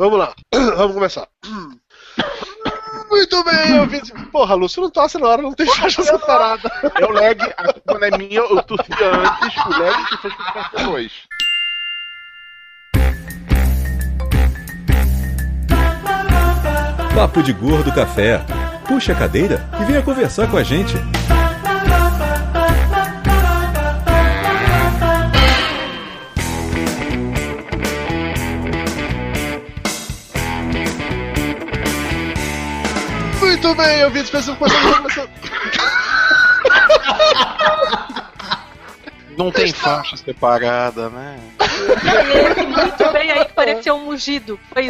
Vamos lá. Vamos começar. Muito bem, eu vi. Porra, Lúcio, não tosse na hora, não tem faixa separada. Leg, a culpa não é minha, eu tossi antes, o leg que foi que depois. Papo de Gordo Café. Puxa a cadeira e venha conversar com a gente. Muito bem, eu vi pessoas começando. Não tem faixa separada, né? Muito bem, aí pareceu um mugido. Foi.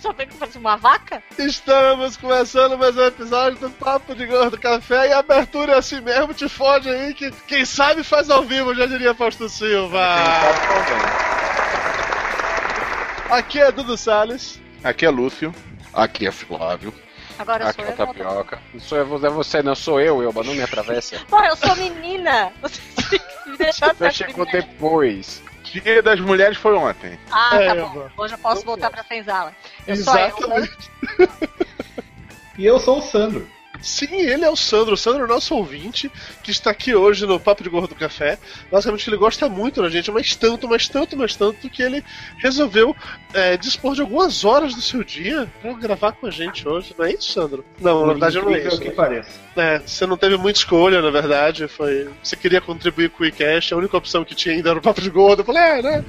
Só tem que fazer uma vaca? Estamos começando mais um episódio do Papo de Gordo Café e a abertura é assim mesmo, te fode aí que quem sabe faz ao vivo, já diria Fausto Silva. Aqui é Dudu Salles. Aqui é Lúcio. Aqui é Flávio. Agora Aqui sou é eu. Tapioca. Não sou eu, não é você, não sou eu, Elba, não me atravessa. Pô, eu sou menina. Você tem que me deixar Você chegou primeiro. depois. Dia das Mulheres foi ontem. Ah, É, tá bom. Hoje eu posso voltar pra senzala. Eu sou a Elba. Exatamente. E eu sou o Sandro. Sim, ele é o Sandro. O Sandro é o nosso ouvinte que está aqui hoje no Papo de Gordo Café. Basicamente, ele gosta muito da gente, mas tanto, mas tanto, mas tanto que ele resolveu é, dispor de algumas horas do seu dia para gravar com a gente hoje. Não é isso, Sandro? Não, na verdade não é isso. que pareça. É, você não teve muita escolha, na verdade. Foi. Você queria contribuir com o iCast, a única opção que tinha ainda era o Papo de Gordo. Eu falei, é, né?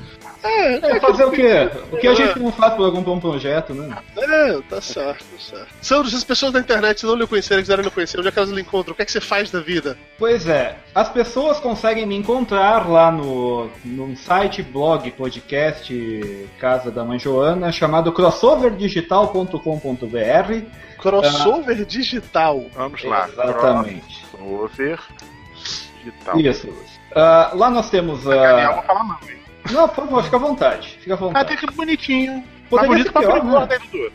É, É, fazer o quê? O que a gente não faz por algum bom projeto, né? É, tá certo, tá certo. Sandro, se as pessoas da internet não lhe conhecerem, quiserem lhe conhecer, onde é que elas lhe encontram? O que é que você faz da vida? Pois é, as pessoas conseguem me encontrar lá no, num site, blog, podcast, Casa da Mãe Joana, chamado crossoverdigital.com.br. Crossover digital. Vamos lá. Exatamente. Crossover digital. Isso. Ah, lá nós temos. Daniel, ah, vou falar não, hein? Não, por favor, fica à vontade. Fica à Ah, vontade. tem que ser bonitinho. Poderia mais bonito ser pra pior, pior, né? né?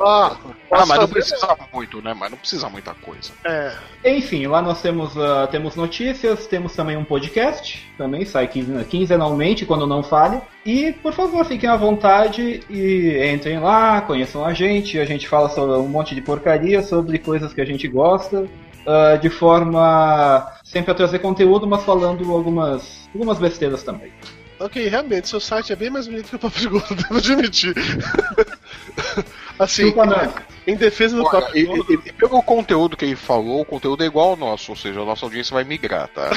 Ah, Ah, mas não fazer? precisa muito, né? Mas não precisa muita coisa. É. Enfim, lá nós temos, ah, temos notícias, temos também um podcast, também sai quinzen- quinzenalmente quando não falha. E, por favor, fiquem à vontade e entrem lá, conheçam a gente. A gente fala sobre um monte de porcaria, sobre coisas que a gente gosta, ah, de forma sempre a trazer conteúdo, mas falando algumas, algumas besteiras também. Ok, realmente, seu site é bem mais bonito que o Papo de Gordo, devo admitir. assim, não. em defesa do Olha, Papo de Gordo. e- e pelo conteúdo que ele falou, o conteúdo é igual ao nosso, ou seja, a nossa audiência vai migrar, tá?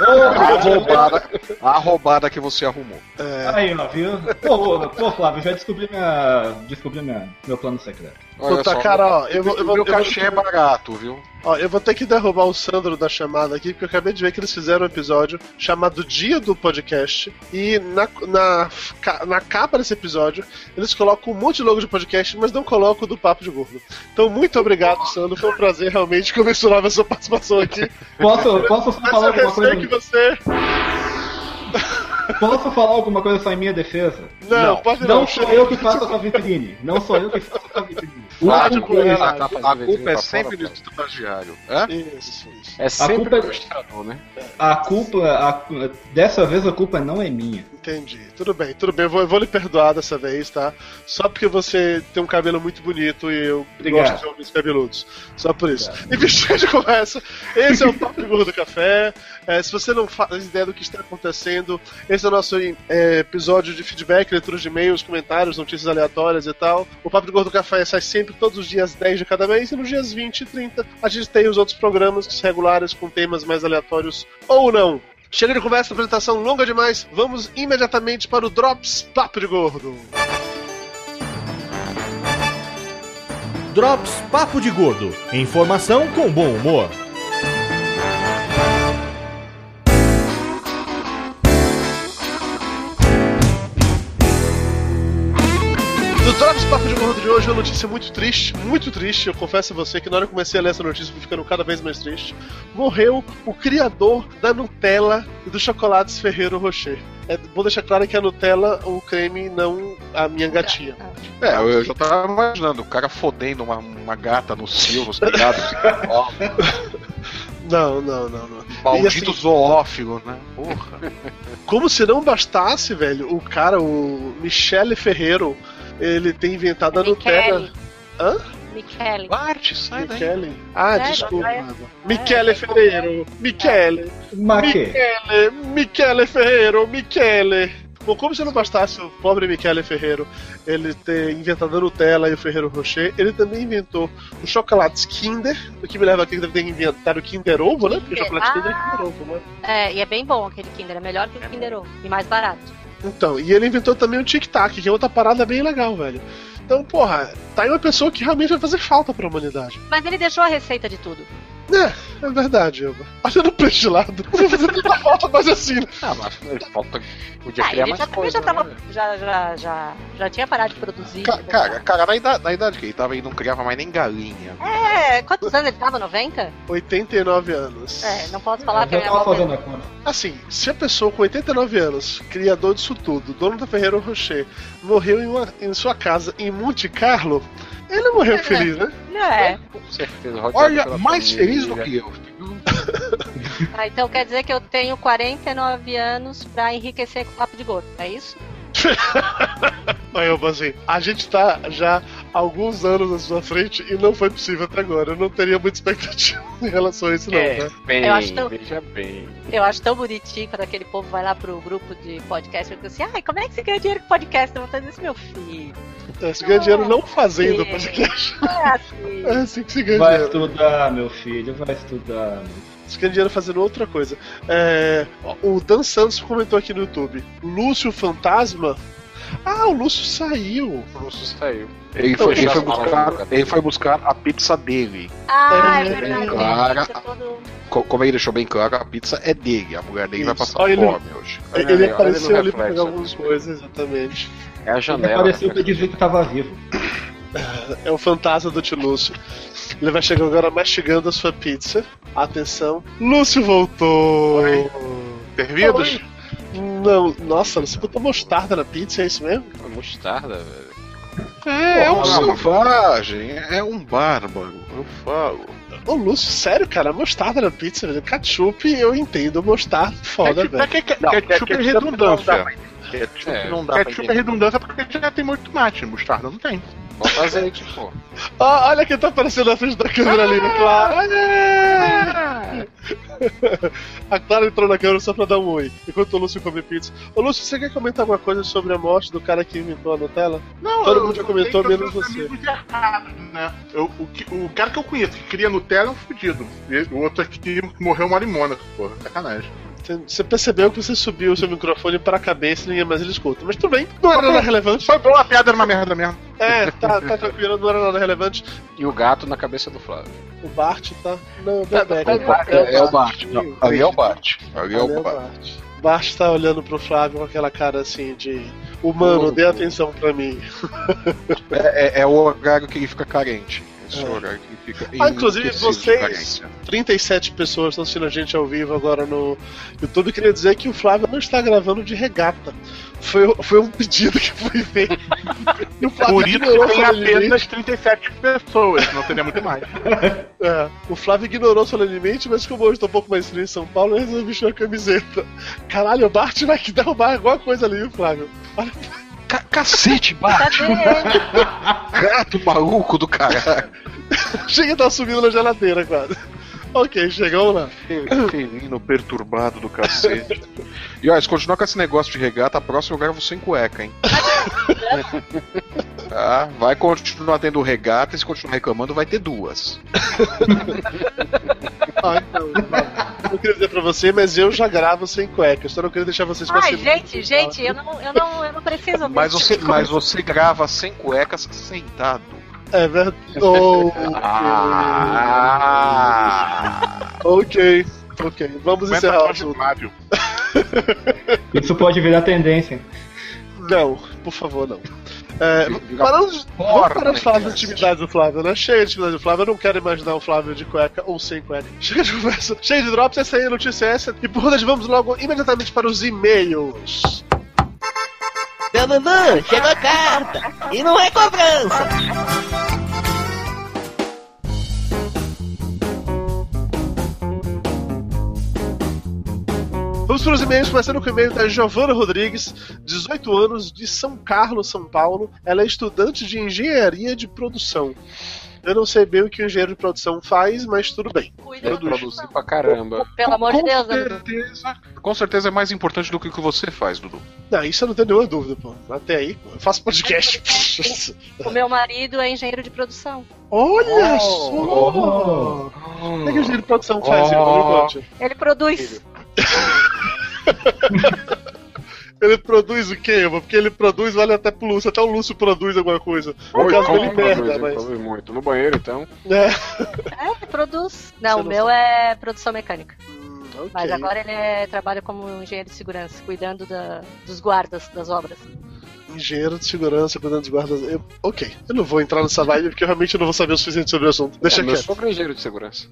A roubada, a roubada que você arrumou. É, Aí, ó, viu? Pô, pô, Flávio, já descobri, minha, descobri minha, meu plano secreto. Olha Puta, só, cara, ó, eu vou- eu vou- meu eu vou- cachê é barato, viu? ó, eu vou ter que derrubar o Sandro da chamada aqui, porque eu acabei de ver que eles fizeram um episódio chamado Dia do Podcast. E na, na, na capa desse episódio, eles colocam um monte de logo de podcast, mas não colocam o do Papo de Gordo. Então, muito obrigado, Sandro. Foi um prazer realmente comensurar a sua participação aqui. Posso, posso falar eu alguma coisa? que você. Posso falar alguma coisa só em minha defesa? Não, Não, pode não. Não sou eu que faço a sua vitrine. Não sou eu que faço a sua vitrine. O único- tipo, a, ela- a culpa é sempre do estagiário. Hã? Isso, isso. É sempre culpa é- do ilustrador, né? a culpa, a- dessa vez a culpa não é minha. Entendi. Tudo bem, tudo bem. Eu vou, eu vou lhe perdoar dessa vez, tá? Só porque você tem um cabelo muito bonito e eu Obrigado. gosto de homens cabeludos. Só por isso. E vestido de conversa, esse é o Papo Gordo Café. É, se você não faz ideia do que está acontecendo, esse é o nosso é, episódio de feedback, leitura de e-mails, comentários, notícias aleatórias e tal. O Papo Gordo Café sai sempre todos os dias 10 de cada mês e nos dias 20 e 30 a gente tem os outros programas regulares com temas mais aleatórios ou não. Chega de conversa, apresentação longa demais. Vamos imediatamente para o Drops Papo de Gordo. Drops Papo de Gordo. Informação com bom humor. Drops Papo de Gordo de hoje, é uma notícia muito triste, muito triste. Eu confesso a você que na hora que comecei a ler essa notícia, fui ficando cada vez mais triste. Morreu o criador da Nutella e dos chocolates Ferreiro Rocher. É bom deixar claro que a Nutella, o creme, não a minha gatinha. É, eu já tava imaginando, o cara fodendo uma, uma gata no cio, nos telhados. Não, não, não, não. Maldito assim, zoófilo, né? Porra. Como se não bastasse, velho, o cara, o Michele Ferreiro, ele tem inventado a Nutella. Hã? Michele. Bart, sai daí. Michele? Ah, É, desculpa. é. Michele Ferreiro. Michele. Michele. Michele Ferreiro. Michele. Bom, como se não bastasse o pobre Michele Ferreiro ele ter inventado a Nutella e o Ferreiro Rocher, ele também inventou os chocolates Kinder, o que me leva a que ele deve ter inventado o Kinder Ovo, né? Porque o chocolate Ah. Kinder é Kinder Ovo, né? É, e é bem bom aquele Kinder, é melhor que o Kinder Ovo. E mais barato. Então, e ele inventou também o Tic Tac, que é outra parada bem legal, velho. Então, porra, tá aí uma pessoa que realmente vai fazer falta pra humanidade. Mas ele deixou a receita de tudo. É, é verdade, Elba. Olhando pra este lado, não vai fazer tanta falta mais assim. né? Ah, mas falta. Podia Ah, criar ele mais já, coisa. já, tava, né? já, já, já, já tinha parado de produzir. Ca- Cara, cara, na idade, na idade que ele tava, ele não criava mais nem galinha. É, quantos anos ele tava? 90? 89 anos. É, não posso falar Eu que já minha tava fazendo a conta. Assim, se a pessoa com 89 anos, criador disso tudo, dono da Ferreiro Rocher, morreu em, uma- em sua casa em Monte Carlo, ele morreu feliz, né? É. Com certeza. Olha, mais família. feliz do que eu. Ah, então quer dizer que eu tenho 49 anos pra enriquecer com papo de gordo, é isso? Aí eu assim, a gente tá já alguns anos à sua frente e não foi possível até agora. Eu não teria muita expectativa em relação a isso, não, É, né? bem, Eu acho tão- veja bem. Eu acho tão bonitinho quando aquele povo vai lá pro grupo de podcast e fica assim, ai, como é que você ganha dinheiro com podcast? Eu vou fazer isso, meu filho. É, se ganha dinheiro não fazendo Sim. podcast. É assim. É assim que se ganha Vai dinheiro. estudar, meu filho, vai estudar. Se ganha dinheiro fazendo outra coisa. É, o Dan Santos comentou aqui no YouTube: Lúcio Fantasma. Ah, o Lúcio saiu. O Lúcio saiu. Ele foi, ele, foi buscar, ele foi buscar a pizza dele. Ah, é É, verdade. cara. Fica todo- Co- Como ele deixou bem claro, a pizza é dele. A mulher dele vai Isso. passar Olha ele- fome hoje. Ele ali, olha apareceu ali pra pegar reflexo. algumas coisas, exatamente. É a Ele janela. apareceu né? pra dizer que tava vivo. É o fantasma do tio Lúcio. Ele vai chegar agora mastigando a sua pizza. Atenção. Lúcio voltou! Servidos? Não, nossa, você botou mostarda na pizza, é isso mesmo? Mostarda, velho. É, é um selvagem, é um bárbaro, eu falo. Ô, Lúcio, sério, cara, mostarda na pizza, velho. Ketchup, eu entendo, mostarda, foda, velho. ketchup é redundância. Ketchup É, não dá Ketchup é redundância porque já tem muito tomate, mostarda não tem. Bota azeite, pô. Ó, olha quem tá aparecendo na frente da câmera ali, né, Clara? A Clara entrou na câmera só pra dar um oi, enquanto o Lúcio come pizza. Ô, Lúcio, você quer comentar alguma coisa sobre a morte do cara que inventou a Nutella? Não, Todo mundo já comentou, menos você. errados, né? Eu- o, o cara que eu conheço que cria Nutella é um fudido. E o outro aqui morreu uma limona, porra. Sacanagem. Você- percebeu que você subiu o seu microfone para a cabeça e ninguém mais ele escuta. Mas tudo bem, não era nada relevante. Foi bom, a piada era uma merda mesmo. É, tá, tá tranquilo, não era nada relevante. E o gato na cabeça do Flávio. O Bart tá. Não, o Bebeca. É, é o Bart. Não, ali é o Bart. Ali é o Bart. O Bart tá olhando pro Flávio com aquela cara assim de. Humano, dê atenção pra mim. É, é- é o horário que ele fica carente. Esse É. horário que fica Ah, inclusive vocês, carência. 37 pessoas estão assistindo a gente ao vivo agora no YouTube. Queria dizer que o Flávio não está gravando de regata. Foi, foi um pedido que foi feito. E o Flávio Por isso ignorou tem apenas 37 pessoas, não teria muito mais. É, o Flávio ignorou solenemente, mas como hoje tô um pouco mais frio em São Paulo, eu resolvi vestir a camiseta. Caralho, o Bart vai que derrubar alguma coisa ali, Flávio. Olha, Ca- cacete, Bart! Cadê? Gato maluco do caralho! chega e tá subindo na geladeira quase. Ok, chegamos lá. Felino perturbado do cacete. E olha, se continuar com esse negócio de regata, a próxima eu gravo sem cueca, hein? Tá, vai continuar tendo regata e se continuar reclamando, vai ter duas. Ah, então, não queria dizer pra você, mas eu já gravo sem cueca. Só não queria deixar vocês com Ai, gente, gente, eu não, eu não, eu não preciso Mas você, mas você grava sem cuecas sentado. É verdade. Oh, Ah! ok, ok. Vamos Comenta encerrar o assunto. Isso pode virar tendência. Não, por favor, não. É, parando de, vamos parar de né, falar da cara? intimidade do Flávio, né? Chega de intimidade do Flávio, eu não quero imaginar o Flávio de cueca ou sem cueca. Chega de conversa, chega de drops, essa aí é a notícia é essa. E por onde vamos logo imediatamente para os e-mails. Seu Dudu, chegou a carta. E não é cobrança. Vamos para os e-mails, começando com o e-mail da Giovana Rodrigues, 18 anos, de São Carlos, São Paulo. Ela é estudante de engenharia de produção. Eu não sei bem o que o engenheiro de produção faz, mas tudo bem. Cuida Deve produzir pra caramba. Pelo amor de Deus, né, certeza, com certeza é mais importante do que o que você faz, Dudu. Não, isso eu não tenho nenhuma dúvida, pô. Até aí, pô, eu faço podcast. O meu marido é engenheiro de produção. Olha Oh. só! O que, é que o engenheiro de produção faz, Oh. Me conte. Ele produz. Ele produz o quê? Porque ele produz, vale até pro Lúcio. Até o Lúcio produz alguma coisa. Por Oi, causa como dele produz, merda, hein? mas. Produz muito. No banheiro, então. É. É, produz. Não, o meu é produção mecânica. Hum, ok. Mas agora ele é- trabalha como engenheiro de segurança, cuidando da- dos guardas das obras. Engenheiro de segurança, cuidando dos guardas. Eu- ok, eu não vou entrar nessa vibe porque eu realmente não vou saber o suficiente sobre o assunto. Deixa é, quieto. sogro é engenheiro de segurança.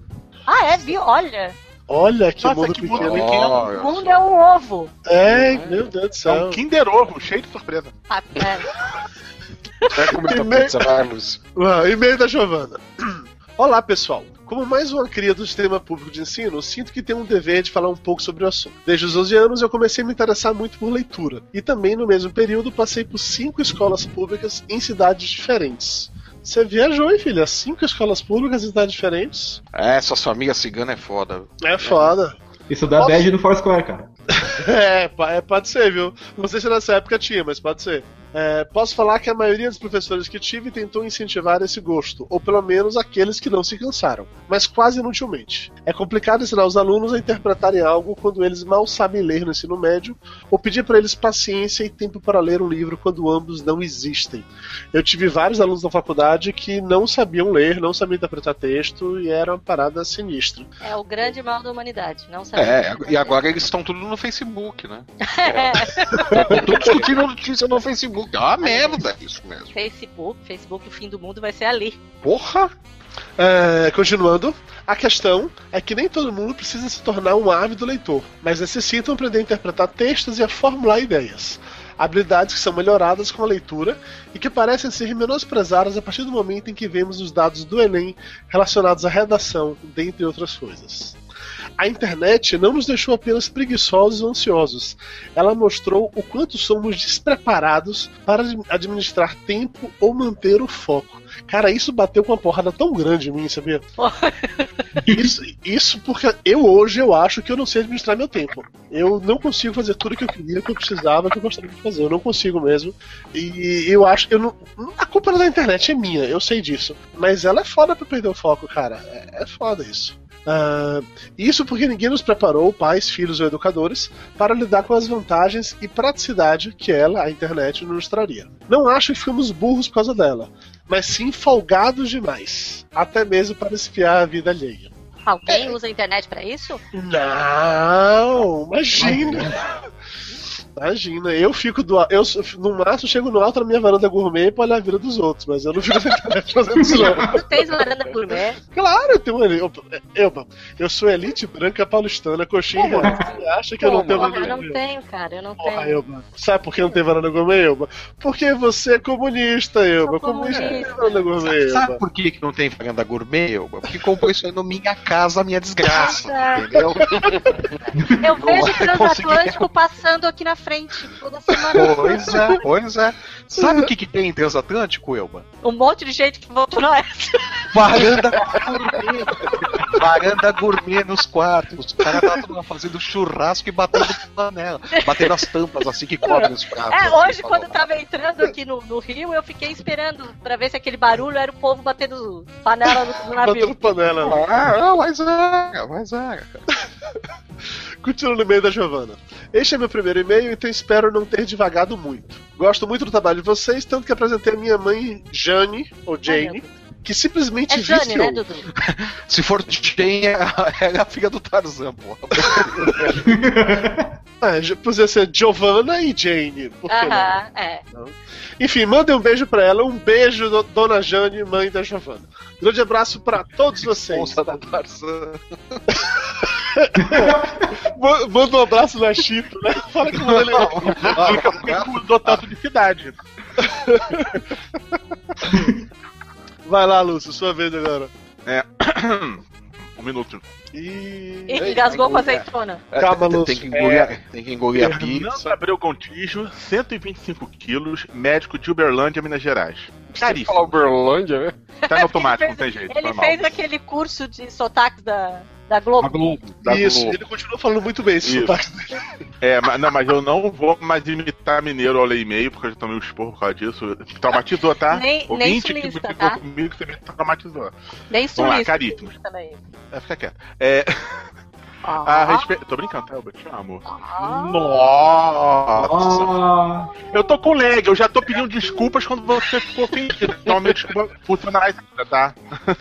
Ah, é, viu? Olha, Olha que Nossa, mundo que mundo pequeno. pequeno. Olha o mundo é um ovo. É, meu Deus do É um céu. Kinder Ovo, cheio de surpresa. Ah, é. Vai comer Primeiro- pizza, vai, Lúcio. Ah, e-mail da Giovana. Olá, pessoal. Como mais uma cria do sistema público de ensino, sinto que tenho um dever de falar um pouco sobre o assunto. Desde os 11 anos, eu comecei a me interessar muito por leitura. E também, no mesmo período, passei por cinco escolas públicas em cidades diferentes. Você viajou, hein, filha? Cinco escolas públicas em cidades diferentes? É, essa sua amiga cigana é foda. É foda. Isso dá Posso- badge no Foursquare, cara. É, é, pode ser, viu? Não sei se nessa época tinha, mas pode ser. É, posso falar que a maioria dos professores que tive tentou incentivar esse gosto, ou pelo menos aqueles que não se cansaram, mas quase inutilmente. É complicado ensinar os alunos a interpretarem algo quando eles mal sabem ler no ensino médio, ou pedir para eles paciência e tempo para ler um livro quando ambos não existem. Eu tive vários alunos na faculdade que não sabiam ler, não sabiam interpretar texto e era uma parada sinistra. É o grande mal da humanidade, não sabe? É, e agora eles estão tudo no Facebook, né? É. Estão discutindo notícia no Facebook. É uma merda isso mesmo. Facebook, Facebook, o fim do mundo vai ser ali. Porra! É, continuando, a questão é que nem todo mundo precisa se tornar um ávido leitor, mas necessitam aprender a interpretar textos e a formular ideias. Habilidades que são melhoradas com a leitura e que parecem ser menosprezadas a partir do momento em que vemos os dados do Enem relacionados à redação, dentre outras coisas. A internet não nos deixou apenas preguiçosos ou ansiosos. Ela mostrou o quanto somos despreparados para ad- administrar tempo ou manter o foco. Cara, isso bateu com uma porrada tão grande em mim, sabia? Isso, isso porque eu hoje eu acho que eu não sei administrar meu tempo. Eu não consigo fazer tudo que eu queria, que eu precisava, que eu gostaria de fazer. Eu não consigo mesmo. E eu acho que eu não. A culpa da internet é minha, eu sei disso. Mas ela é foda pra perder o foco, cara. É, é foda isso. Ah, isso porque ninguém nos preparou, pais, filhos ou educadores, para lidar com as vantagens e praticidade que ela, a internet, nos traria. Não acho que ficamos burros por causa dela, mas sim folgados demais, até mesmo para espiar a vida alheia. Alguém usa a internet pra isso? Não, imagina! Imagina, eu fico do eu no máximo chego no alto da minha varanda gourmet pra olhar a vida dos outros, mas eu não fico na internet fazendo isso não. Tu tens varanda gourmet? Claro, eu tenho uma eu, eu, eu sou elite branca paulistana, coxinha. Você acha que eu não tenho varanda eu não gourmet? tenho, cara, eu não Porra, tenho. Elba. Sabe por que não tem varanda gourmet, Elba? Porque você é comunista, Elba. Sou Comunista não tem varanda gourmet, Sabe Elba. por que, que não tem varanda gourmet, Elba? Porque comprou isso aí no Minha Casa, Minha Desgraça. Entendeu? Eu vejo o transatlântico passando aqui na frente toda semana. Pois é, pois é. Sabe o que, que tem em transatlântico, Elba? Um monte de gente que votou nós. Varanda gourmet. Varanda gourmet nos quartos. Os caras tá todo lá fazendo churrasco e batendo panela. Batendo as tampas assim que cobrem os pratos. É, hoje falou. quando eu tava entrando aqui no, no Rio, eu fiquei esperando pra ver se aquele barulho era o povo batendo panela no, no navio. Batendo panela. ah, mas é, mas é. Continuando no e-mail da Giovana. Este é meu primeiro e-mail, então espero não ter divagado muito. Gosto muito do trabalho de vocês, tanto que apresentei a minha mãe, Jane, ou Jane, que simplesmente É Jane, viciou. né, Dudu? Se for Jane, é a- é a filha do Tarzan, porra. Ah, já- podia ser Giovanna e Jane. Por que não? Aham, é. Enfim, mandem um beijo pra ela. Um beijo, do- dona Jane, mãe da Giovana. Grande abraço pra todos vocês. Onça da Tarzan. Ma- Manda um abraço na Chito, né? Fala que ele Fica fica dotado de cidade. Vai lá, Lúcio, sua vez agora. O minuto. E. E engasgou com azeitona. Calma, Lúcio. tem que engolir, tem que engolir a Fernando pizza. Abreu Gontijo, 125 quilos, médico de Uberlândia, Minas Gerais. Você Caríssimo. fala Uberlândia, né? Tá no automático, Ele não tem jeito. Ele fez aquele curso de sotaques da, da Globo. A Globo. Da Isso, Globo. ele continua falando muito bem esse Isso. sotaque. É, mas, não, mas eu não vou mais imitar mineiro ao lei e meio, porque eu já tomei um esporro por causa disso. Traumatizou, tá? Nem- nem Ouvinte que sulista, brigou tá? comigo, você me traumatizou. Nem Vamos lá, sulista. caríssimos. É, fica quieto. É, a respeito. Tô brincando, tá? Eu te amo. Ah. Nossa! Ah, Eu tô com lag, eu já tô pedindo desculpas quando você ficou ofendido. Então, minha desculpa funciona mais ainda, tá?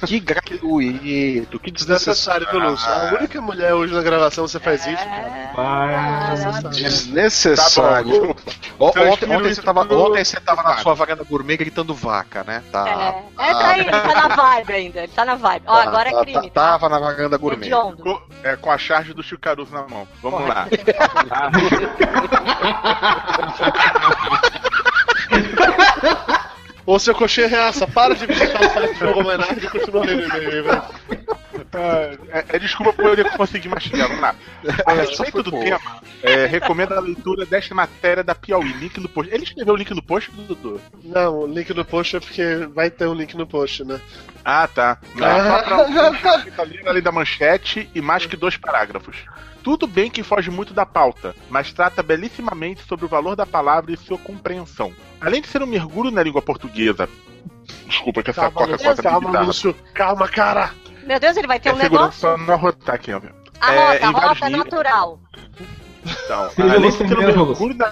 Que gratuito, que Desnecessário, viu, Lúcio? A única mulher hoje na gravação você faz isso. É. vai. Desnecessário. Seus ontem, filhos ontem você tava, ontem você tava na sua varanda gourmet gritando vaca, né? Tá. É, é tá aí, ele tá na vibe ainda. Ele tá na vibe. Ó, tá, agora é tá, crime. tá- Tava na varanda É gourmet. Com, é, com a charge do Chico Caruso na mão. Vamos lá. Ô, seu coxinha reaça, para de visitar o site do jogo homenagem e continua lendo e-mail aí, velho. É, é desculpa por eu conseguir mastigar. Vamos lá. A É, respeito do boa. tema, é, recomendo a leitura desta matéria da Piauí. Link no post. Ele escreveu o link no post, Dudu? Não, o link no post é porque vai ter um link no post, né? Ah, tá. Não, é só pra fica ali da manchete e mais que dois parágrafos. Tudo bem que foge muito da pauta, mas trata belíssimamente sobre o valor da palavra e sua compreensão. Além de ser um mergulho na língua portuguesa. Desculpa que essa Calma, tá calma, bizarra. Lúcio. Calma, cara. Meu Deus, ele vai ter É um negócio. pra não arrotar aqui, ó. A é, natural. Então, além de um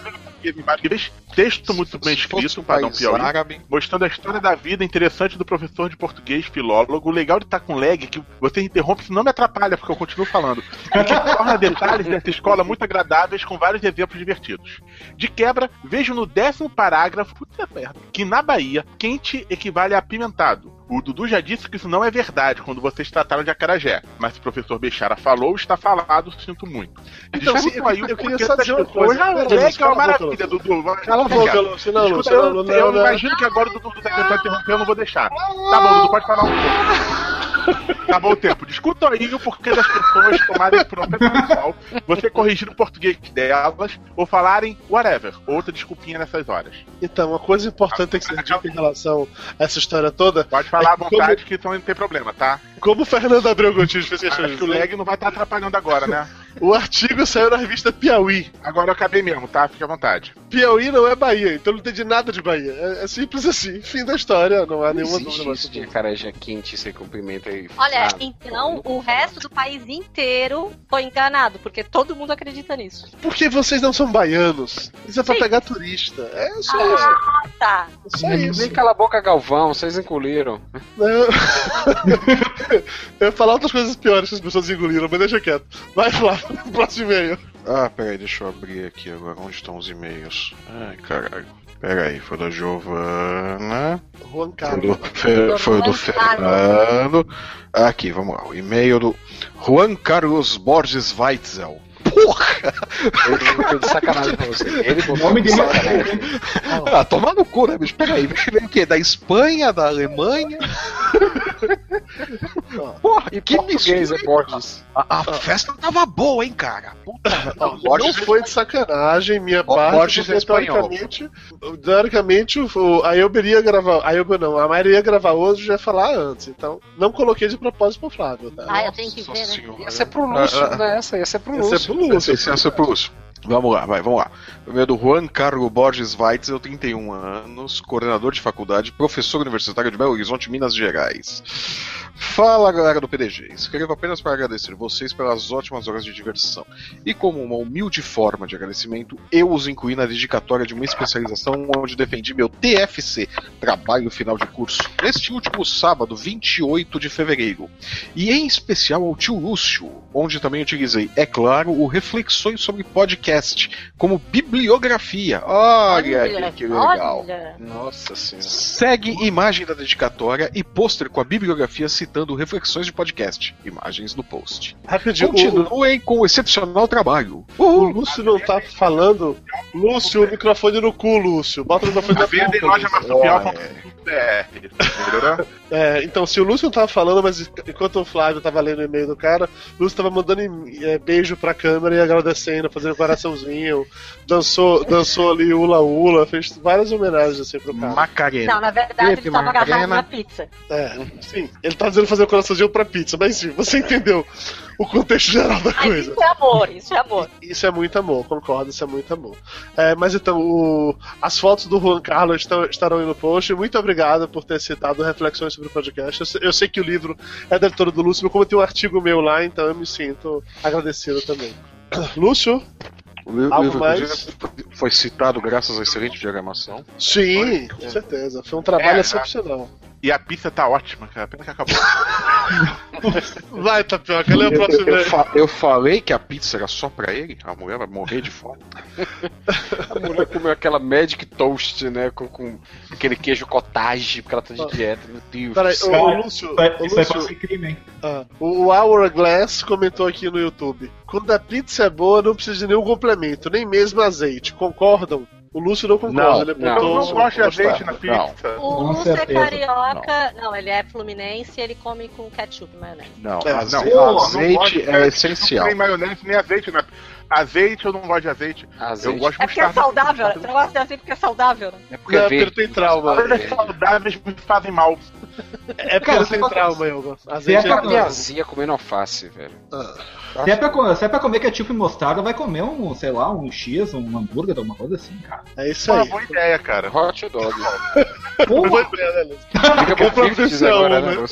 língua portuguesa em vários níveis, texto muito bem escrito, um padrão país Piauí. árabe, mostrando a história da vida interessante do professor de português, filólogo. O legal de estar com lag é que você interrompe, isso não me atrapalha, porque eu continuo falando. E que torna detalhes dessa escola muito agradáveis, com vários exemplos divertidos. De quebra, vejo no décimo parágrafo puta merda, que na Bahia, quente equivale a apimentado. O Dudu já disse que isso não é verdade quando vocês trataram de acarajé. Mas se o professor Bechara falou, está falado, sinto muito. Então, sim, eu- aí eu o queria só dizer uma coisa. Lag é Lúcio, cala uma maravilha, Dudu. Cala a boca. Não, eu, eu não. imagino que agora o Dudu tá tentando interromper, eu não vou deixar. Tá bom, Dudu, pode falar um pouco. Acabou o tempo. Discuta aí o porquê das pessoas tomarem por pessoal, você corrigir o português delas, ou falarem whatever, outra desculpinha nessas horas. Então, uma coisa importante que ser dita em relação a essa história toda. Pode falar à É que vontade que então não tem problema, tá? Como o Fernando Abreu Gontijo fez questão Acho que o lag não vai estar atrapalhando agora, né? O artigo saiu na revista Piauí. Agora eu acabei mesmo, tá? Fique à vontade. Piauí não é Bahia, então não entendi nada de Bahia. É, é simples assim, fim da história, não há nenhuma Existe dúvida isso de acarajé quente, você cumprimenta e... Olha, Ah, então o resto do país inteiro foi enganado, porque todo mundo acredita nisso. Porque vocês não são baianos. Isso é pra Sim. pegar turista. É só isso. Ah, tá. É só isso. Nem cala a boca, Galvão, vocês engoliram. Não. Eu ia falar outras coisas piores que as pessoas engoliram, mas deixa quieto. Vai lá, próximo e-mail. Ah, peraí, deixa eu abrir aqui agora. Onde estão os e-mails? Ai, caralho. Peraí, foi da Giovana. Juan Foi Carlos. do, Fe- foi do. Fernando. Aqui, vamos lá. O e-mail do Juan Carlos Borges Weitzel. Porra! Ele foi de sacanagem pra você. Ele O nome de dele sacanagem. é. Ah, toma no cu, né, bicho? Peraí, veio o quê? Da Espanha, da Alemanha? Porra, E que português mistura, é Borges. A, a festa tava boa, hein, cara? Puta, Não, Borges não foi de sacanagem, minha parte, Borges é teoricamente, teoricamente o, a Elber ia gravar, a Elber não, a Mayra ia gravar hoje e já ia falar antes, então não coloquei de propósito pro Flávio, tá? Ah, eu tenho que ver, né? Senhora. Ia ser pro Lúcio, Ah, ah. né? Essa ia ser pro é Lúcio. Lúcio. Licença Lúcio. Vamos lá, vai, vamos lá. Primeiro do Juan Carlos Borges Weitzel, 31 anos, coordenador de faculdade, professor universitário de Belo Horizonte, Minas Gerais. Fala galera do PDG, escrevo apenas para agradecer vocês pelas ótimas horas de diversão. E como uma humilde forma de agradecimento, eu os incluí na dedicatória de uma especialização onde defendi meu TFC, Trabalho Final de Curso, neste último sábado, 28 de fevereiro. E em especial ao tio Lúcio, onde também utilizei, é claro, o Reflexões sobre Podcast como bibliografia. Olha, Olha, que legal. olha. Nossa senhora. Segue imagem da dedicatória e pôster com a bibliografia citando reflexões de podcast. Imagens no post. Rapidinho, o, Continuem com o excepcional trabalho. o Uhul. Lúcio não tá falando. Lúcio, o microfone no cu, Lúcio. Bota o microfone A na venda em boca. loja Lúcio. marsupial.com.br. É, então, se o Lúcio não tava falando, mas enquanto o Flávio tava lendo o e-mail do cara, o Lúcio tava mandando é, beijo pra câmera e agradecendo, fazendo coraçãozinho, dançou, dançou ali ula-ula, fez várias homenagens assim pro cara. Macarena. Não, na verdade ele tava agarrado Macarena. na pizza. É, sim, ele tá dizendo fazer o coraçãozinho pra pizza, mas sim, você entendeu o contexto geral da Mas coisa. isso é amor, isso é amor. Isso é muito amor, concordo, isso é muito amor. É, mas então, o- as fotos do Juan Carlos estão- estarão aí no post. Muito obrigado por ter citado reflexões sobre o podcast. Eu, sei- eu sei que o livro é da editora do Lúcio, mas como tem um artigo meu lá, então eu me sinto agradecido também. Lúcio? O livro, Algo livro, mais? foi citado graças à excelente diagramação. Sim, com certeza. Foi um trabalho É, excepcional. E a pizza tá ótima, cara. Pena que acabou. Vai, Tapioca, lê o Eu, próximo eu e-mail. fa- eu falei que a pizza era só pra ele? A mulher vai morrer de fome. A mulher comeu aquela Magic Toast, né? Com, com aquele queijo cottage, porque ela tá de dieta. Meu Deus. Peraí, ô, ô, Lúcio, isso aí Lúcio, crime, hein? Ah, o Hourglass comentou aqui no YouTube. Quando a pizza é boa, não precisa de nenhum complemento, nem mesmo azeite. Concordam? O Lúcio não concorda, Não, ele não, Eu apontou. não gosto de azeite na Não. pizza. O Lúcio é carioca. Não. ele é fluminense e ele come com ketchup e maionese. Não, É, azeite, não, não azeite gosto de- é essencial. Nem maionese, nem azeite, né? Azeite eu não gosto de azeite. Azeite. Eu gosto É porque é saudável? Você não gosta de azeite porque é saudável, né? É porque Não, é é ele verde. tem trauma. Coisas saudáveis me fazem mal. É porque tem fosse- trauma. Se é Azeite é Minha azia comendo alface, velho. Se é, pra, se é pra comer ketchup e mostarda, vai comer um, sei lá, um X, um hambúrguer, alguma coisa assim, cara. É isso Uma aí. boa ideia, cara. Hot dog. Boa ideia, né? Fica pro Fictis profissão, agora, né?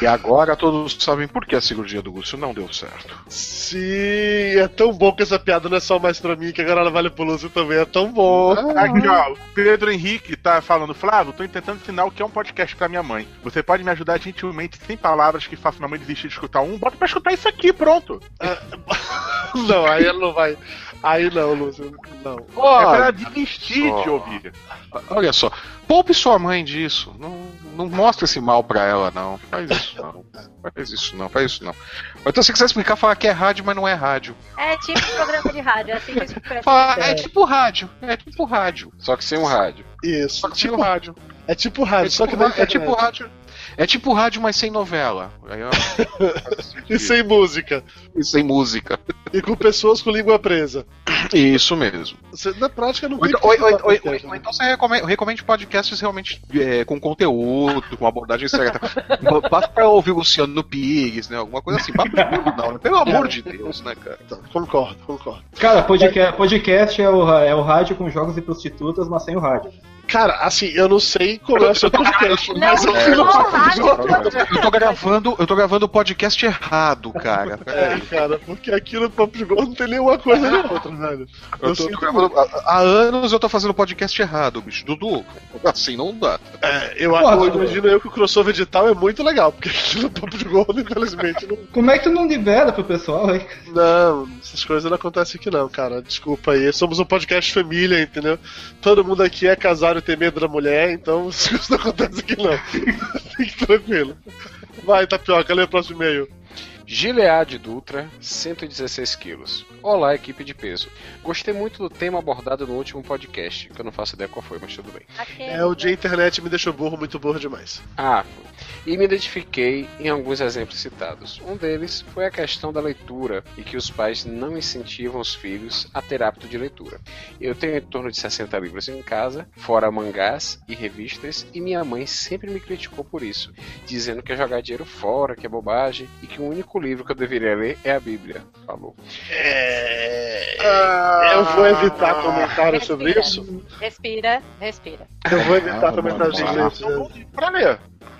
E agora todos sabem por que a cirurgia do Lúcio não deu certo. Sim, é tão bom que essa piada não é só mais pra mim, que agora ela vale pro Lúcio também. É tão bom. Aqui, ó, o Pedro Henrique tá falando, Flávio, tô tentando ensinar o que é um podcast pra minha mãe. Você pode me ajudar gentilmente, sem palavras que façam minha mãe desistir de escutar um? Bota pra escutar isso aqui, pronto. Não, aí ela não vai. Aí não, Lúcio. Não. é pra ela desistir de só. ouvir. olha só, poupe sua mãe disso. Não, não mostra esse mal pra ela, não. Faz isso não. Faz isso não, faz isso não. Ou Então, se você quiser explicar, fala que é rádio, mas não é rádio. É tipo programa de rádio, é assim que eu explico. Fala, é tipo rádio. É tipo rádio. Só que sem um rádio. Isso. Só que sem tipo, o rádio. é tipo rádio, É só tipo, que na ra- é tipo rádio. É tipo rádio, mas sem novela. E sem música. E sem música. E com pessoas com língua presa. Isso mesmo. Você, na prática não tem então, ou- ou- ou- ou- então você recomenda, recomende podcasts realmente é, com conteúdo, com abordagem certa. Basta pra ouvir o Luciano Pires, né? Alguma coisa assim. Papo de burro não, né? Pelo amor de Deus, né, cara? Então, concordo, concordo. cara, podcast, podcast é, o, é o rádio com jogos e prostitutas, mas sem o rádio. Cara, assim, eu não sei como é o seu podcast, mas eu não, rádio. Eu tô gravando, eu tô gravando o podcast errado, cara. É, cara, porque aqui no Papo de Gordo não tem nenhuma coisa nem outra, velho. Eu tô, sinto tô gravando, há, anos eu tô fazendo podcast errado, bicho. Dudu, assim não dá. É, eu, Porra, eu imagino eu que o crossover digital é muito legal, porque aqui no Papo de Gordo, infelizmente, não, Como é que tu não libera pro pessoal, hein? não, essas coisas não acontecem aqui não, cara. Desculpa aí. Somos um podcast família, entendeu? Todo mundo aqui é casado tem medo da mulher, então coisas não acontecem aqui não. Fique tranquilo. Vai, Tapioca, lê o próximo e-mail. Gilead Dutra, 116 quilos. Olá, equipe de peso. Gostei muito do tema abordado no último podcast, que eu não faço ideia qual foi, mas tudo bem. É, o dia internet me deixou burro, muito burro demais. Ah, foi. E me identifiquei em alguns exemplos citados. Um deles foi a questão da leitura e que os pais não incentivam os filhos a ter hábito de leitura. Eu tenho em torno de 60 livros em casa, fora mangás e revistas, e minha mãe sempre me criticou por isso, dizendo que é jogar dinheiro fora, que é bobagem, e que o único livro que eu deveria ler é a Bíblia. Falou. É... Eu vou evitar comentários sobre isso. Respira, respira. Eu vou evitar Ah, comentários vamos sobre lá. isso. É um bom livro pra ler.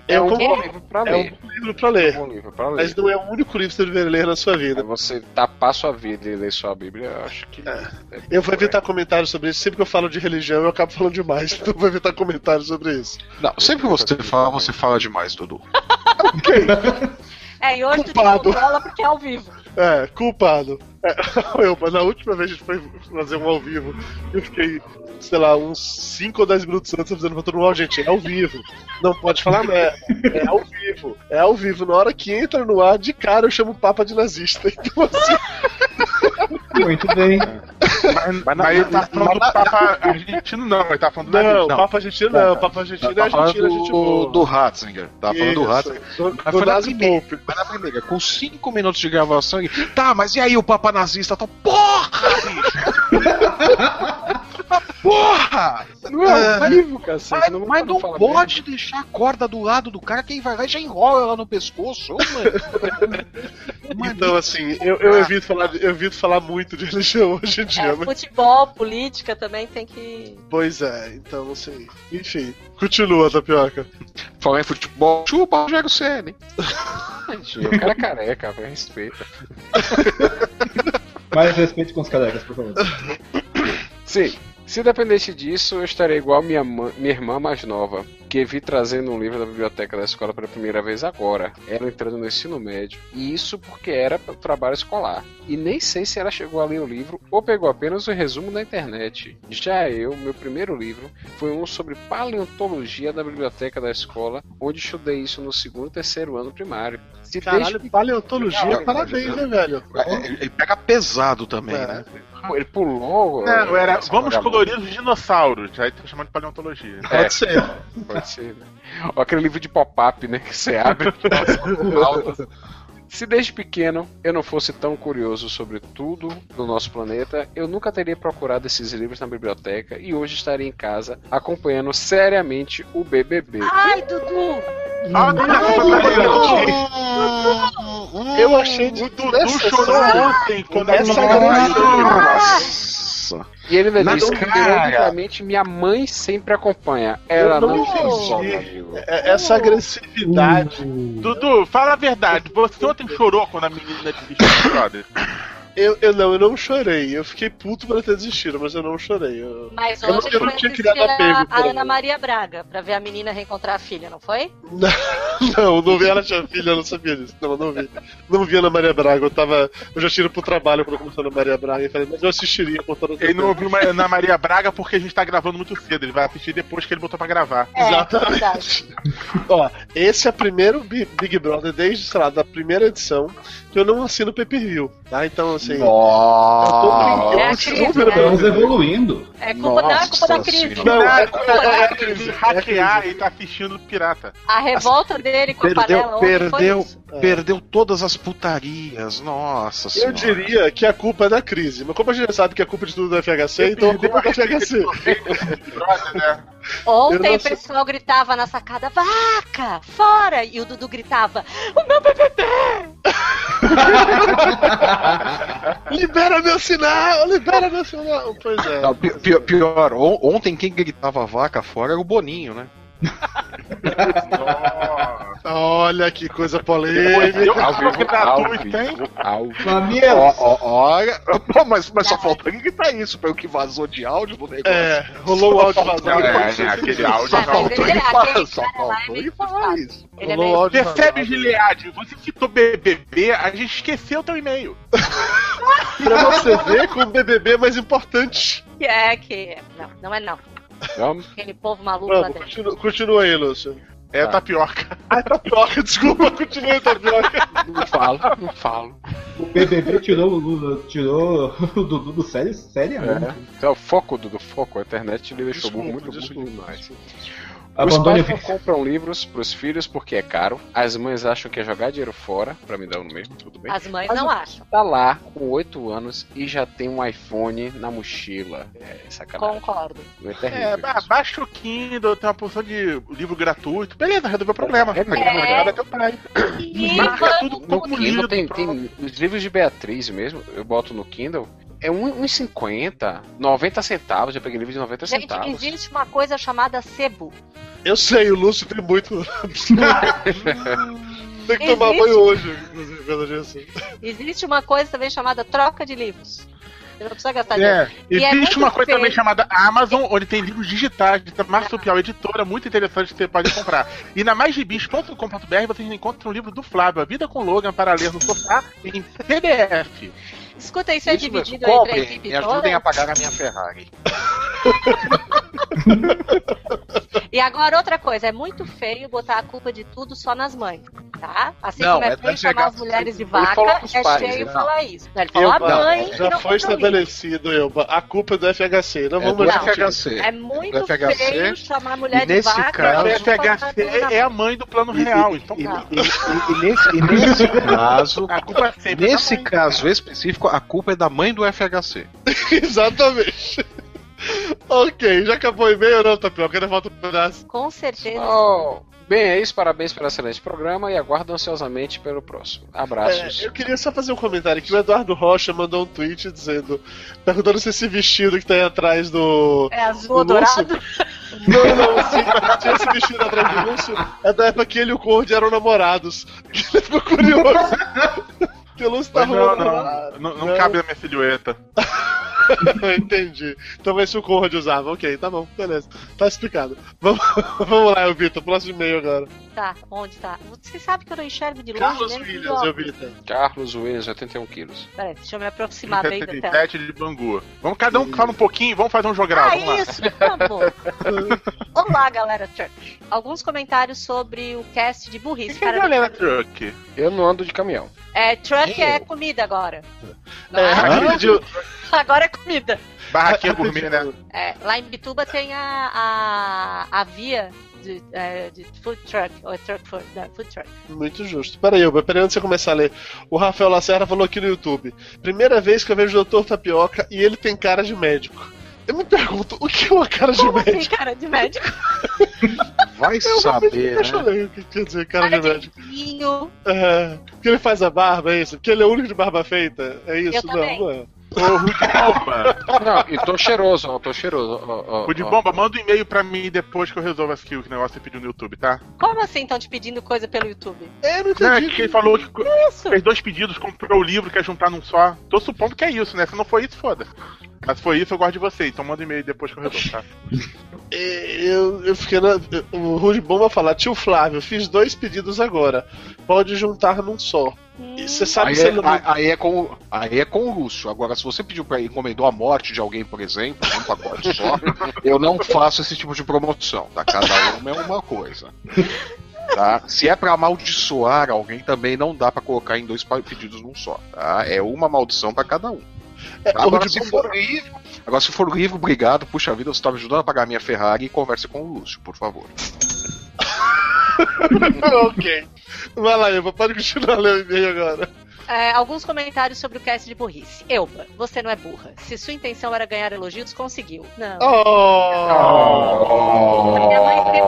É um concordo. bom livro pra É ler. um livro pra É ler. um bom livro pra ler. Mas não é o único livro que você deveria ler na sua Aí vida. você tapar sua vida e ler sua Bíblia, eu acho que. é Eu vou evitar comentários sobre isso. Sempre que eu falo de religião, eu acabo falando demais. Então eu vou evitar comentários sobre isso. Não, sempre que você fala, você fala demais, Dudu. É, e hoje tu Culpado. te controla porque é ao vivo. É, culpado. É, eu, mas na última vez a gente foi fazer um ao vivo, eu fiquei, sei lá, uns 5 ou 10 minutos antes avisando pra todo mundo, gente, é ao vivo. Não pode falar merda. É ao vivo. É ao vivo. Na hora que entra no ar, de cara eu chamo o Papa de nazista. Então, assim, Muito bem. Mas, mas ele tá falando do Papa argentino, não, ele tá falando do não, nazismo. o Papa argentino não. O Papa argentino é Tá falando argentino, a gente do, boa. do Ratzinger. Tá falando do Ratzinger. Do, Mas do foi na primeira, mas na primeira, com 5 minutos de gravação, ele, tá, mas e aí o Papa nazista? Tá, porra, bicho! porra! Não é ao vivo, cacete. Mas, não, mas não fala pode deixar a corda do lado do cara, quem vai lá e já enrola ela no pescoço, ô, mano. Então, assim, eu, eu, evito falar, eu evito falar muito de religião hoje em dia, É, mas. futebol, política também tem que. Pois é, então, assim. Enfim, continua, Tapioca. Falar em futebol, chupa o Rogério Senna, hein? O cara é careca, velho, respeita. Mais respeito com os carecas, por favor. Sim, se dependesse disso, eu estaria igual minha, minha irmã mais nova, que vi trazendo um livro da biblioteca da escola pela primeira vez agora, ela entrando no ensino médio, e isso porque era para o trabalho escolar. E nem sei se ela chegou a ler o livro ou pegou apenas o resumo da internet. Já eu, meu primeiro livro, foi um sobre paleontologia da biblioteca da escola, onde estudei isso no segundo e terceiro ano primário. Se Caralho, desde paleontologia, parabéns, né, velho? É, Ele ele pega pesado também, É. né? Ele pulou. Não, era vamos colorir os dinossauros. Aí tá chamando de paleontologia. É. Pode ser. Pode ser, né? Ou aquele livro de pop-up, né? Que você abre. Nossa, Se desde pequeno eu não fosse tão curioso sobre tudo do nosso planeta, eu nunca teria procurado esses livros na biblioteca e hoje estaria em casa acompanhando seriamente o BBB. Ai, Dudu! Ah, Eu achei O Dudu chorou ontem quando a Essa grande- Nossa. E ele ainda Nada diz cara. que ironicamente minha mãe sempre acompanha. Ela Eu não entendi. É- Essa agressividade. Dudu, fala a verdade. Você ontem chorou quando a menina desistiu do brother? Eu, eu não, eu não chorei. Eu fiquei puto por ter desistido, mas eu não chorei. Eu- Mas Eu não- ontem eu não tinha criado apego a. Ana Maria Braga, pra ver a menina reencontrar a filha, não foi? Não, não vi ela tinha filha, eu não sabia disso. Não, não vi. Não vi Ana Maria Braga. Eu tava. Eu já tinha ido pro trabalho quando começou a Ana Maria Braga e falei, mas eu assistiria com toda Ele não ouviu Ana Maria Braga porque a gente tá gravando muito cedo. Ele vai assistir depois que ele botou pra gravar. É, Exatamente. verdade. Ó, esse é o primeiro Bi- Big Brother desde, sei lá, da primeira edição que eu não assino pay per view, tá? Então, assim. Nossa. Eu É a continuo crise, vendo né? Estamos evoluindo. É culpa, é culpa da crise. senhora. Não, é, é, culpa é, da é a crise. Hackear e tá assistindo pirata. A revolta dele com a panela Perdeu, foi perdeu, isso. perdeu todas as putarias. Nossa Eu senhora. diria que a culpa é da crise, mas como a gente sabe que a culpa de tudo é do FHC, então a culpa é do FHC. Eu Ontem o pessoal gritava na sacada, vaca, fora! E o Dudu gritava, o meu BBB! libera meu sinal, libera meu sinal. Pois é. Não, pi- pi- pior, on- ontem quem gritava vaca fora era o Boninho, né? Olha que coisa Eu, polêmica. Vivo, ao gratuito, hein? ó, Olha, Pô, mas, mas só faltou ele gritar isso, pelo que vazou de áudio do negócio. É, rolou o áudio vazado. É, né, aquele áudio. Faltou ele- falar, só é faltou ele falar frustrado. isso. Ele é Rolou meio... áudio Percebe. Gilead? Você citou BBB, a gente esqueceu teu e-mail. Pra você ver como o BBB é mais importante. Que é que... Não, não é não. Aquele povo maluco lá Vamos, dentro. continua, continua aí, Lúcio. É Tá. tapioca. Ah, tapioca, desculpa, continua tapioca. Não falo, não falo. O BBB tirou o Lula, tirou o Dudu do sério? Sério? É. Então, o foco do, do foco, a internet ele deixou Desculpa, muito, desculpa. muito demais. Os Abandone pais o não compram livros pros filhos porque é caro. As mães acham que é jogar dinheiro fora, pra me dar no mesmo, tudo bem. As mães Mas não acham. Tá lá com 8 anos e já tem um iPhone na mochila. É sacanagem. Concordo. É terrível. É, ba- baixa o Kindle, tem uma porção de livro gratuito. Beleza, resolveu o problema. É mesmo. Agora é teu pai. E Marca tudo No como Kindle lido. tem, tem os livros de Beatriz mesmo, eu boto no Kindle. É um- uns 50, 90 centavos. Já peguei livro de 90 Gente, centavos. existe uma coisa chamada sebo. Eu sei, o Lúcio tem muito. tem que tomar Existe? banho hoje, inclusive, pelo disso. Existe uma coisa também chamada troca de livros. Você não precisa gastar dinheiro. É, E é existe muito uma coisa feio. também chamada Amazon, onde tem livros digitais da Marsupial Editora, muito interessante que você pode comprar. E na maisgibis.com.br vocês encontram um livro do Flávio, A Vida com Logan, para ler no sofá, em PDF. Escuta, isso é Isso mesmo. dividido entre a equipe me ajudem toda? a pagar a minha Ferrari. E agora outra coisa, é muito feio botar a culpa de tudo só nas mães, tá? Assim Não, como é é feio chamar as mulheres de vaca, é pais, feio né? falar isso. Ele falou a mãe já não foi isso. estabelecido, Elba. A culpa é do FHC. Não É vamos do. FHC. É muito Do FHC, feio chamar a mulher e de nesse vaca. caso- não FHC na é a mãe do plano E- real, e- então e, Não. e- e- e nesse, e nesse caso, a culpa é sempre nesse caso específico, a culpa é da mãe do FHC. Exatamente. ok, já acabou o e-mail ou não, Tapioca? Ainda falta um pedaço. Com certeza. Oh, bem, é isso. Parabéns pelo excelente programa e aguardo ansiosamente pelo próximo. Abraços. É, eu queria só fazer um comentário aqui. O Eduardo Rocha mandou um tweet dizendo, perguntando se esse vestido que tá aí atrás do. É azul do Lúcio- dourado? Não, não, sim, tinha esse vestido atrás do Lúcio. É da época que ele e o Conde eram namorados. Ele ficou curioso. Que o Lúcio Mas tava não, não, não, não cabe na minha silhueta. Entendi. Então vai se o Conrad usava. Ok, tá bom, beleza. Tá explicado. Vamos, vamos lá, Vitor. Próximo e-mail agora. Tá, onde tá? Você sabe que eu não enxergo de longe, Carlos né? Williams, eu Vitor. Carlos Williams, 81 quilos. Peraí, deixa eu me aproximar bem da tela. 77 de Bangu. Vamos cada um fala um pouquinho, vamos fazer um jogral. Ah, vamos lá. isso, favor. Olá, galera Truck. Alguns comentários sobre o cast de burrice. que, que é galera truck? Eu não ando de caminhão. é, truck é comida agora. É, Ah, de- agora é comida. Barraquinha gourmet, né? É, lá em Bituba tem a, a, a via de, é, de food truck, ou é truck food, não, food truck. Muito justo. Peraí, Elba, peraí antes de você começar a ler. O Rafael Lacerda falou aqui no YouTube. Primeira vez que eu vejo o Dr. Tapioca e ele tem cara de médico. Eu me pergunto, o que é uma cara de Como assim, médico? cara de médico? Vai Eu saber, né? falei o que quer dizer cara Cara de de médico. vinho. É, porque ele faz a barba, é isso? Porque ele é o único de barba feita? É isso? Eu não, também. não é. Ô, Rude Bomba. Não, e tô cheiroso, ó, tô cheiroso. Ó, ó, Rude ó. Bomba, manda um e-mail pra mim depois que eu resolvo esse que o negócio você pediu no YouTube, tá? Como assim estão te pedindo coisa pelo YouTube? É, não Não, é entendi. que ele falou que Isso. fez dois pedidos, comprou o livro, quer juntar num só. Tô supondo que é isso, né? Se não for isso, foda. Mas se for isso, eu gosto de você, então manda um e-mail depois que eu resolvo, tá? É, Eu, eu fiquei na. O Rude Bomba falar, tio Flávio, fiz dois pedidos agora. Pode juntar num só. E você sabe Aí se é, não. aí- é com, aí é com o Lúcio. Agora, se você pediu pra encomendou a morte de alguém, por exemplo, um pacote só, eu não faço esse tipo de promoção, tá? Cada uma é uma coisa. Tá? Se é pra amaldiçoar alguém, também não dá pra colocar em dois pedidos num só, tá? É uma maldição pra cada um. É, Tá? Agora, se for livre, agora, se for livre, obrigado, puxa vida, você tá me ajudando a pagar a minha Ferrari e converse com o Lúcio, por favor. ok. Vai lá, Eva, pode continuar lendo o e-mail agora. É, alguns comentários sobre o cast de burrice. Elba, você não é burra. Se sua intenção era ganhar elogios, conseguiu. Não. Oh! Minha mãe sempre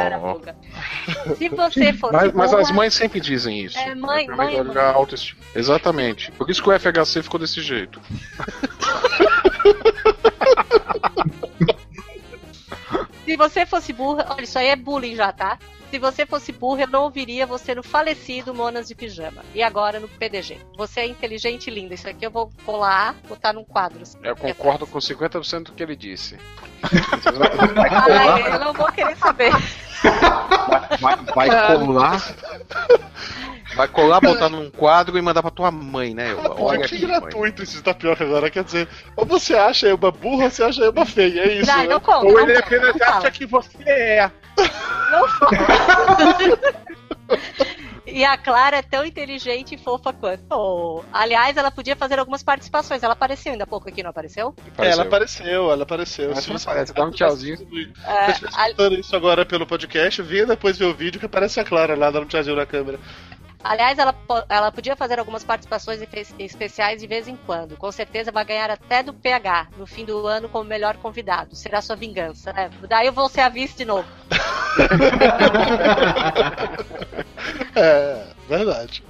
era burra. Se você fosse Mas, mas burra, as mães sempre dizem isso. É, mãe, Pra mãe, mãe. autoestima. Exatamente. Por isso que o FHC ficou desse jeito. Se você fosse burra, olha, isso aí é bullying já, tá? Se você fosse burra, eu não ouviria você no falecido Monas de Pijama. E agora no PDG. Você é inteligente e linda. Isso aqui eu vou colar, botar num quadro. Eu concordo com 50% do que ele disse. Ai, eu não vou querer saber. Vai, vai colar. Vai colar, botar num quadro e mandar pra tua mãe, né? Elba? Olha que aqui, mãe. gratuito esse tapioca agora. Quer dizer, ou você acha Elba burra ou você acha Elba feia. É isso. Não, né? não conta. Ou ele apenas acha que você é. E a Clara é tão inteligente e fofa quanto. Oh. Aliás, ela podia fazer algumas participações. Ela apareceu ainda há pouco aqui, não apareceu? É, ela apareceu, ela apareceu. Mas Se não você aparece, dá um tchauzinho. É, estiver escutando isso agora pelo podcast, venha depois ver o vídeo que aparece a Clara lá dando um tchauzinho na câmera. Aliás, ela, ela podia fazer algumas participações especiais de vez em quando. Com certeza vai ganhar até do PH no fim do ano como melhor convidado. Será sua vingança, né? Daí eu vou ser a vice de novo. É, verdade.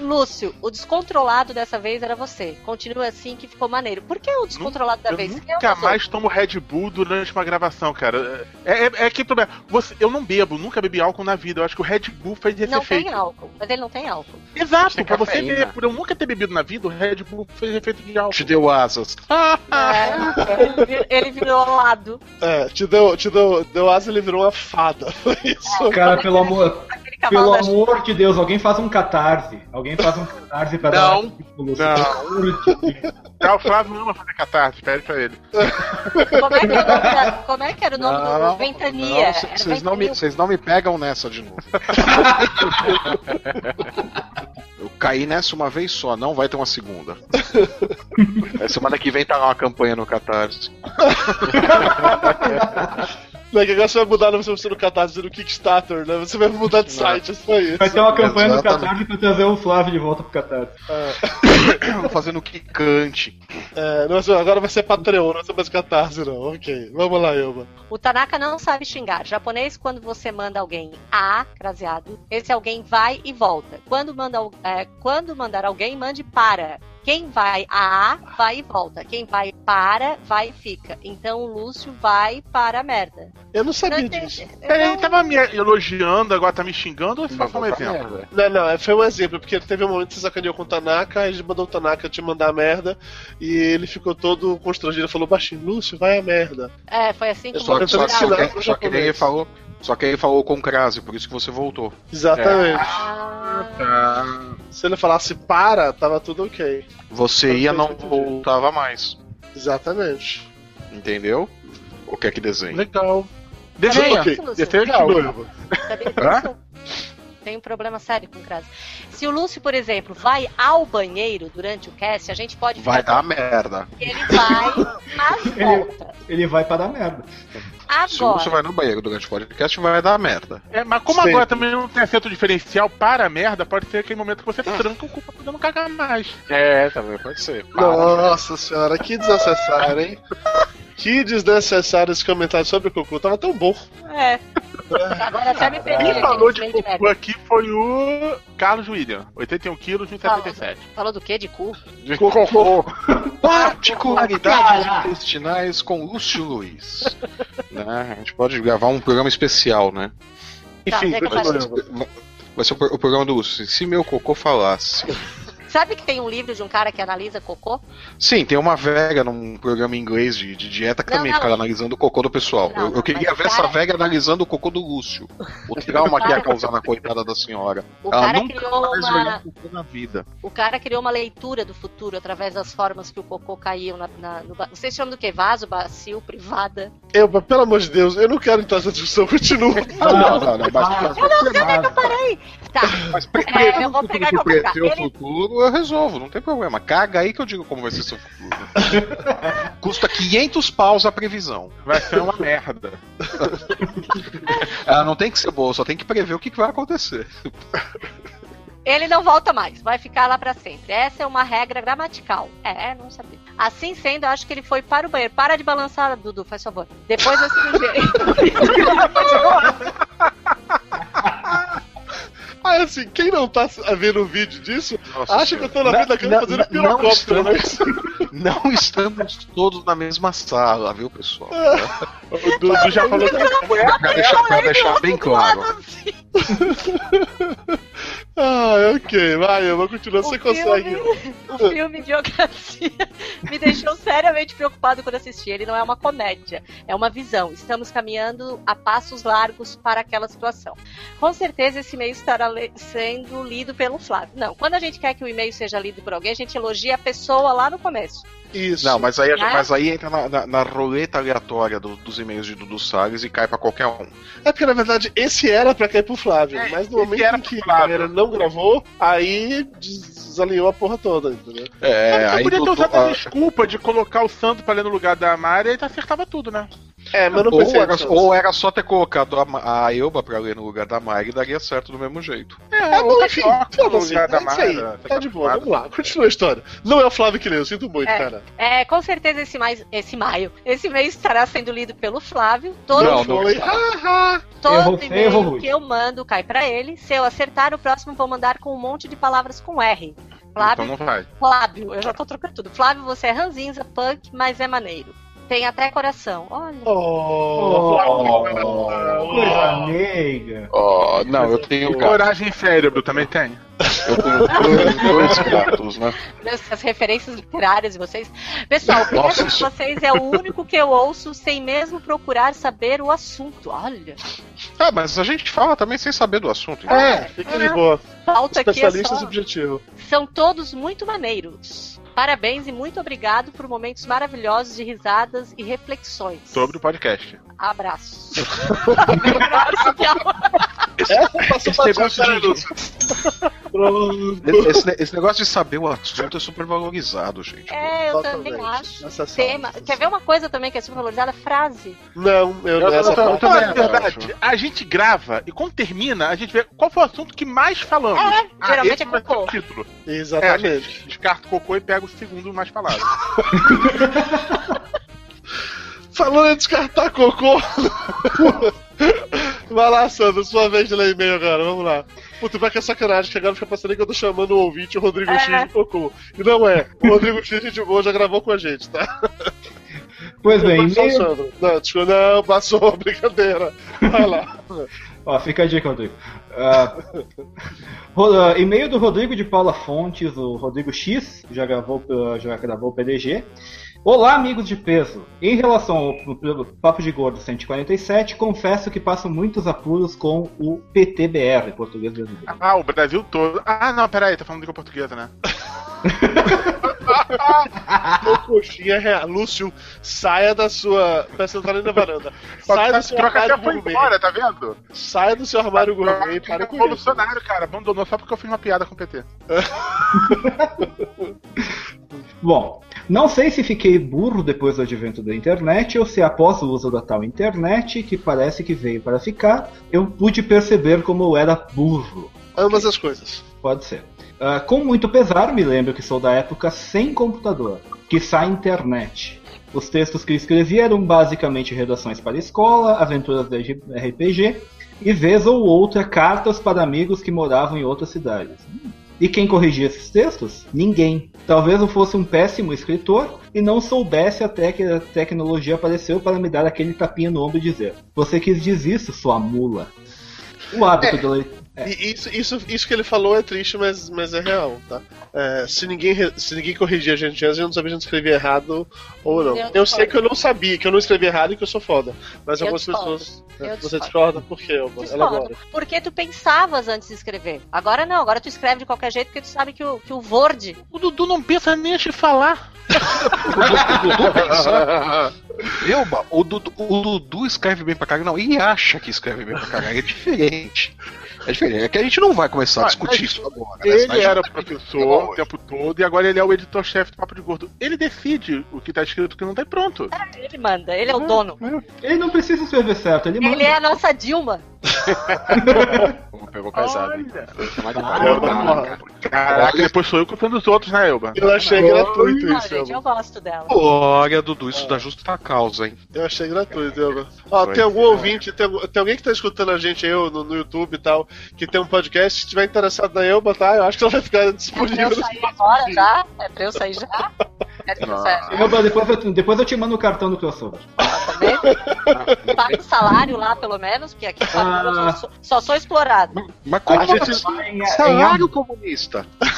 Lúcio, o descontrolado dessa vez era você. Continua assim que ficou maneiro. Por que o descontrolado da Eu vez? É nunca os mais tomo Red Bull durante uma gravação, cara. É, é, é que problema. Você, eu não bebo, nunca bebi álcool na vida. Eu acho que o Red Bull fez esse Não efeito. tem álcool, mas ele não tem álcool. Exato, Tem pra você ver, por eu nunca ter bebido na vida, o Red Bull fez efeito de álcool. Te deu asas. É, ele, vir- ele virou lado. É, te deu, te deu, deu asa e ele virou uma fada. Foi isso. Cara, pelo amor, pelo amor de Deus, alguém faz um catarse. Alguém faz um catarse pra dar Não, uma pro Lúcio. não. Deus. Ah, o Flávio ama fazer catarse, pede pra ele. Como é que, é o nome da- como é que era o nome do Ventania? não, c- Era vocês não, me- Ventania. vocês não me pegam nessa de novo. Eu caí nessa uma vez só, não vai ter uma segunda. É, semana que vem tá lá uma campanha no Catarse. É que agora você vai mudar, não vai ser no Catarse, no Kickstarter, né? Você vai mudar de site, é só isso. Vai ter uma campanha no. Catarse pra trazer o Flávio de volta pro Catarse. Fazendo quicante. É, não, agora vai ser Patreon, não vai ser mais Catarse, não. Ok, vamos lá, Elba. O Tanaka não sabe xingar. Japonês, quando você manda alguém a, craseado, esse alguém vai e volta. Quando, manda, é, quando mandar alguém, mande para. Quem vai a, vai e volta. Quem vai para, vai e fica. Então o Lúcio vai para a merda. Eu não Não sabia entendi. disso. Ele não- tava me elogiando, agora tá me xingando ou só foi um Mandou pra exemplo? merda. Não, não, é, foi um exemplo, porque teve um momento que você sacaneou com o Tanaka, aí ele mandou o Tanaka te mandar a merda, e ele ficou todo constrangido, falou baixinho, Lúcio, vai a merda. É, foi assim que Eu só- o Só, só, que, só que nem ele falou. Só que ele falou com crase, por isso que você voltou. Exatamente. Ah, Ah, Se ele falasse para, tava tudo ok. Você ia, não voltava mais. Exatamente. Entendeu? O que é que desenha? legal. Desenha. Ok, isso, Lúcio. Desenha de novo. disso? Tem um problema sério com crase. Se o Lúcio, por exemplo, vai ao banheiro durante o cast, a gente pode Vai dar merda. ele vai, mas Ele- volta. Ele vai pra dar merda. Se você Agora, vai no banheiro durante o podcast, vai dar merda. É, mas como Sempre. agora também não tem acento diferencial para a merda, pode ser aquele momento que você tranca o cu pra poder não cagar mais. É, também pode ser. Nossa senhora, que desnecessário, hein? Que desnecessário esse comentário sobre o Cocô. Tava tão bom. é. Agora até me perdi. Quem falou de merda. aqui foi o Carlos William, 81 quilos, 1,77. Falou do quê? De cu? De cocô. Particularidades intestinais com Lúcio Luiz. Né? A gente pode gravar um programa especial, né? Tá, Enfim, Vai vai ser o o programa do Lúcio. Se meu cocô falasse. Sabe que tem um livro de um cara que analisa cocô? Sim, tem uma vega num programa em inglês de, de dieta que Não, também não. fica analisando o cocô do pessoal. Não, eu, eu não, queria mas ver o essa cara- vega analisando o cocô do Lúcio. O trauma que ia causar na coitada da senhora. O Ela cara nunca criou mais uma- olhou o cocô na vida. O cara criou uma leitura do futuro através das formas que o cocô caiu na, na- no. ba- Vocês chamam do quê? Vaso, bacio, privada? Elba, pelo amor de Deus, eu não quero entrar nessa discussão, continua. Não, não, não, mas, mas, Parei! Tá. mas pre- É, prever eu o vou futuro pegar que que eu vou prever o pegar. Ele- futuro, eu resolvo, não tem problema. Caga aí que eu digo como vai ser seu futuro. Custa 500 paus a previsão. Vai ser uma merda. Ela não tem que ser boa, só tem que prever o que vai acontecer. Ele não volta mais, vai ficar lá pra sempre. Essa é uma regra gramatical. É, não sabia. Assim sendo, eu acho que ele foi para o banheiro. Para de balançar, Dudu, faz favor. Depois da cirurgia. Ah, assim, quem não tá vendo o vídeo disso, Nossa acha que eu tô na Senhora. frente da câmera fazendo pirocóptero, né? Não estamos todos na mesma sala, viu, pessoal? O Dudu já falou que Pra deixar, pra deixar bem claro. Ah, ok, vai, eu vou continuar, você o consegue. filme, o filme Biografia me deixou seriamente preocupado quando assisti. Ele não é uma comédia, é uma visão. Estamos caminhando a passos largos para aquela situação. Com certeza esse e-mail estará le- sendo lido pelo Flávio. Não, quando a gente quer que o e-mail seja lido por alguém, a gente elogia a pessoa lá no começo. Isso. Não, mas aí, Né? mas aí entra na, na- na roleta aleatória do- dos e-mails de Dudu Salles e cai pra qualquer um. É porque na verdade esse era pra cair pro Flávio, É, mas no momento era em que a galera não gravou, aí desalinhou a porra toda, entendeu? É, Você aí podia ter usado a ah, desculpa de colocar o santo pra ler no lugar da Mari e acertava tudo, né? É, mas não Ou pensei era, ou era só ter colocado a, a Elba pra ler no lugar da Mari e daria certo do mesmo jeito. É, bom, enfim, foda-se, lugar é da isso aí. Mara, Tá de boa, vamos lá, continua a história. Não é o Flávio que leu, eu sinto muito, É. cara. É, com certeza esse, mais, esse maio, esse mês estará sendo lido pelo Flávio. Todo, Não, Foi, haha. todo e-mail que eu mando cai pra ele. Se eu acertar, o próximo vou mandar com um monte de palavras com R. Então Flávio, não vai. Flávio, eu já tô trocando tudo. Flávio, você é ranzinza, punk, mas é maneiro. Tem até coração. Olha. Oh, Coisa neiga. Ó, não, eu tenho gato. Coragem e cérebro também tem. Eu tenho dois, dois gatos, né? As referências literárias de vocês. Pessoal, o de vocês é o único que eu ouço sem mesmo procurar saber o assunto. Olha, Ah, mas a gente fala também sem saber do assunto. então. É, fica de boa. falta aqui é Especialista só... subjetivo. São todos muito maneiros. Parabéns e muito obrigado por momentos maravilhosos de risadas e reflexões. Sobre o podcast. Abraços. Passou Esse negócio de-. Esse, esse negócio de saber o assunto é super valorizado, gente. é, eu Totalmente. também acho. Tema. Quer ver uma coisa também que é super valorizada? Frase. Não, eu, eu parte. também Olha, acho. verdade, a gente grava e quando termina, a gente vê qual foi o assunto que mais falamos. É, geralmente esse é cocô. título. É, a Exatamente. gente descarta o cocô e pega o segundo mais falado. Falando em descartar cocô. Vai lá, Sandro, sua vez de ler e-mail agora, vamos lá. Puta, vai que é sacanagem, que agora fica passando que eu tô chamando o ouvinte o Rodrigo É. X de cocô. E não é. O Rodrigo X, gente boa, já gravou com a gente, tá? Pois bem, Só o e-mail. Sandro. Não, desculpa, não, passou, brincadeira. Vai lá. Ó, fica a dica, Rodrigo. Ro- ah, e-mail do Rodrigo de Paula Fontes, o Rodrigo X, já gravou, já gravou o PDG. Olá, amigos de peso. Em relação ao Papo de Gordo 147, confesso que passo muitos apuros com o PTBR, português brasileiro. Ah, o Brasil todo. Ah, não, peraí, tá falando língua portuguesa, né? Ô, coxinha real. Lúcio, saia da sua. Peça entrar ali na varanda. Saia do seu Troca armário foi gourmet. embora, tá vendo? Saia do seu armário gourmet e Troca para é com isso. revolucionário, cara. Abandonou só porque eu fiz uma piada com o PT. Bom, não sei se fiquei burro depois do advento da internet ou se após o uso da tal internet, que parece que veio para ficar, eu pude perceber como eu era burro. Ambas as coisas. Pode ser. Ah, com muito pesar, me lembro que sou da época sem computador, que sai internet. Os textos que escrevi eram basicamente redações para escola, aventuras de RPG e vez ou outra cartas para amigos que moravam em outras cidades. E quem corrigia esses textos? Ninguém. Talvez eu fosse um péssimo escritor e não soubesse até que a tecnologia apareceu para me dar aquele tapinha no ombro e dizer: Você quis dizer isso, sua mula. O hábito da leitura. E isso, isso, isso que ele falou é triste, mas, mas é real, tá? É, se, ninguém, se ninguém corrigia a gente antes, a gente não sabia se a gente escrevia errado ou não. Eu Eu, sei que eu não sabia, que eu não escrevi errado e que eu sou foda. Mas Eu algumas discordo. pessoas. Eu Você discorda por quê. Elabora. Porque tu pensavas antes de escrever. Agora não, agora tu escreve de qualquer jeito porque tu sabe que o, que o Word. O Dudu não pensa nem antes de falar. O Dudu pensa. Elba, o Dudu, o Dudu escreve bem pra caralho, não, e acha que escreve bem pra caralho, é diferente. É diferente, é que a gente não vai começar a Ah, discutir mas isso agora. né? A Ele era o vai- professor o tempo todo e agora ele é o editor-chefe do Papo de Gordo. Ele decide o que tá escrito o que não tá e pronto. Ele manda, ele é o dono. Ele não precisa escrever certo, ele manda. Ele é a nossa Dilma. Pegou pesado? Olha. Ah, tá. Caraca, depois sou eu culpando os outros, né, Elba? Eu achei gratuito Não, isso, gente, eu Elba. gosto dela. Olha, Dudu, isso dá justa causa, hein? Eu achei gratuito, Elba. Ó, Foi. tem algum ouvinte, tem, tem alguém que tá escutando a gente aí no, no YouTube e tal, que tem um podcast, se tiver interessado na Elba, tá? Eu acho que ela vai ficar É pra eu disponível. sair agora já? É pra eu sair já? Eu. Elba, depois, eu, depois eu te mando o cartão do crossover. Tá vendo? Paga o salário lá, pelo menos, porque aqui eu Ah. só, só sou explorado. Mas como A gente vai em, em Salário comunista.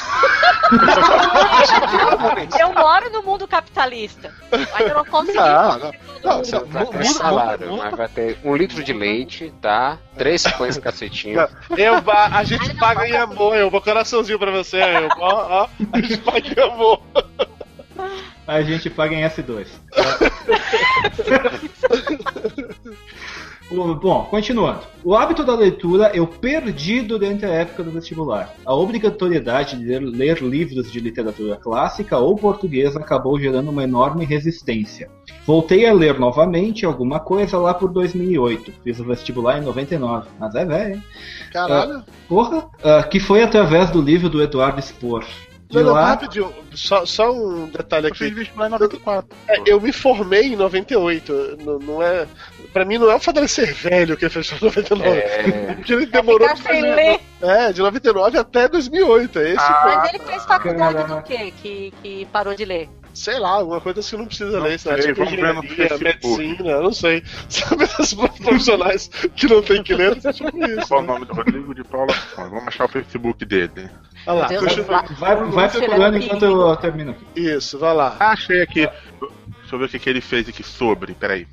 Eu moro no mundo capitalista. Mas eu não consegui. Não, não. Não, você- Não vai salário, muda- mas vai ter um litro de leite, tá? Três pães cacetinho. Elba, a gente paga em amor, Elba. Coraçãozinho pra você, Elba. Ó, ó. A gente paga em amor. A gente paga em S2. O- Bom, continuando. O hábito da leitura eu perdi durante a época do vestibular. A obrigatoriedade de ler, ler livros de literatura clássica ou portuguesa acabou gerando uma enorme resistência. Voltei a ler novamente alguma coisa lá por 2008. Fiz o vestibular em 99. Mas é velho, hein? Caralho. Porra! Ah, que foi através do livro do Eduardo Spor. De Não, não, rapidinho. Só, só um detalhe Eu fiz aqui. vestibular em 94. É, eu me formei em 98. Não, não é. Pra mim não é o fato dele ser velho que ele fez em 99. É, Porque ele demorou Ficar de sem fazer- ler. É, de 99 até 2008. É esse, Ah, Mas ele fez faculdade Caraca. do quê que, que parou de ler? sei lá, alguma coisa assim que não precisa Não ler. sei lá, sei, tipo vamos ver no medicina, eu não sei. Sabe esses profissionais que não tem que ler? É tipo isso. Qual o nome do Rodrigo de Paula? Vamos achar o Facebook dele. Olha lá, continua. vai, vai procurando enquanto eu termino aqui. Isso, vai lá. Ah, achei aqui. Deixa eu ver o que, que ele fez aqui sobre. Peraí.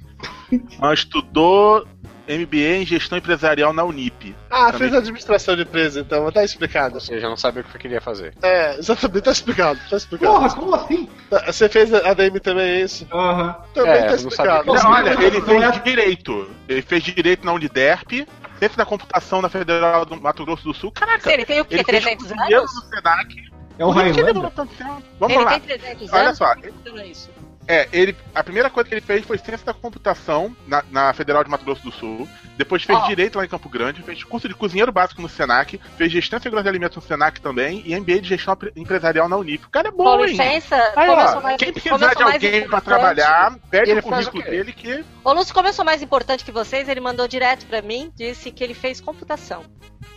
Ah, estudou MBA em gestão empresarial na Unip. Ah, Também. fez administração de empresa, então, tá explicado. ou seja, não sabia o que eu queria fazer. É, exatamente, tá explicado, tá explicado. Porra, como assim? Tá, Você fez ADM também, é isso? Aham. Também É, tá não explicado. sabia. Não, olha, ele não fez direito. Ele fez direito na Uniderp, ciência da computação na Federal do Mato Grosso do Sul. Caraca, Ele tem o quê? ele fez 300 cozinheiro anos? no Senac. É o ele tempo? Vamos ele lá. tem 300 Olha anos? só. Não é ele, a primeira coisa que ele fez foi ciência da computação na, na Federal de Mato Grosso do Sul. Depois fez Ó. direito lá em Campo Grande, fez curso de cozinheiro básico no Senac, fez gestão e segurança de alimentos no Senac também e MBA de gestão pre- empresarial na Unip. O cara é Com bom, hein? licença, Aí, ó, mais, quem precisar de alguém pra importante- trabalhar, pede o o currículo quê? dele que. Ô Lúcio, como eu sou mais importante que vocês, ele mandou direto pra mim, disse que ele fez computação.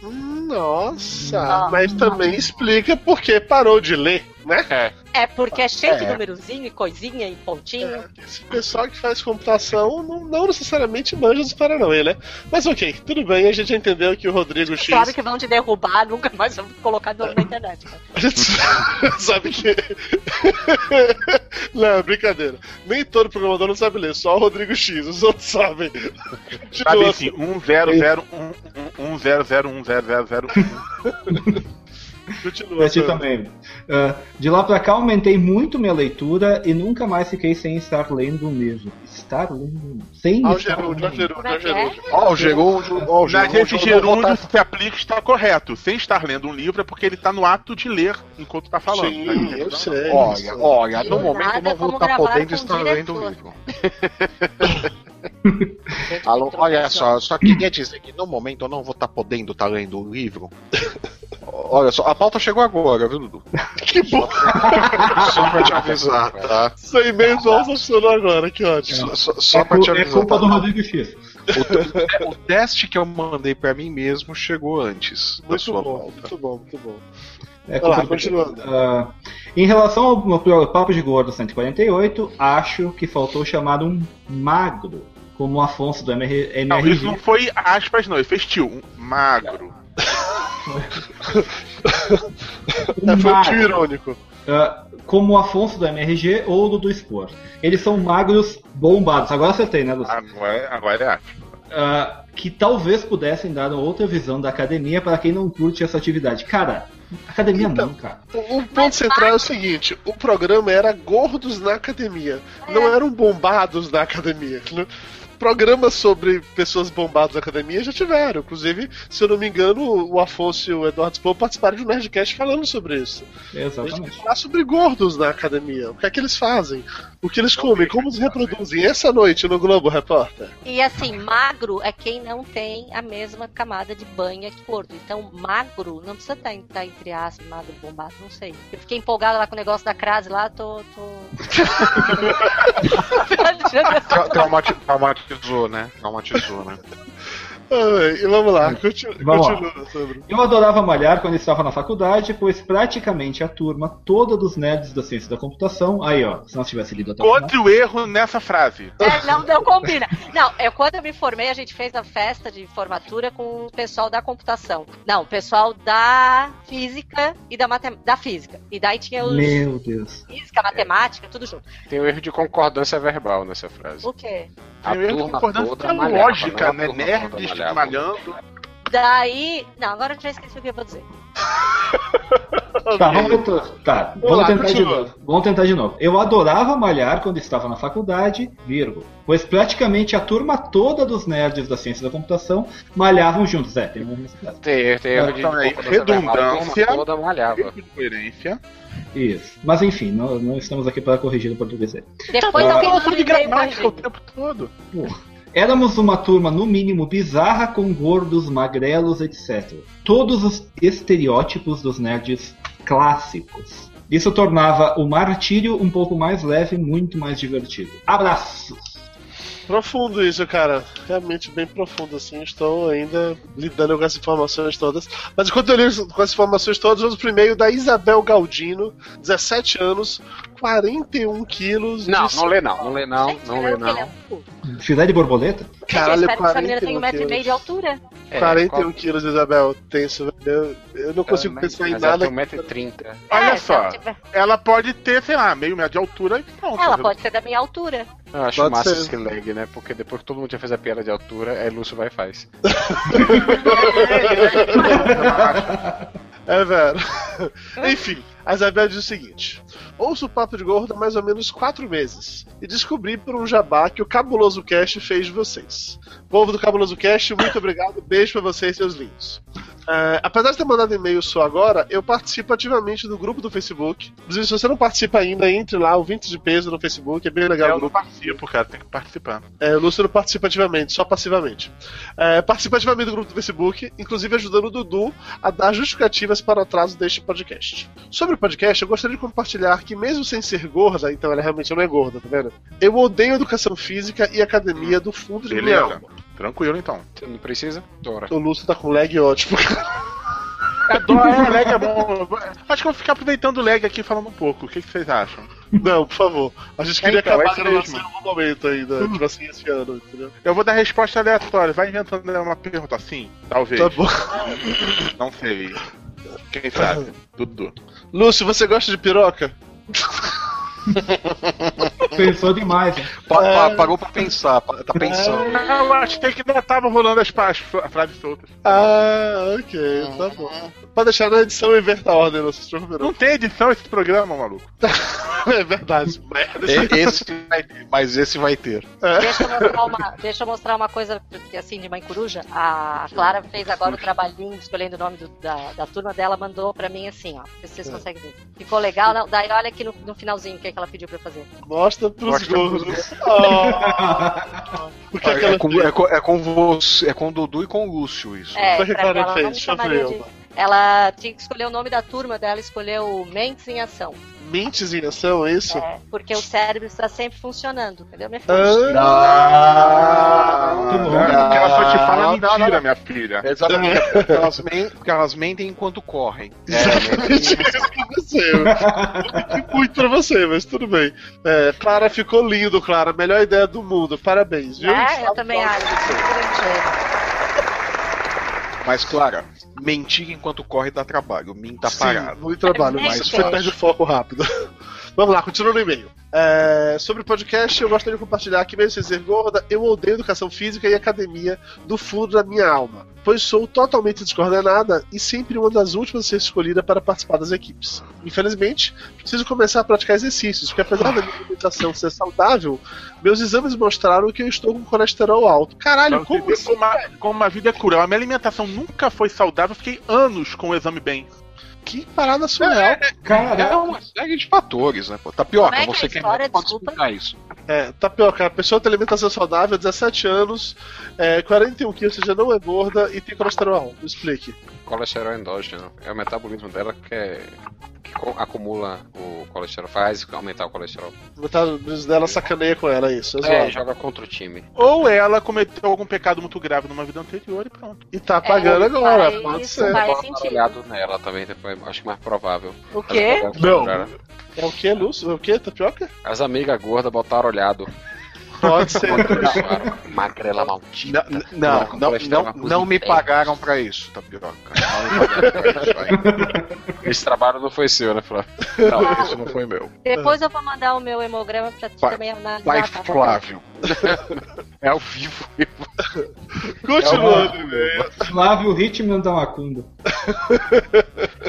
Hum, Nossa, Ah. mas também explica por que parou de ler, né? É, É porque é cheio de É. númerozinho e coisinha e pontinho. É, esse pessoal que faz computação não, não necessariamente manja dos Paranauê, né? Mas ok, tudo bem, a gente já entendeu que o Rodrigo X. Claro que vão te derrubar, nunca mais vão colocar de novo na internet. cara. A gente sabe que. não, brincadeira. Nem todo programador não sabe ler, só o Rodrigo X, os outros sabem. Sabe assim, 1 0 0 1 1 0 0 1 0 0 0 Continua. Ti também. Ah, de lá pra cá aumentei muito minha leitura e nunca mais fiquei sem estar lendo um livro. Estar lendo. Sem Ah, o estar Gerúndio, lendo. Gerúndio, ó, o que? Gerúndio. Ó, o gerúndio, ó, o Na gerúndio. gerúndio se aplica está correto. Sem estar lendo um livro é porque ele está no ato de ler enquanto está falando. Sim, tá eu sei. Olha, olha, no momento eu não vou estar podendo estar lendo diretor. livro. Alô, olha só, só queria dizer que no momento eu não vou estar podendo estar lendo o livro. Olha só, a pauta chegou agora, viu, Dudu? Que bom. Só pra te avisar, tá? Seu e-mail só funcionou agora, que ótimo. Só, só- só É, pra te é avisar. culpa tá? do Rodrigo X. O, o teste que eu mandei pra mim mesmo chegou antes da Muito sua bom, pauta. muito bom, muito bom. É Vai lá, culpa do- continuando. Ah, em relação ao meu pro- Papo de Gordo 148, acho que faltou chamar um magro, como o Afonso do MR, Não, MRG. isso não foi aspas, não. Ele fez tio. Um magro. um É, foi um tio irônico. Ah, como o Afonso do MRG ou do do Expor. Eles são magros bombados. Agora acertei, né, Lúcio? Agora, agora é aspas. Ah, que talvez pudessem dar outra visão da academia para quem não curte essa atividade. Cara, academia Então, não, cara. O, o ponto central é o seguinte: o programa era gordos na academia, não eram bombados na academia. né? Programas sobre pessoas bombadas na academia já tiveram. Inclusive, se eu não me engano, o Afonso e o Eduardo Spoh participaram de um Nerdcast falando sobre isso. A gente vai Exatamente. falar sobre gordos na academia. O que é que eles fazem? O que eles comem? Como se reproduzem? Essa noite no Globo Repórter. E assim, magro é quem não tem a mesma camada de banha que gordo. Então, magro não precisa estar, estar entre aspas, magro, bombado, não sei. Eu fiquei empolgada lá com o negócio da crase lá, tô. tô... Tra- traumati- traumatizou, né? Traumatizou, né? Ai, e vamos lá, continua, Vamos lá. continua Sandro. Eu adorava malhar quando estava na faculdade, pois praticamente a turma toda dos nerds da ciência da computação. Aí, ó, se nós tivesse lido até o final. Encontre o erro nessa frase. É, não, não combina. Não, eu, quando eu me formei, a gente fez a festa de formatura com o pessoal da computação. Não, o pessoal da física e da matemática. Da física. E daí tinha os Meu Deus. física, matemática, tudo junto. tem um erro de concordância verbal nessa frase. O quê? A Tem um erro de concordância toda malhava, lógica, a né? Nerds malhava. malhando. Daí. Não, agora eu já esqueci o que eu vou dizer. Tá, vamos, tá, vamos lá, tentar de novo. Vamos tentar de novo. Eu adorava malhar quando estava na faculdade, vírgula. Pois praticamente a turma toda dos nerds da ciência da computação malhavam juntos. É, tem um resultado. Tem, tem erro de Então, redundância. toda malhava. Coerência. Isso. Mas enfim, não, não estamos aqui para corrigir o português. Depois Ah. alguém Falta manda de gramática o tempo todo. Éramos uma turma, no mínimo, bizarra com gordos, magrelos, etc. Todos os estereótipos dos nerds clássicos. Isso tornava o martírio um pouco mais leve e muito mais divertido. Abraços! Profundo isso, cara. Realmente bem profundo, assim. Estou ainda lidando com essas informações todas. Mas enquanto eu lido com essas informações todas, vamos e-mail da Isabel Galdino, 17 anos, 41 quilos. Não, de- não lê não, não lê não, Gente, não lê é não. cu. Filé de borboleta? Caralho, espero que essa menina tenha 41 um metro e meio de quilos. altura. É, 41 qual- quilos, Isabel. Tenso. Eu, eu não consigo pensar em mas ela nada. tem 1,30m. Olha É, só, ela tiver- ela pode ter, sei lá, meio metro de altura e pronto. Ela pode ser da minha altura. Eu acho Pode massa ser. esse lag, né? Porque depois que todo mundo já fez a piada de altura, aí Lúcio vai e faz. É, velho. Enfim, a Isabel diz o seguinte: Ouço o Papo de Gordo há mais ou menos quatro meses e descobri por um jabá que o Cabuloso Cast fez de vocês. Povo do Cabuloso Cast, muito obrigado. Beijo pra vocês, seus lindos. É, apesar de ter mandado e-mail só agora, eu participo ativamente do grupo do Facebook. Inclusive, se você não participa ainda, entre lá, o 20 de peso no Facebook, é bem legal o Eu não participo, cara, tem que participar. É, o Lúcio não participa ativamente, só passivamente. É, participa ativamente do grupo do Facebook, inclusive ajudando o Dudu a dar justificativas para o atraso deste podcast. Sobre o podcast, eu gostaria de compartilhar que, mesmo sem ser gorda, então ela realmente não é gorda, tá vendo? Eu odeio educação física e academia do fundo de minha alma. Tranquilo então. Você não precisa? Dora. O Lúcio tá com lag ótimo. É, dó, é, lag é bom. Acho que eu vou ficar aproveitando o lag aqui falando um pouco. O que, que vocês acham? Não, por favor. A gente queria Então, acabar a gravação em algum momento ainda, tipo assim, esse ano, entendeu? Eu vou dar resposta aleatória. Vai inventando uma pergunta assim? Talvez. Tá bom. Não sei. Quem sabe? Dudu. Lúcio, você gosta de piroca? Pensou demais, hein? Pa- É. pa- parou pra pensar, pa- tá pensando. Eu achei que ainda tava rolando as, as, as frases soltas. Ah, ok, tá bom. Pode deixar na edição e inverta a ordem, não se não. Tem edição esse programa, maluco. É verdade, merda. E- Esse vai ter, mas esse vai ter. Deixa eu mostrar uma, deixa eu mostrar uma coisa assim de mãe coruja. A Clara fez agora o trabalhinho escolhendo o nome do- da, da turma dela, mandou pra mim assim, ó. Vocês conseguem ver. Ficou legal? Não, daí olha aqui no, no finalzinho o que, é que ela pediu pra fazer. Mostra pros Mostra pros gordos. Oh. O que é que É ela com, é, com, é com você, é com o Dudu e com o Lúcio isso. É, que pra Clara ela fez, deixa eu ver. Ela tinha que escolher o nome da turma dela, escolheu Mentes em Ação. Mentes em ação, é isso? É, porque o cérebro está sempre funcionando, entendeu, minha filha? Ah, Muito bom. Porque ela só te fala não, mentira, não, não. minha filha. Exatamente. Porque elas, men- porque elas mentem enquanto correm. Exatamente isso pra você. Eu muito pra você, mas tudo bem. É, Clara ficou lindo, Clara. Melhor ideia do mundo. Parabéns, viu? É, eu também acho. Mas, Clara, mentir enquanto corre dá trabalho. Minta Sim, parado. muito trabalho, É mas você perde o foco rápido. Vamos lá, continuando o e-mail. É, sobre o podcast, eu gostaria de compartilhar que, mesmo sem ser gorda, eu odeio educação física e academia do fundo da minha alma, pois sou totalmente descoordenada e sempre uma das últimas a ser escolhida para participar das equipes. Infelizmente, preciso começar a praticar exercícios, porque apesar da minha alimentação ser saudável, meus exames mostraram que eu estou com colesterol alto. Caralho, como assim? como, a, como a vida é cruel. A minha alimentação nunca foi saudável, eu fiquei anos com o exame bem. Que parada surreal. É Cara, uma série de fatores, né? Pô, Tapioca, Como é que é você a quer pode Desculpa. explicar isso. É, tapioca, a pessoa tem alimentação saudável, 17 anos, é, 41 quilos, ou seja, não é gorda e tem colesterol alto. Explique. Colesterol endógeno. É o metabolismo dela que, é, que acumula o colesterol, faz aumentar o colesterol. Metade dela sacaneia com ela, isso. É É, joga contra o time. Ou ela cometeu algum pecado muito grave numa vida anterior e pronto. E tá pagando É, agora, faz- pode ser. faz Bota sentido. nela também, depois, acho que mais provável. O quê? Amigas Não. É o que, Lúcio? É o que, tapioca? As amigas gordas botaram olhado. Pode ser. Magrela maldita. Não, não, não, não, me pagaram pra isso, Tapioca. Não me pagaram pra isso aí. Esse trabalho não foi seu, né, Flávio? Não, isso não foi meu. Depois eu vou mandar o meu hemograma pra ti Pai- também analisar. Pai? Flávio. É ao vivo. Continuando o e-mail. Flávio Hitman da Macumba.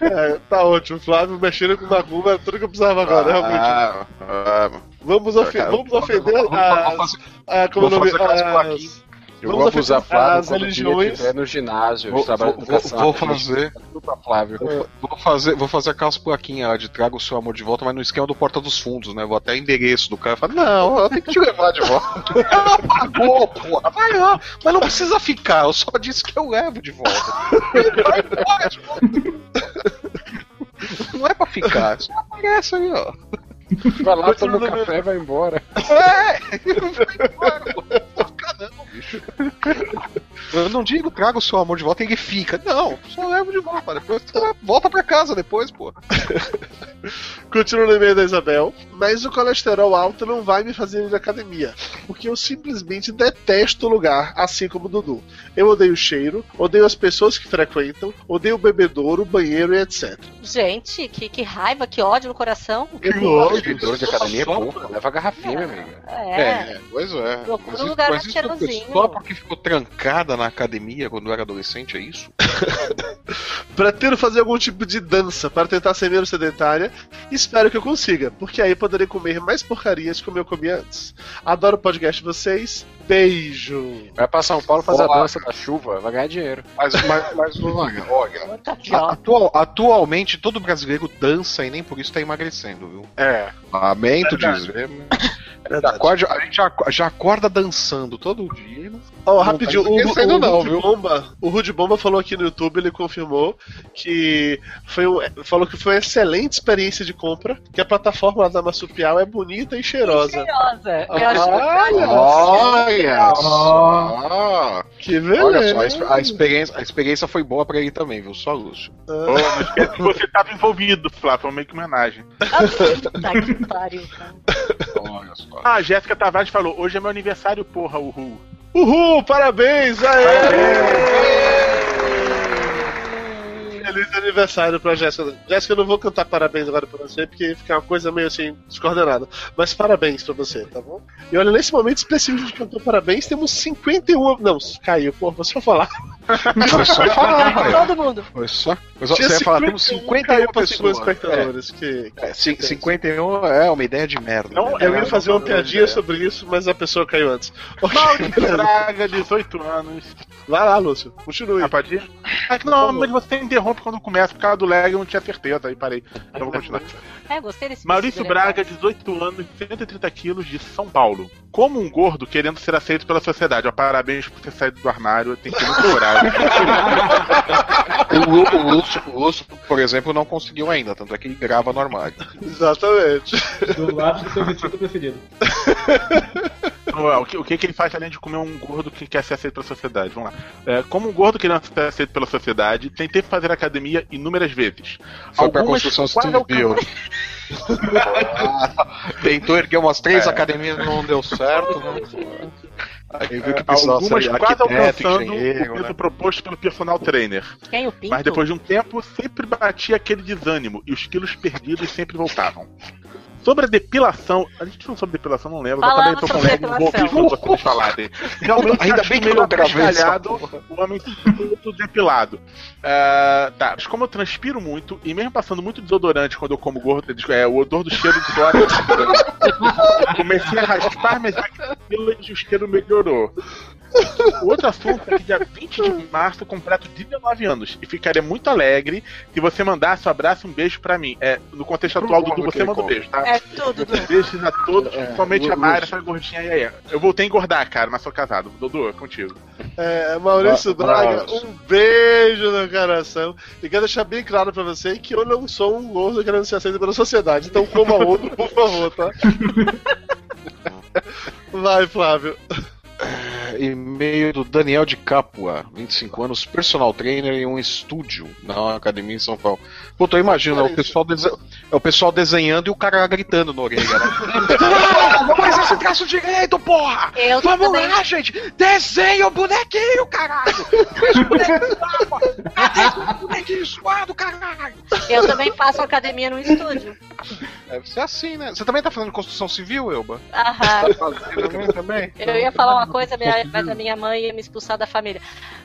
É, tá ótimo, Flávio mexendo com macumba é tudo que eu precisava agora, realmente. Ah, ah, Vamos, ofe vamos ofender fazer- a, como vou o nome, fazer as-. Eu Vamos vou abusar Flávio quando religiões. estiver no ginásio, Vou, trabalho vou- vou- vou fazer, pra Flávio. vou fazer, vou fazer aquelas plaquinhas lá de traga o seu amor de volta, mas no esquema do Porta dos Fundos, né? Vou até o endereço do cara e falo, não, eu tenho que te levar de volta. Ela pagou, porra, vai lá, mas não precisa ficar, eu só disse que eu levo de volta. Vai embora de volta. Não é pra ficar, só aparece aí, ó. Vai lá, toma um café e vai embora. É, vai embora, pô. Não bicho. Eu não digo traga o seu amor de volta e ele fica. Não, só levo de volta. Depois você volta pra casa depois, pô. Continua no e-mail da Isabel, mas o colesterol alto não vai me fazer ir na academia, porque eu simplesmente detesto o lugar, assim como o Dudu. Eu odeio o cheiro, odeio as pessoas que frequentam, odeio o bebedouro, o banheiro e etc. Gente, que, que raiva, que ódio no coração. Seguidor de academia é pouco, leva a garrafinha, minha amiga. É. pois é. Procura Mas um isso- lugar mas isso é cheirosinho. Só porque ficou na academia quando era adolescente, é isso? Pretendo fazer algum tipo de dança para tentar ser menos sedentária espero que eu consiga, porque aí poderei comer mais porcarias como eu comia antes. Adoro o podcast de vocês. Beijo. Vai pra São Paulo fazer Olá. a dança da chuva, vai ganhar dinheiro. Mas, mas, mas olha, olha. Atual- atualmente todo brasileiro dança e nem por isso tá emagrecendo, viu? É. Lamento Verdade. dizer. Acorda- a gente já, já acorda dançando todo dia. Ó, Não rapidinho, tá o, o, não, Rude viu? Bomba, o Rude Bomba falou aqui no YouTube, ele confirmou que foi um, falou que foi uma excelente experiência de compra, que a plataforma da Massupial é bonita e cheirosa. Cheirosa. Eu acho Olha, Olha só! que beleza. Olha só, a, exp- a experiência, a experiência foi boa pra ele também, viu? Só Lúcio. Ô, não esquece que você tava envolvido, Flávio, foi meio que homenagem. Tá que pariu, cara. Olha só. Ah, a Jéssica Tavares falou, hoje é meu aniversário, porra, uhul. Uhul, parabéns! Aê! Feliz aniversário pra Jéssica. Jéssica, eu não vou cantar parabéns agora pra você, porque fica uma coisa meio assim, descoordenada. Mas parabéns pra você, tá bom? E olha, nesse momento específico de cantar parabéns, temos 51. Não, caiu, pô, você vai falar. Foi só falar, velho. Todo mundo. Foi só. Mas, ó, Tinha Você ia falar, temos 51 51 caiu pra 50 pessoas. espectadores. Que... É, é, cin- 51 é uma ideia de merda. Não, né? eu ia fazer uma piadinha é. sobre isso, mas a pessoa caiu antes. Maurício. Braga, 18 anos. Vai lá, Lúcio. Continue. Ir? Ah, que não, mas você interrompe quando começa, por causa do lag, eu não tinha certeza, aí parei. Então vou continuar. É, gostei desse Maurício Braga, 18 anos, 130 quilos, de São Paulo. Como um gordo querendo ser aceito pela sociedade. Ó, parabéns por ter saído do armário, tem que ter muito coragem. O, o Lúcio, o Lúcio, por exemplo, não conseguiu ainda, tanto é que ele grava no armário. Exatamente. Do lado do seu vestido preferido. O, que, o que que ele faz além de comer um gordo que quer ser aceito pela sociedade? Vamos lá. É, como um gordo querendo ser aceito pela sociedade, tentei fazer academia inúmeras vezes. Foi pra Algumas construção quase civil. Tentou erguer umas três É. academias não deu certo, né? Aí viu que É, precisava algumas quase alcançando o peso né? proposto pelo personal trainer. Quem o Pinto? Mas depois de um tempo, sempre batia aquele desânimo e os quilos perdidos sempre voltavam. Sobre a depilação, a gente falou sobre depilação, não lembro, Falamos eu também tô com não ouvir depilação. quando vocês falarem. Realmente, Ainda bem que não gravei porra. o homem todo depilado. Ah, tá, mas como eu transpiro muito, e mesmo passando muito desodorante quando eu como gordo, é, o odor do cheiro de suor é Comecei a raspar minhas axilas e o cheiro melhorou. O outro assunto é que dia 20 de março eu completo 19 anos e ficaria muito alegre se você mandasse um abraço e um beijo pra mim. É, no contexto atual Dudu, que você manda um beijo, tá? É tudo, Dudu. Beijos a todos, É, principalmente a. Mayra, essa gordinha aí, aí. Eu voltei a engordar, cara, mas sou casado. Dudu, é contigo. É, Maurício Bra- Braga, um beijo no coração. E quero deixar bem claro pra você que eu não sou um gordo querendo ser aceito pela sociedade. Então coma outro, por favor, tá? Vai, Flávio. E-mail do Daniel de Capua, 25 anos, personal trainer em um estúdio na academia em São Paulo. Puta, eu imagino, é o pessoal, dese- é o pessoal desenhando e o cara gritando na orelha, né? Não, fazer esse traço direito, porra! Eu Vamos também. lá, gente! Desenha o bonequinho, caralho! Deixa o bonequinho suado, caralho? Eu também faço academia no estúdio. Deve ser assim, né? Você também tá fazendo construção civil, Elba? Aham. Fazendo também, também? Eu ia falar uma coisa, minha- mas a minha mãe ia me expulsar da família.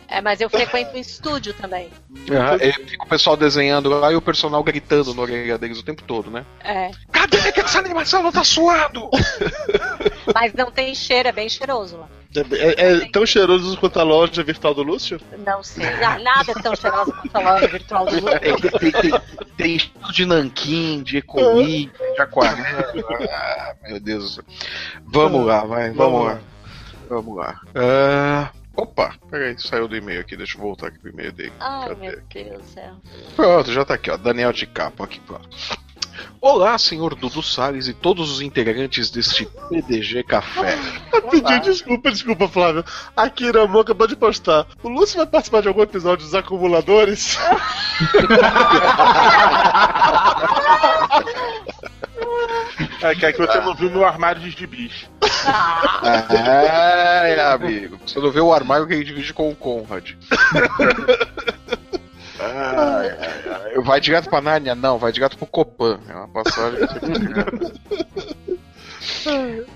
É, mas eu frequento um estúdio também. Aham, e fica o pessoal desenhando lá e o personal gritando na orelha deles o tempo todo, né? É. Cadê que essa animação não tá suado? Mas não tem cheiro, é bem cheiroso lá. É, é tão cheiroso quanto a loja virtual do Lúcio? Não sei. Na- Nada é tão cheiroso quanto a loja virtual do Lula. Tem, tem, tem, tem estudo de nanquim, de ecomi, de aquarela. Ah, meu Deus do céu. Vamos lá, vai, vamos, Vamos lá. lá. Vamos lá. Ah, opa, peraí, saiu do e-mail aqui, deixa eu voltar aqui pro e-mail dele. Ai, Cadê? meu Deus do céu. Pronto, já tá aqui, ó. Daniel de Capo aqui, pronto. Olá, senhor Dudu Salles e todos os integrantes deste PDG Café. Rapidinho, desculpa, desculpa, Flávio. A Kira Mo acabou de postar. O Lúcio vai participar de algum episódio dos acumuladores? É que é que você não viu meu armário de gibis. Ai, amigo. Você não vê o armário que ele divide com o Conrad. Ai, ai, ai. Vai direto pra Nárnia? Não, vai direto pro Copan. É uma passagem.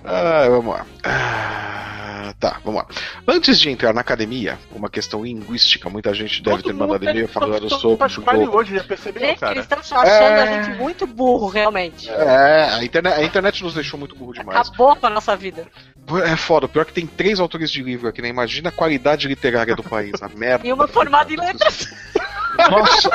Ah, vamos lá. Ah, tá, vamos lá. Antes de entrar na academia, uma questão linguística, muita gente deve ter mandado e-mail falando sobre. Hoje, já percebeu, Gente, cara? eles estão achando a É. gente muito burro, realmente. É, a internet, a internet nos deixou muito burro demais. Acabou com a nossa vida. É foda, pior que tem três autores de livro aqui, né? Imagina a qualidade literária do país, a merda. E uma formada em letras. Nossa.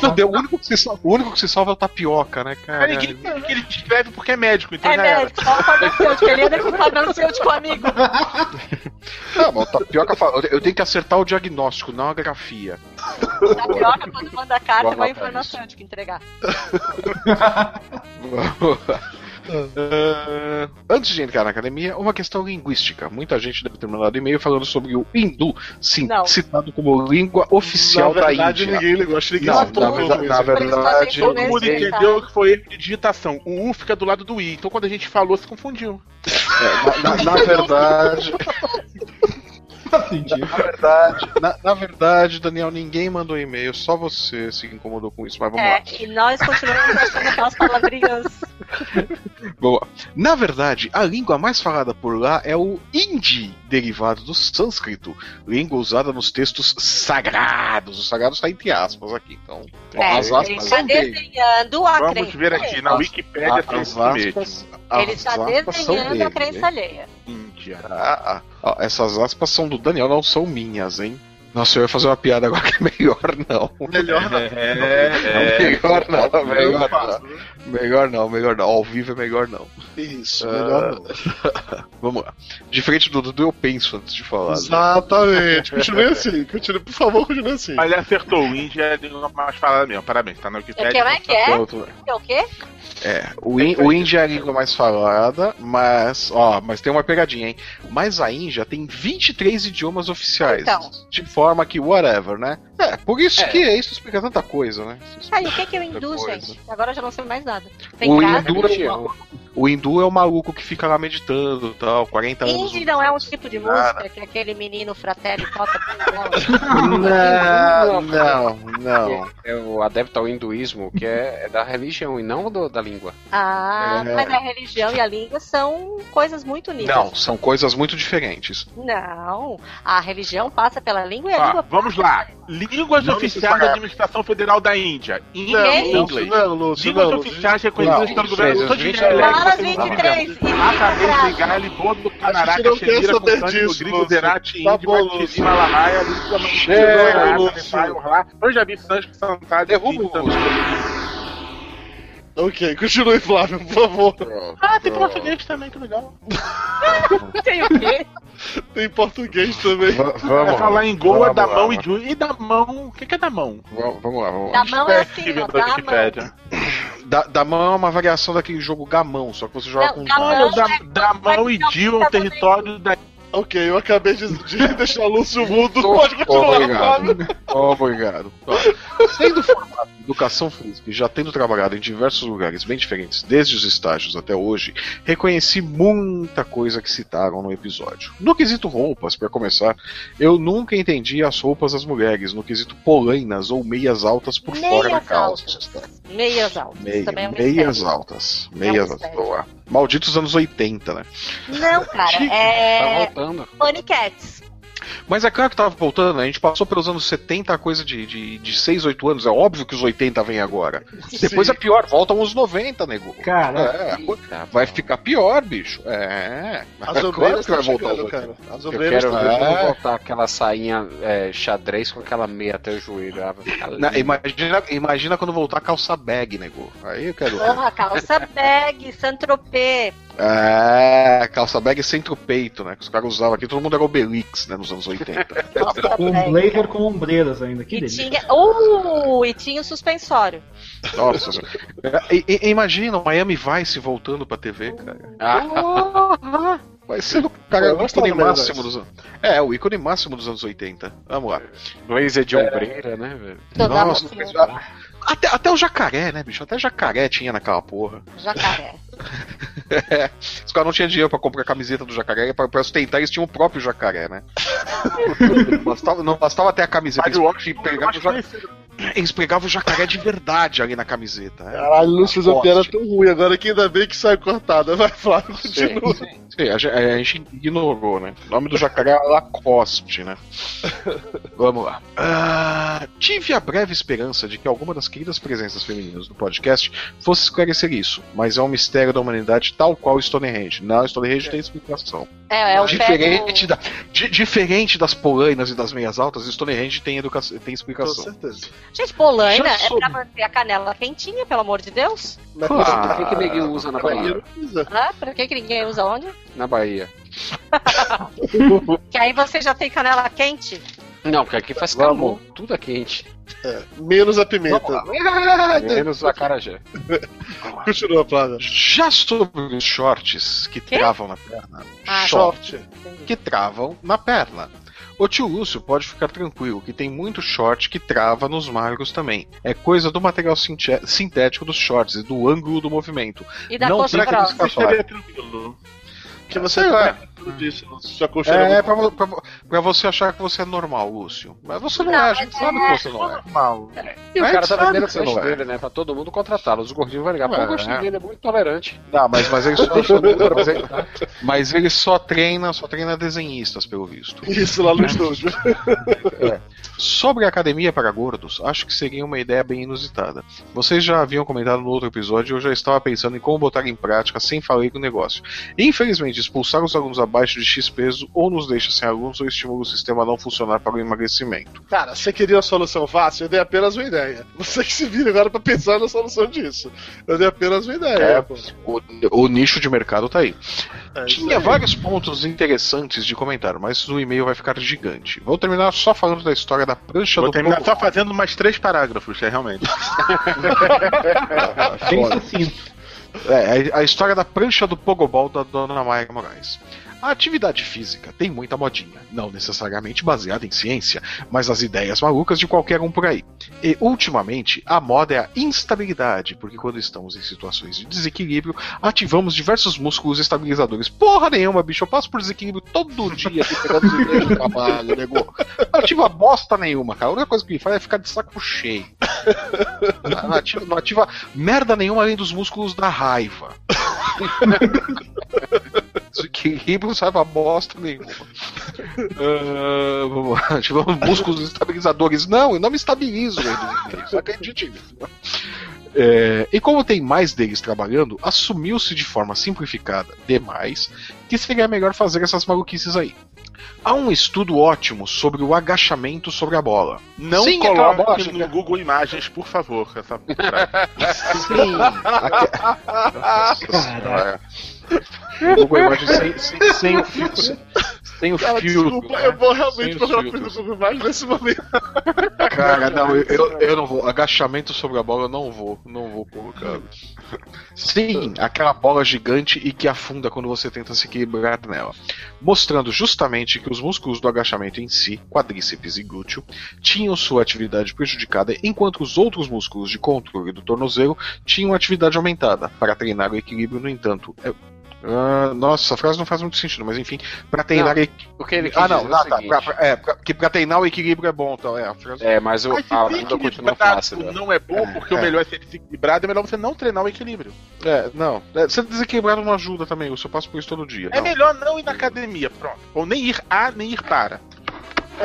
Fudeu, o, único que se salva, o único que se salva é o tapioca, né, cara? ninguém sabe que ele escreve porque é médico, então É já era. médico, só o farmacêutico. Ele anda com o farmacêutico amigo. Não, mas o tapioca fala, eu tenho que acertar o diagnóstico, não a grafia. Tapioca, quando manda carta, Guarda vai o farmacêutico entregar. Ah, antes de entrar na academia, uma questão linguística. Muita gente deve ter mandado e-mail falando sobre o hindu, sim, Não. citado como língua oficial na da verdade, Índia. ninguém ligou. Acho que ninguém Não, na verdade- na verdade- Todo mundo mesmo, entendeu que foi erro de digitação. O U fica do lado do I. Então quando a gente falou, se confundiu. É, na, na- na verdade, Sentido. na verdade, na, na verdade, Daniel, ninguém mandou e-mail, só você se incomodou com isso, mas vamos lá. É, e nós continuamos achando aquelas palavrinhas. Boa. Na verdade, a língua mais falada por lá é o hindi, derivado do sânscrito, língua usada nos textos sagrados. O sagrado está entre aspas aqui, então. É, as ele aspas está são dele. desenhando a Vamos crença. ver aqui, na As- Wikipédia tem As isso mesmo. aspas, Ele as está desenhando a crença alheia. Ah, ah. Essas aspas são do Daniel, não são minhas, hein? Nossa, eu ia fazer uma piada agora que é melhor não. Melhor não. É, melhor não, melhor faço, não. né? Melhor não, melhor não. Ao vivo é melhor não. Isso, Ah, melhor não. Vamos lá. Diferente do Dudu, eu penso antes de falar. né? Exatamente. Continue assim. Continue, por favor, continue assim. Mas ele acertou. O Índia é a língua mais falada mesmo. Parabéns, tá na O que Wikipédia. é que é? É o quê? É, o, in, o Índia é a língua mais falada, mas, ó, mas tem uma pegadinha, hein? Mas a Índia tem 23 idiomas oficiais. Então. De forma que, whatever, né? É, por isso É. que isso explica tanta coisa, né? Ah, e o que, que é o hindu, gente? Agora eu já não sei mais nada. Tem O hindu, é o, o hindu é o maluco que fica lá meditando e tal, 40 anos. Indie não é um tipo de Nada. música que aquele menino fratelli toca Não, não, não. É o adepto ao hinduísmo, que é, é da religião e não do- da língua. Ah, É. mas a religião e a língua são coisas muito unidas. Não, são coisas muito diferentes. Não, a religião passa pela língua a Ó, língua vamos lá. Línguas Não oficiais da Administração Federal da Índia. Não, Quem? e inglês. não, Lúcio, Línguas não, oficiais reconhecidas pelo governo. Sou de 23. Dialeto, Para as vocês não 23. sabem. Mata, Ligali, Bodo, Canaraca, disso, Rodrigo, Lúcio. Zerati, Tá Indi, bom, Matiri, Lúcio. Chega, Lúcio. lá. Eu já vi Sânscrito, Santali, Derruba o Indi, Lúcio. Ok, continue, Flávio, por favor. Ah, tem português também, que legal. tem o quê? Tem português também. Vai vamos falar em Goa, vamos da lá, mão vamos e Ju. E da mão, o que, que é da mão? Vamos, vamos lá, vamos lá. Da mão é assim, ó, da mão. Wikipédia. Da, da mão é uma variação daquele jogo Gamão, só que você joga Não, com Gamão Olha, Não, da, é- da mão e Dio é um território da Ok, eu acabei de, de deixar o Lúcio mudo. Pode continuar, Obrigado. Obrigado. Ó, Sendo formado em educação física e já tendo trabalhado em diversos lugares bem diferentes, desde os estágios até hoje, reconheci muita coisa que citaram no episódio. No quesito roupas, para começar, eu nunca entendi as roupas das mulheres, no quesito polainas ou meias altas por fora da Meias calça. altas. Meias altas. Meia- Também é um meias mistério. altas. Meias um altas. Boa. Malditos anos 80, né? Não, cara, Tá é. voltando. Funny Cats. Mas é claro que tava voltando, né? a gente passou pelos anos 70, coisa de, de, de 6, 8 anos. É óbvio que os 80 vem agora. Depois é pior, voltam os 90, nego. Cara, É, vai ficar pior, bicho. É. As Claro ovelhas que vai voltar chegando, os 80. cara. As Eu ovelhas quero É. voltar aquela sainha é, xadrez com aquela meia até o joelho. Ah, vai ficar Na- imagina, imagina quando voltar a calça bag, nego. Aí eu quero. Porra, calça bag, Saint-Tropez. É, calça bag centro peito, né? Que os caras usavam aqui, todo mundo era Obelix, né? Nos anos 80. Calça com um blazer com ombreiras ainda. Que E delícia. tinha. Uh, e tinha o suspensório. Nossa. senhora. E- e- Imagina o Miami Vice voltando pra TV, cara. Ah, Vai ser o cara, o ícone máximo dos anos. É, o ícone máximo dos anos 80. Vamos lá. blazer de ombreira, né, velho? Nossa, mocinha. Até, até o jacaré, né, bicho? Até jacaré tinha naquela porra. Jacaré. Os caras não tinham dinheiro pra comprar a camiseta do jacaré, pra, pra ostentar eles tinham o próprio jacaré, né? não, bastava, não bastava ter a camiseta, eles, é pegavam, o ja- conhecido. eles pegavam o jacaré de verdade ali na camiseta. é. Caralho, não fez uma piada tão ruim agora que ainda bem que sai cortada. Vai, Flávio, Sim, continua. sim, sim, a, gente, a gente ignorou, né? O nome do jacaré é Lacoste, né? Vamos lá. Ah, tive a breve esperança de que alguma das queridas presenças femininas do podcast fosse esclarecer isso, mas é um mistério da humanidade tal qual Stonehenge. Não, Stonehenge tem explicação. É, é o diferente, pé da, di- diferente das polainas e das meias altas, Stonehenge tem, educação, tem Com explicação. certeza. do... Gente, polaina Já é soube. pra manter a canela quentinha, pelo amor de Deus. Mas Claro. O que, que ninguém usa na Bahia Bahia? Ah, pra que, que ninguém usa onde? Na Bahia. Que aí você já tem canela quente. Não, porque aqui faz calor. Tudo é quente. Menos a pimenta. Menos a carajé. Continua, Flávio. Já sobre os shorts que Quê? travam na perna. Ah, short. Short. que travam na perna. O tio Lúcio pode ficar tranquilo, que tem muito short que trava nos magros também. É coisa do material sintético dos shorts e do ângulo do movimento. E da Não coxa tem que grossa. estaria tranquilo. Que você lá. tudo disso. Sua É, muito- pra, pra, pra você achar que você é normal, Lúcio. Mas você não, Não, é, a gente sabe é- que você não é. Normal. E o cara tá sabe vendendo o peixe não é. dele, né? Pra todo mundo contratá-lo. Os gordinhos vão ligar. Pô, É. o gostinho dele é muito tolerante. Não, mas, mas, ele só, mas, ele, mas ele só treina, só treina desenhistas, pelo visto. Isso lá no estúdio. Sobre a academia para gordos, acho que seria uma ideia bem inusitada. Vocês já haviam comentado no outro episódio e eu já estava pensando em como botar em prática sem falar com o negócio. Infelizmente, expulsar os alunos abaixo de X peso ou nos deixa sem alunos ou estimula o sistema a não funcionar para o emagrecimento. Cara, você queria uma solução fácil? Eu dei apenas uma ideia. Você que se vira agora pra pensar na solução disso. Eu dei apenas uma ideia. É. O, o nicho de mercado tá aí. É Tinha vários pontos interessantes de comentar, mas o e-mail vai ficar gigante. Vou terminar só falando da história da prancha Vou do terminar povo. só fazendo mais três parágrafos, é realmente. Bem sucinto. É, a a história da prancha do Pogobol da Dona Maia Moraes. A atividade física tem muita modinha, não necessariamente baseada em ciência, mas as ideias malucas de qualquer um por aí. E, ultimamente, a moda é a instabilidade, porque quando estamos em situações de desequilíbrio, ativamos diversos músculos estabilizadores. Porra nenhuma, bicho, eu passo por desequilíbrio todo dia aqui pegando os do trabalho, nego. Não ativa bosta nenhuma, cara. A única coisa que me faz é ficar de saco cheio. Não ativa, não ativa merda nenhuma além dos músculos da raiva. Desequilíbrio não sabe a bosta nenhuma. Ah, vamos lá. Ativamos músculos estabilizadores. Não, eu não me estabilizo. Acredite nisso. É, e como tem mais deles trabalhando, assumiu-se de forma simplificada demais que seria melhor fazer essas maluquices aí. Há um estudo ótimo sobre o agachamento sobre a bola. Não Sim, aquela bola coloque chega- no Google Imagens, por favor. Essa... Sim. Aque... Nossa. Google Imagens sem, sem, sem o filtro. Sem o Cara, filtro. desculpa, né? eu vou realmente procurar coisa sobre Imagens nesse momento. Cara, não, eu, eu, eu não vou. Agachamento sobre a bola, eu não vou. Não vou colocar. Sim, aquela bola gigante e que afunda quando você tenta se equilibrar nela. Mostrando justamente que os músculos do agachamento em si, quadríceps e glúteo, tinham sua atividade prejudicada, enquanto os outros músculos de controle do tornozelo tinham atividade aumentada. Para treinar o equilíbrio, no entanto. é- Ah, nossa, essa frase não faz muito sentido, mas enfim, para treinar Não, que ele Ah, não, é ah, tá, pra- pra- é, pra- que pra treinar o equilíbrio é bom, então é a frase. É, mas o, Mas a continua equilibrado flácida. não é bom, porque É, o é. melhor é ser desequilibrado, é melhor você não treinar o equilíbrio. É, não. É, ser desequilibrado não ajuda também, eu só passo por isso todo dia. É não. melhor não ir na academia, pronto. Ou nem ir a, nem ir para.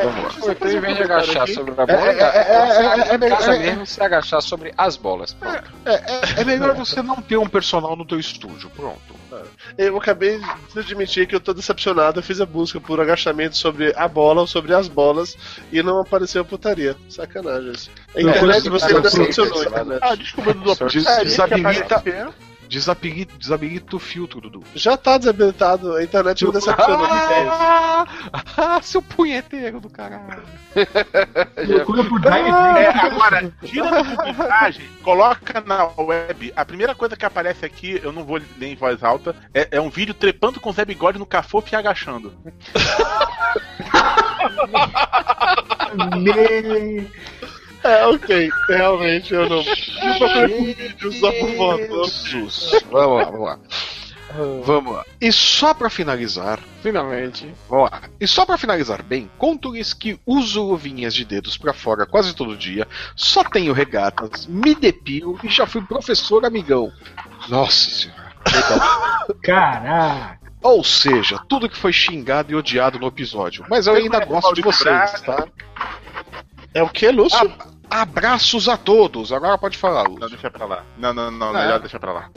Vamos lá. Ou então, em vez de agachar aqui. sobre a bola, É, é, é, é, é, é, é, é, mesmo se agachar sobre as bolas. Pronto. É, é- é melhor você não ter um personal no teu estúdio, pronto. Eu acabei de admitir que eu tô decepcionado. Eu fiz a busca por agachamento sobre a bola ou sobre as bolas e não apareceu putaria. Sacanagem isso. A Não, internet você por- decepcionou. Ah, desculpa, Dudu. É, desabilita-. Desabilita, desabilita o filtro, Dudu. Já tá desabilitado, a internet me decepcionou. Ah, ah, seu punheteiro do caralho. Procura por Drive É, agora, tira da publicagem, coloca na web. A primeira coisa que aparece aqui, eu não vou ler em voz alta, é, é um vídeo trepando com o Zé Bigode no cafofo e agachando. É, ok. Realmente eu não. Eu procurei por vídeo só por foto. Jesus. Vamos lá, vamos lá. Vamos lá. E só pra finalizar, Finalmente. Vamos lá. E só pra finalizar bem, conto-lhes que uso luvinhas de dedos pra fora quase todo dia, só tenho regatas, me depilo e já fui professor amigão. Nossa senhora. Caraca. Ou seja, tudo que foi xingado e odiado no episódio. Mas eu ainda gosto de vocês, tá? É o que, Lúcio? Abraços a todos. Agora pode falar, Não, Lúcio. deixa pra lá. Não, não, não, Ah, melhor é? deixa pra lá.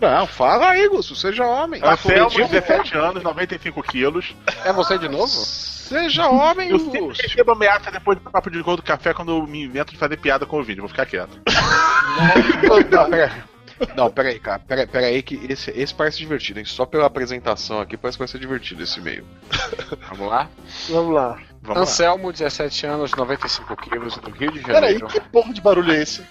Não, fala aí, Lúcio. Seja homem. Anselmo, 17 anos, 95 quilos. É você de novo? Seja homem, Eu Lúcio. recebo ameaça depois do papo de gol do café quando eu me invento de fazer piada com o vídeo. Vou ficar quieto. Não, pera Não, pera aí, cara. Pera, pera aí que esse, esse parece divertido, hein? Só pela apresentação aqui parece que vai ser divertido esse e-mail. Vamos lá? Vamos lá. Vamos lá. Anselmo, 17 anos, 95 quilos, do Rio de Peraí, Janeiro. que porra de barulho é esse?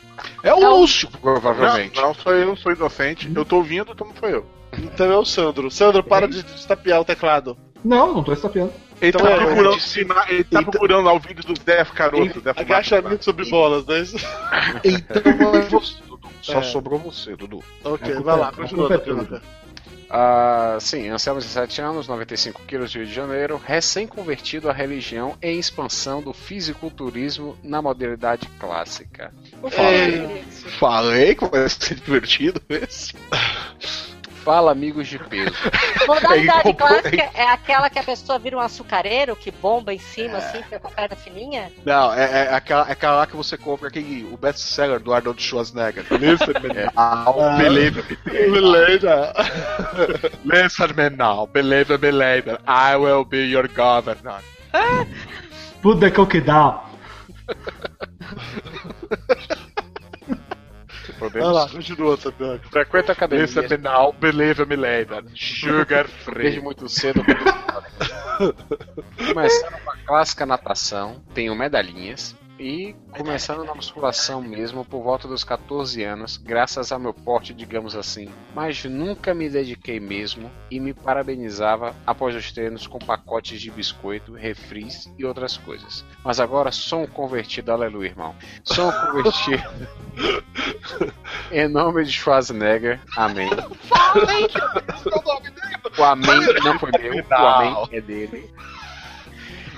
É o Lúcio, Não, provavelmente. não sou eu, sou inocente. Eu tô ouvindo, então não foi eu. Então é o Sandro. Sandro, para de destapear o teclado. Não, não tô estapeando. Ele Então tá é, procurando, ele tá Então- procurando lá o vídeo do Zé Caroto. Fumaça. Agachamento sobre bolas, não é isso? Então é você, Dudu. Só É. sobrou você, Dudu. Ok, vai é- lá, continua. Ah, sim, Anselmo, 17 anos, 95 quilos, Rio de Janeiro, recém-convertido à religião em expansão do fisiculturismo na modalidade clássica. É, Falei que vai ser divertido esse. Fala, amigos de peso. Modalidade comprou- clássica é aquela que a pessoa vira um açucareiro que bomba em cima, assim, fica com a perna fininha. Não, é, é aquela, é aquela lá que você compra aquele, o best-seller do Arnold Schwarzenegger. Listen, é, I'll believe me. Beleza. Listen me now, believe me later. I will be your governor. Put the cookie down. Vai lá, continua, Tapioca. Frequenta a academia believe me later. Sugar desde free. muito cedo. Começando com a clássica natação, tenho medalhinhas. E começando na musculação mesmo por volta dos 14 anos, graças ao meu porte, digamos assim. Mas nunca me dediquei mesmo e me parabenizava após os treinos com pacotes de biscoito, refris e outras coisas. Mas agora sou um convertido, aleluia, irmão. Sou um convertido. em nome de Schwarzenegger, amém. O amém não foi meu, o amém é dele.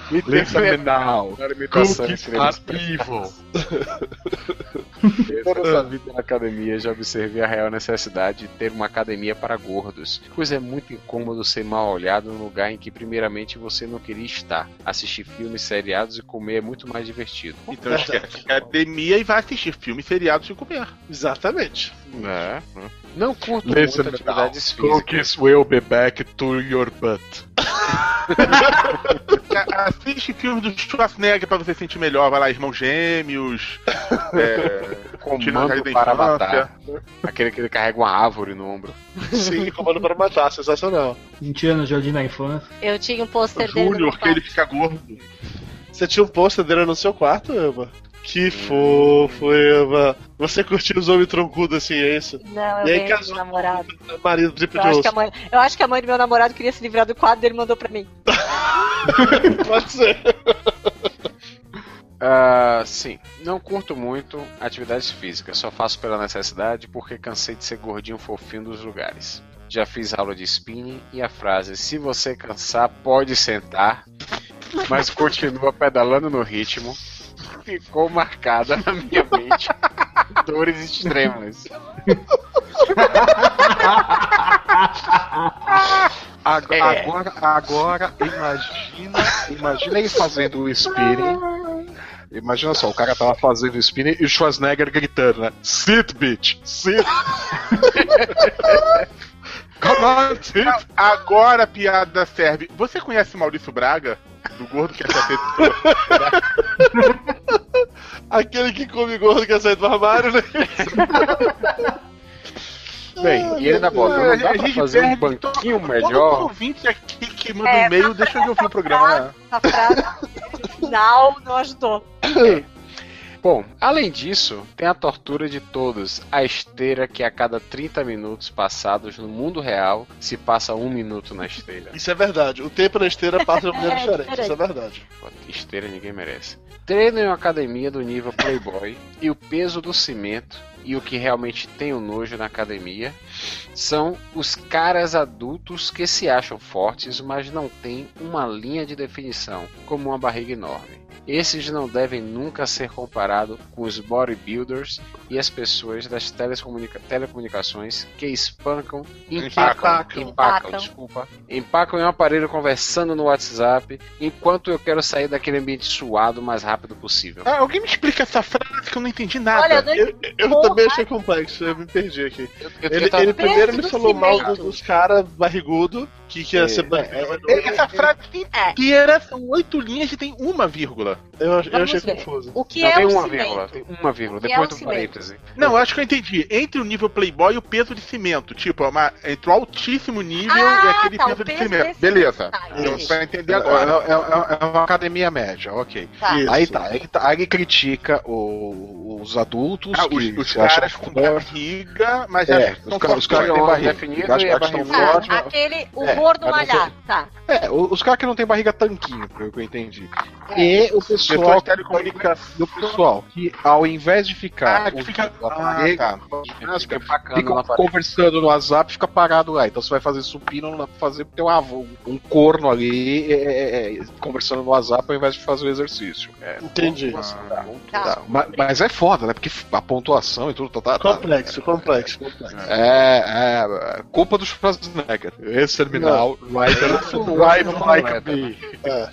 Me a imitação Cookies are evil. Toda essa vida na academia já observei a real necessidade de ter uma academia para gordos, pois é muito incômodo ser mal olhado num lugar em que primeiramente você não queria estar. Assistir filmes, seriados e comer é muito mais divertido. Então esquece academia e vai assistir filmes seriados e comer. Exatamente. É. Não curto Listen muito atividades físicas. Cookies will be back to your butt. A- Assiste filmes do Schwarzenegger pra você sentir melhor. Vai lá, Irmãos Gêmeos, é, Comando para matar. Aquele que ele carrega uma árvore no ombro. Sim, comando para matar, sensacional. 20 anos, Jardim da Infância. Eu tinha um pôster dele. Júnior, que ele fica gordo. Você tinha um pôster dele no seu quarto, Eva? Que fofo, Eva. Você curtiu os homens troncudos assim, é isso? Não, eu E aí, casou meu namorado. marido Eu de acho, que a mãe, eu acho que a mãe do meu namorado queria se livrar do quadro dele e mandou pra mim. Pode ser. Ah, sim, não curto muito atividades físicas, só faço pela necessidade porque cansei de ser gordinho fofinho dos lugares. Já fiz aula de spinning e a frase se você cansar, pode sentar, mas continua pedalando no ritmo, ficou marcada na minha mente. Dores extremas. Ag- É. Agora, agora, imagina, imagina ele fazendo o spinning. Imagina só, o cara tava fazendo o spinning e o Schwarzenegger gritando, né? Sit, bitch! Sit! Come on, sit! Agora a piada serve. Você conhece Maurício Braga? Do gordo que é ter. Aquele que come gordo que sai do armário, né? Bem, e ele na bola, não dá pra fazer um banquinho Todo melhor? ouvinte aqui que manda É, e-mail, deixa eu ouvir o programa. A frase final não ajudou. Bom, além disso, tem a tortura de todos, a esteira que a cada 30 minutos passados no mundo real se passa um minuto na esteira. Isso é verdade. O tempo na esteira passa de maneira É, diferente. Isso é verdade. Pô, Esteira ninguém merece. Treino em uma academia do nível Playboy e o peso do cimento e o que realmente tem o nojo na academia são os caras adultos que se acham fortes, mas não têm uma linha de definição, como uma barriga enorme. Esses não devem nunca ser comparados com os bodybuilders e as pessoas das telecomunica- telecomunicações que espancam, empacam, Empacam. empacam, desculpa, empacam em um aparelho conversando no WhatsApp, enquanto eu quero sair daquele ambiente suado o mais rápido possível. Ah, alguém me explica essa frase que eu não entendi nada. Olha, eu não Eu, eu Também achei complexo, eu me perdi aqui. Eu- eu Ele, ele primeiro me falou mal dos, dos caras barrigudo, que, que ia É, ser é, barriga. Essa frase É. inteira são oito linhas e tem uma vírgula. Eu, eu achei ver. confuso. O que Não, é tem o uma cimento? vírgula, tem uma vírgula, depois é do cimento? parêntese. Não, eu acho que eu entendi. Entre o nível Playboy e o peso de cimento. Tipo, é uma, entre o altíssimo nível Ah, e aquele tá, o peso de peso cimento. desse- Beleza. Tá, pra entender É, agora. é- é- é uma academia média, ok. Tá. Aí tá, aí, tá, aí ele critica o- os adultos Ah, que os, os caras com barriga, mas É, os caras- os caras que têm Fortão, barriga. definido e a estão barriga. fortes, Tá, mas- aquele, o É, gordo malhado. Tá. É, os caras que não tem barriga tanquinho, pelo que eu entendi. E o pessoal telecomunicação. do pessoal que ao invés de ficar Ah, que fica- o aparelho, Ah, Fica fica conversando no WhatsApp, fica parado lá. Então você vai fazer supino, não dá pra fazer porque tem um, avô- um corno ali é, é, é, conversando no WhatsApp ao invés de fazer o exercício. É, Entendi. Tá. tá. Mas, mas é foda, né? Porque a pontuação e tudo tá. tá- tá- Complexo, complexo, complexo. É, é, é culpa do Schwarzenegger. Esse terminal, out, ride, ride, like me. Uh,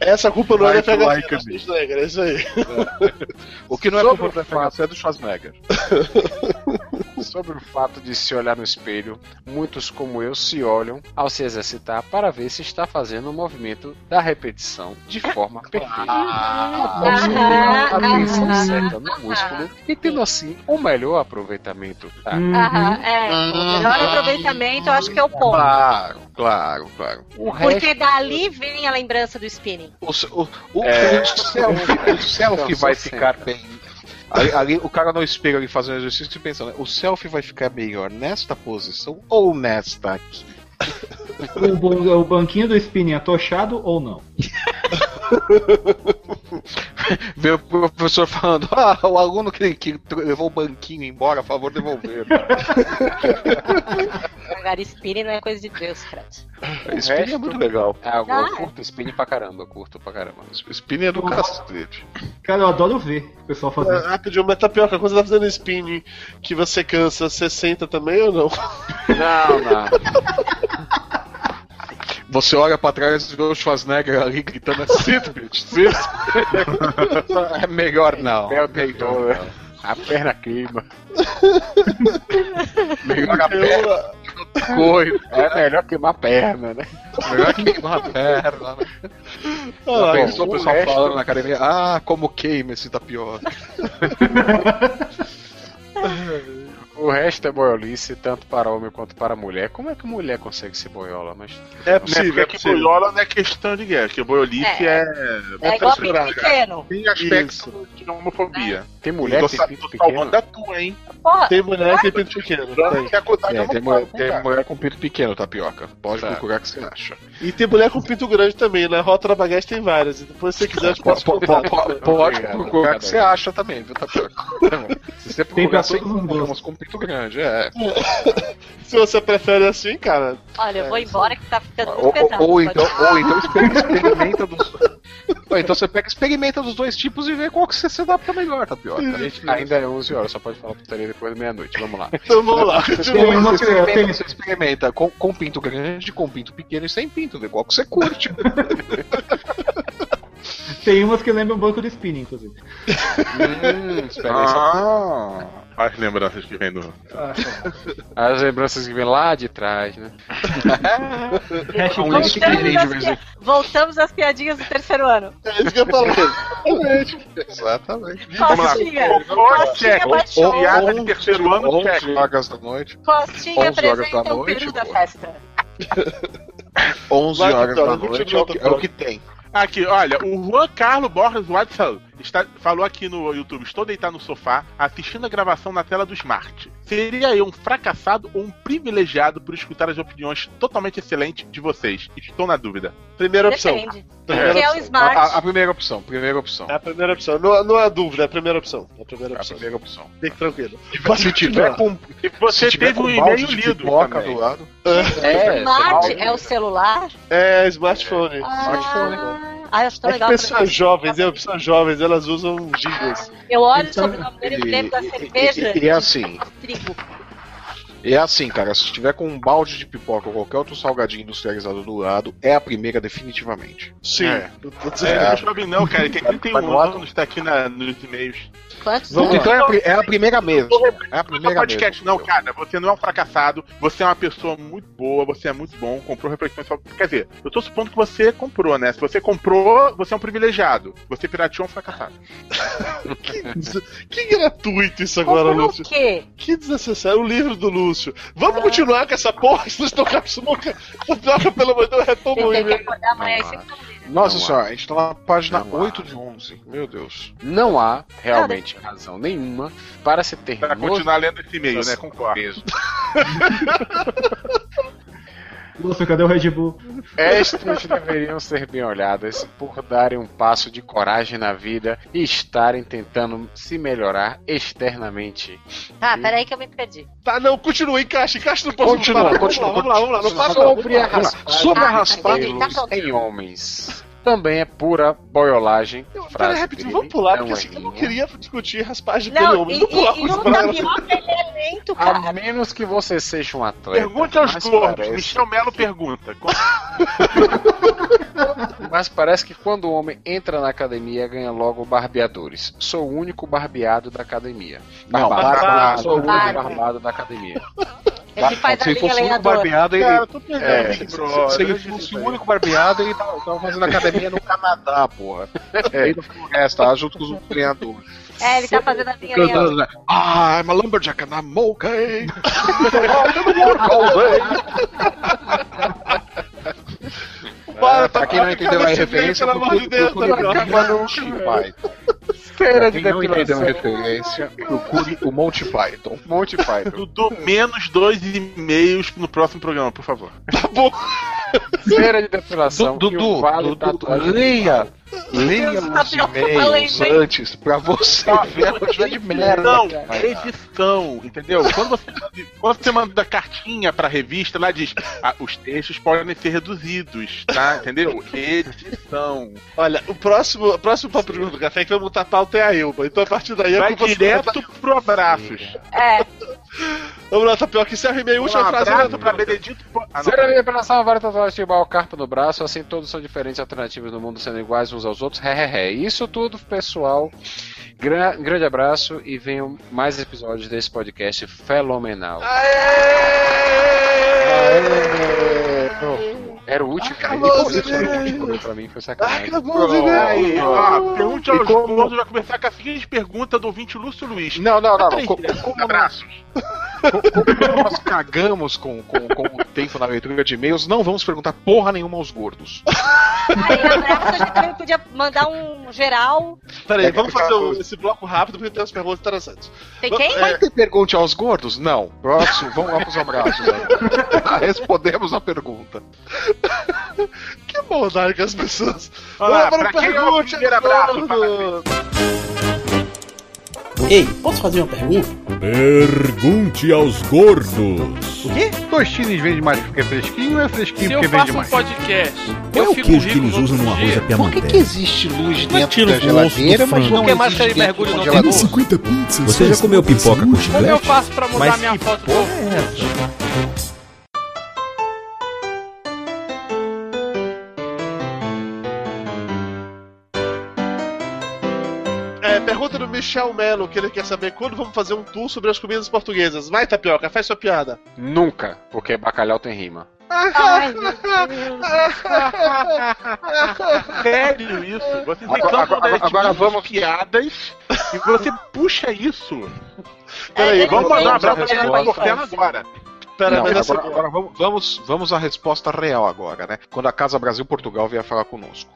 Essa culpa não é da FHC, me. Schwarzenegger, é isso aí. O que não é Sobre culpa do FHC é do Schwarzenegger. Sobre o fato de se olhar no espelho, muitos como eu se olham ao se exercitar para ver se está fazendo o movimento da repetição de forma perfeita. Apostando a atenção certa no músculo e tendo assim um melhor aproveitamento. Tá? Uhum. Aham, é. O melhor aproveitamento eu acho que é o ponto. Claro, claro, claro. O resto Porque dali vem a lembrança do spinning. O, o, o, É. o selfie, o selfie Não, vai ficar sempre. bem. Ali, ali, o cara não espelha ali fazendo exercício e pensando, o selfie vai ficar melhor nesta posição ou nesta aqui? O, o banquinho do spinning atochado ou não? Vê o professor falando, ah, o aluno que, que levou o banquinho embora, a favor devolver. Pagar spinning não é coisa de Deus, Fred. Spinning é muito legal. Ah, eu, Ah, eu curto spinning pra caramba, eu curto pra caramba. Spinning é do cacete. Cara, eu adoro ver o pessoal fazendo. Ah, pediu uma tapioca. Quando você tá fazendo spinning que você cansa, você senta também ou não? Não, não. Você olha pra trás e vê o Schwarzenegger ali gritando sit, bitch, sit. é melhor não. Meu Deus, a perna queima. Melhor a perna, coisa. É melhor queimar a perna, né? Melhor queimar a perna. né? ah, o o pessoal resto- falando na academia, ah, como queima esse tapioca. O resto é boiolice, tanto para homem quanto para mulher. Como é que mulher consegue ser boiola? Mas É Né, possível, porque é que possível. boiola não é questão de guerra, que boiolice É. é. É igual pinto pequeno. Tem aspecto de homofobia. tem mulher que tem pinto pequeno? salvando a tua, hein? Porra, Tem mulher que tem pinto pequeno. Tem. Mulher, tem cara. mulher com pinto pequeno, tapioca. Pode Tá. procurar que você acha. E tem mulher com pinto grande também. Na Rota da Baguete tem várias. E depois, se você quiser, eu posso Pode, contar. pode, procurar que você acha também, viu, tapioca? Se você Tem procurar, você encontra umas com pinto grande, é. Se você prefere assim, cara. olha, eu vou embora que tá ficando muito Ou, pesado. ou, ou Pode- então, ou então exper- experimenta dos. Ou então você pega, experimenta dos dois tipos e vê qual que você se adapta melhor, tapioca. A gente ainda é 11 horas, só pode falar putaria depois da meia-noite. Vamos lá. Então vamos lá. Você eu experimenta, tenho- você experimenta com, com pinto grande, com pinto pequeno e sem pinto, vê qual que você curte. Tem umas que lembram um banco de spinning, inclusive. Hum, experiência. Ah, As lembranças que vem do. As lembranças que vem lá de trás, né? Um Voltamos, às de vez pi- voltamos às piadinhas do terceiro ano. É isso que eu falo. exatamente. Vamos lá. Costinha, Costinha baixou. Piada de terceiro ano, 11 check. horas da noite. Costinha 11 horas da apresenta o peru da festa. 11 Vai, horas da noite é o, que, é o que tem. Aqui, olha, o Juan Carlos Borges Watson está, falou aqui no YouTube: Estou deitado no sofá, assistindo a gravação na tela do Smart. Seria eu um fracassado ou um privilegiado por escutar as opiniões totalmente excelentes de vocês? Estou na dúvida. Primeira opção. Depende. Primeira é o. Smart. A, a- a primeira opção, primeira opção. É a primeira opção. Não, não há dúvida, é a primeira opção. É a primeira É a opção. primeira opção. Fique tranquilo. Se tiver com, E você se tiver teve um e-mail lido do lado. É, Smart é o celular? É, smartphone. Ah, ah, eu acho tão É que legal. pessoas jovens, é, pessoas jovens, elas usam gigas. Eu olho Então, sobre o nome dele e E, lembro da e- cerveja. e- e é assim, trigo. e é assim, cara, se tiver com um balde de pipoca ou qualquer outro salgadinho industrializado do lado, é a primeira definitivamente. Sim. É. Eu tô É, dizendo. não chove não, cara, que tem 31 Vai no ato. anos, tá aqui na, nos e-mails. Quantos Vamos anos? Então é a, é a primeira mesmo. É a Não é primeira podcast, não, cara. Você não é um fracassado, você é uma pessoa muito boa, você é muito bom, comprou reflexões só. Quer dizer, eu tô supondo que você comprou, né? Se você comprou, você é um privilegiado. Você pirateou é um fracassado. Que gratuito isso agora, Comprou Lúcio. o quê? Que desnecessário. O livro do Lúcio. Vamos continuar com essa porra, vocês estão com a smoca. Tapioca, pelo amor de Deus, retoma o Tem que acordar amanhã Não? Nossa há. senhora, a gente tá na página Não há. 8 de 11. Meu Deus. Não há realmente razão nenhuma para se ter Pra continuar lendo esse e-mail, né? Concordo. Lúcio, cadê o Red Bull? Estas deveriam ser bem olhadas por darem um passo de coragem na vida e estarem tentando se melhorar externamente. Tá, peraí que eu me perdi. Tá, não, continua, encaixa, encaixa no próximo Continua, continua, Vamos lá, vamos lá, vamos lá. Não passa Sobre a raspagem Sobre a de raspagem. pelos Tá pronto. em homens. Também é pura boiolagem. Peraí, rapidinho, vamos pular, não porque é assim, eu não queria discutir raspagem de pelo Não, homem. e, pular e, e parágrafos. tapioca ele é lento, A cara. menos que você seja um atleta. Pergunte aos gordos. parece- Michel Melo pergunta. Mas parece que quando o homem entra na academia, ganha logo barbeadores. Sou o único barbeado da academia. Não, Barbado. Sou o único barbado da academia. Ele faz a Se linha fosse o único lenhadora. barbeado, ele. Cara, eu tô perdendo É, Big Se ele fosse o único barbeado, ele tava, tava fazendo academia no Canadá, porra. Aí na floresta, lá junto com os treinadores. É, ele tá fazendo a linha lenhadora. Cantando, né? Ah, I'm a lumberjack and I'm okay. Para, pra quem não entendeu a referência, pelo amor de Deus, procure Tapioca. procure o Monty Python. Feira de quem não depilação. referência, procure o Monty Python. Monty Python. Dudu, menos dois e-mails no próximo programa, por favor. Tá bom. Feira de depilação. Dudu, vale Dudu, leia, leia os e-mails antes pra você ver a quantidade de merda. Não, edição, entendeu? Quando você, quando você manda cartinha pra revista, lá diz: ah, os textos podem ser reduzidos, tá? Entendeu? Edição. Olha, o próximo, o próximo papo de do café que vai montar a pauta é a Elba. Então a partir daí a Vai direto pro abraços. É, Vamos lá, Tapioca, encerra meia última um frase. abraço né, pra Tapioca? Benedito. Ah. Zero de depilação, várias tatuagens tribal, carpa no braço, assim todos são diferentes, alternativas no mundo sendo iguais uns aos outros. Ré, ré, ré. Isso tudo, pessoal. Gra- grande abraço e venham mais episódios desse podcast fenomenal. Aê! Aê! Era o último. Acabou Ele- os isso foi o último, pra mim foi sacanagem. Acabou e-mails. ó, pergunte aos E como- gordos, vai começar com a seguinte pergunta do ouvinte Lúcio Luiz. Não, não, não. Três Como, como abraços. como nós cagamos com, com, com o tempo na leitura de e-mails, não vamos perguntar porra nenhuma aos gordos. Aí, abraço, a gente também podia mandar um geral. Peraí, É, vamos aquela fazer o- esse bloco rápido porque tem umas perguntas interessantes. Tem quem? É, Tem pergunte aos gordos? Não. Próximo, vamos lá pros abraços. né? Respondemos a pergunta. que maldade que as pessoas. Olha lá, Vamos pra quem é o pergunte aos abraço? Ei, posso fazer uma pergunta? Pergunte aos gordos. O quê? Tostines vende mais porque é fresquinho ou é fresquinho Se eu porque vende faço um mais? podcast, Qual é eu o fico queijo que eles no usam no arroz à Por que, que existe luz dentro da o geladeira, mas não Porque mais existe que ele dentro mergulha do congelador? tabu. 50 pizzas. Você já comeu pipoca com Como eu chiclete? faço pra mudar Mas minha foto é essa? Pergunta do Michel Melo, que ele quer saber quando vamos fazer um tour sobre as comidas portuguesas. Vai, Tapioca, faz sua piada. Nunca, porque bacalhau tem rima. Ai. Sério isso? Vocês Agora- agora- agora vamos- piadas e você puxa isso. Peraí, É, Vamos mandar um abraço pra Portela agora. Pera, Não, mas essa- agora, agora vamos, vamos, vamos à resposta real agora, né? Quando a Casa Brasil Portugal vier falar conosco.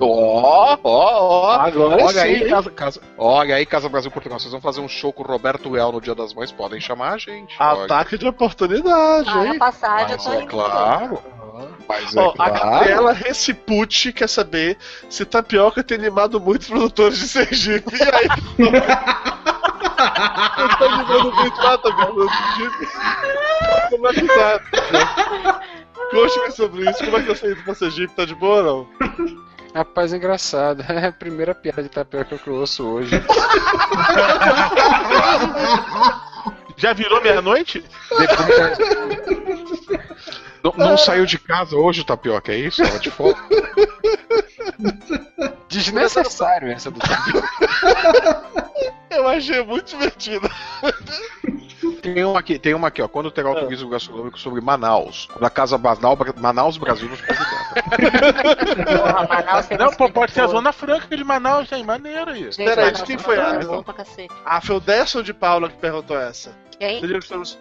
Ó, ó, ó. Agora olha sim, aí, casa, casa- olha aí, Casa Brasil Portugal. Vocês vão fazer um show com o Roberto Leal no Dia das Mães? Podem chamar a gente. Ataque de oportunidade, Ah, hein? passagem eu Mas tô é indo. claro. Mas é a claro. Gabriela Recipucci quer saber se Tapioca tem animado muitos produtores de Sergipe. E aí? Eu tô animando muito lá, Tapioca, no Sergipe. Como é que tá? Conte-me sobre isso. Como é que eu saí pra Sergipe? Tá de boa ou não? Rapaz, engraçado. É a primeira piada de tapioca que eu ouço hoje. Já virou meia-noite? Não, não saiu de casa hoje o Tapioca, é isso? Tava de fora. Desnecessário essa do tapioca. Eu achei muito divertido. Tem uma aqui, tem uma aqui, ó. Quando terá o turismo gastronômico sobre Manaus? Quando a Casa Manaus, Manaus Brasil nos convidar. Manaus tem Não, pô, pode ser a. Zona Franca de Manaus, tem maneiro aí. Gente, Peraí, de quem tem foi a-. Ah, foi o Desson de Paula que perguntou essa. Quem?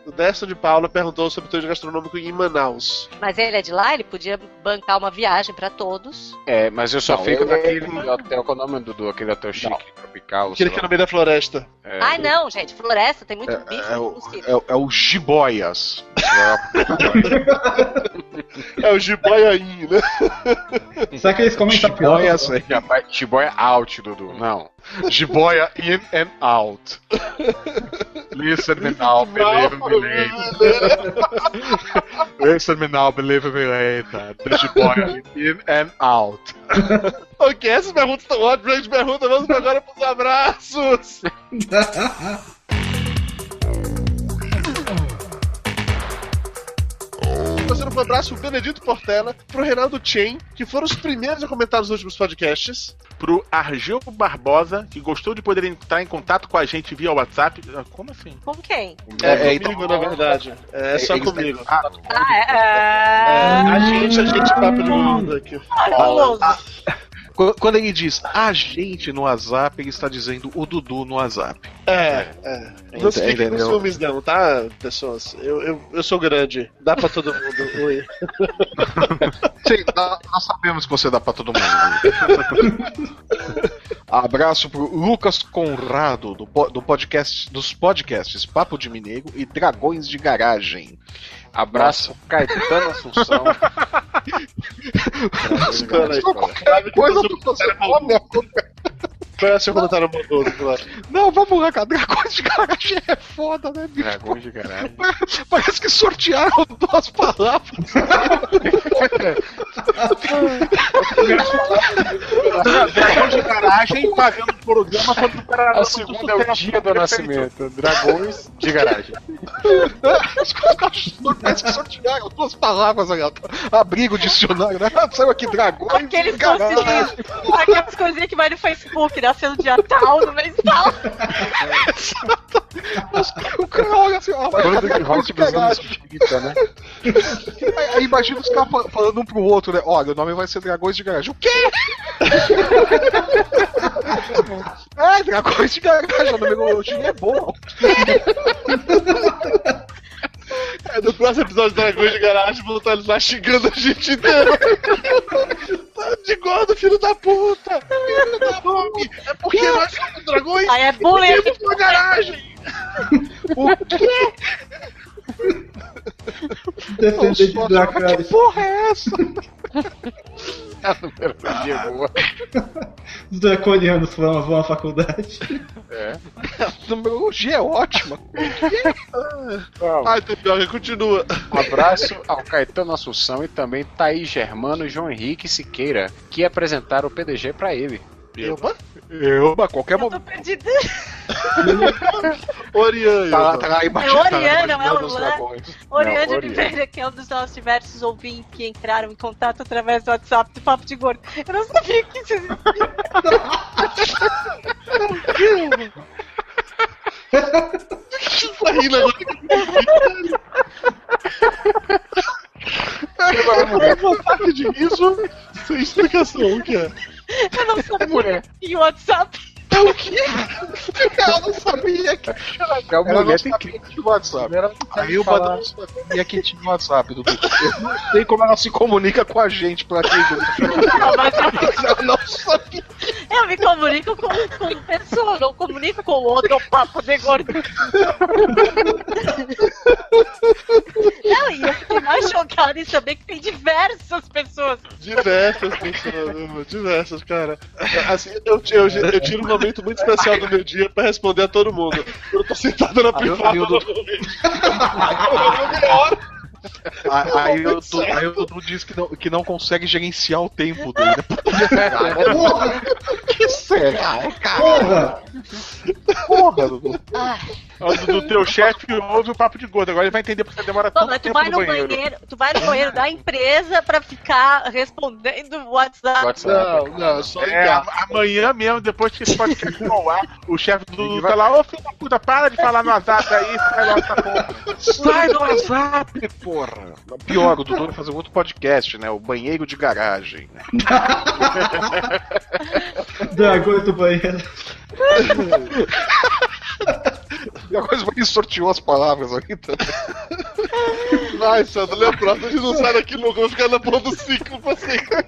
O Desson de Paula perguntou sobre o turismo gastronômico em Manaus. Mas ele é de lá, ele podia bancar uma viagem pra todos. É, mas eu só Não, fico ele- naquele hotel, qual é o nome, Dudu? Aquele hotel chique, tropical. Aquele que é lá. no meio da floresta. É, Ai, não, gente, floresta tem muito É, bicho. é o, mosquito. é, o- é o Jiboias. É o Jiboiain, né? Será que eles comem tapioca? Chiboia out, Dudu. Não. Jiboia in and out. Listen me now, believe me later. Listen me now, believe me later. The Jiboia in and out. Ok, essas perguntas estão ótimas, a gente pergunta, vamos agora pros abraços. Fazendo um abraço pro Benedito Portela, pro Reinaldo Chen, que foram os primeiros a comentar nos últimos podcasts. Pro Argel Barbosa, que gostou de poder entrar em contato com a gente via WhatsApp. Ah, Como assim? Com quem? É, É, comigo, na verdade. É, só eles- comigo. Ah, Ah, é. É, é... a gente, a gente papo de mundo aqui. Quando quando ele diz a gente no WhatsApp, ele está dizendo o Dudu no WhatsApp. É, é. Não se fiquem com ciúmes não, tá, pessoas? Eu, eu, eu sou grande. Dá pra todo mundo. Oi. Sim, nós, sabemos que você dá pra todo mundo. Abraço pro Lucas Conrado, do, do podcast, dos podcasts Papo de Mineiro e Dragões de Garagem. Abraço, Caetano Assunção. Peraí. Sabe que Coisa eu sou- Qual é o seu comentário maldoso, claro? Não, vamos lá, cara. Dragões de Garagem é foda, né, bicho? Dragões de caralho. Parece que sortearam duas palavras. Dragão de garagem fazendo programa sobre o cara. A segunda é o dia do nascimento. Dragões de garagem. Os caras Parece que sortearam duas palavras ali. ó. Abrigo o dicionário, né? Saiu aqui dragões Aqueles de garagem. coisinhas, aquelas coisinhas que vai no Facebook, nasceu no dia tal, no mês tal. O cara olha assim, ó. Bando de rock dos anos 30, né? Aí, aí imagina os caras fa- falando um pro outro, né? Olha, o nome vai ser Dragões de Garagem. O quê? é, Dragões de Garagem, o numerologia é bom. É, no próximo episódio do Dragões de Garagem, vão estar eles lá xingando a gente inteira. Tá de gordo, filho da puta! Filho da puta! É porque nós somos dragões Aí é bullying. e vivemos na garagem! O quê? Descendente de Dracarys. que porra é essa? É boa. Os draconianos vão à faculdade. É. Numerologia é ótima. Ai, Tapioca, continua. Abraço ao Caetano Assunção e também Thaís Germano e João Henrique Siqueira, que apresentaram o PDG pra ele. Opa! Eu, a qualquer Eu tô momento. perdida. Oriane. Tá lá, tá lá imaginando. É Oriana, imaginando é o os Lan- dragões. Oriane Não, Oriane. Oliveira, que é um dos nossos diversos ouvintes que entraram em contato através do WhatsApp do Papo de Gordo. Eu não sabia que isso existia. que tá rindo agora? É um ataque de riso sem explicação, o que é? Eu não sabia que o WhatsApp. É o quê? Ela não sabia que A Ela mulher não tem sabia que tinha WhatsApp. Aí eu não sabia que tinha WhatsApp. Eu não sei como ela se comunica com a gente pra quem Não, mas eu, Ela não sabia. eu me comunico com, com pessoa, não comunico com o outro Papo de Gordo. Não, e eu fiquei mais chocada em saber que tem diversas pessoas. Diversas pessoas, diversas, cara. Assim, eu, eu, eu tiro um momento muito especial do meu dia pra responder a todo mundo. Eu tô sentado na Aí eu- privada. aí eu dou- Aí, aí, o Dudu, aí o Dudu diz que não, que não consegue gerenciar o tempo dele. Porra! que será, cara? Porra! Porra, Dudu. Do, do teu chefe ouve o papo de gordo. Agora ele vai entender porque você demora Pô, tanto mas tu tempo vai no no banheiro. banheiro. tu vai no banheiro da empresa pra ficar respondendo o WhatsApp. WhatsApp. Não, não, só É, casa. a- amanhã mesmo, depois que esse podcast for ao ar, o chefe do Dudu tá lá, ô filho da puta, para de falar no WhatsApp aí, sai logo essa porra. Sai do WhatsApp, porra. Pior, o Dudu vai fazer um outro podcast, né? O banheiro de garagem. Dragões do banheiro. E a coisa ele sorteou as palavras aqui também. Vai, Sandro, lê a próxima. A gente não sai daqui nunca. Vou ficar na porra do ciclo pra sempre.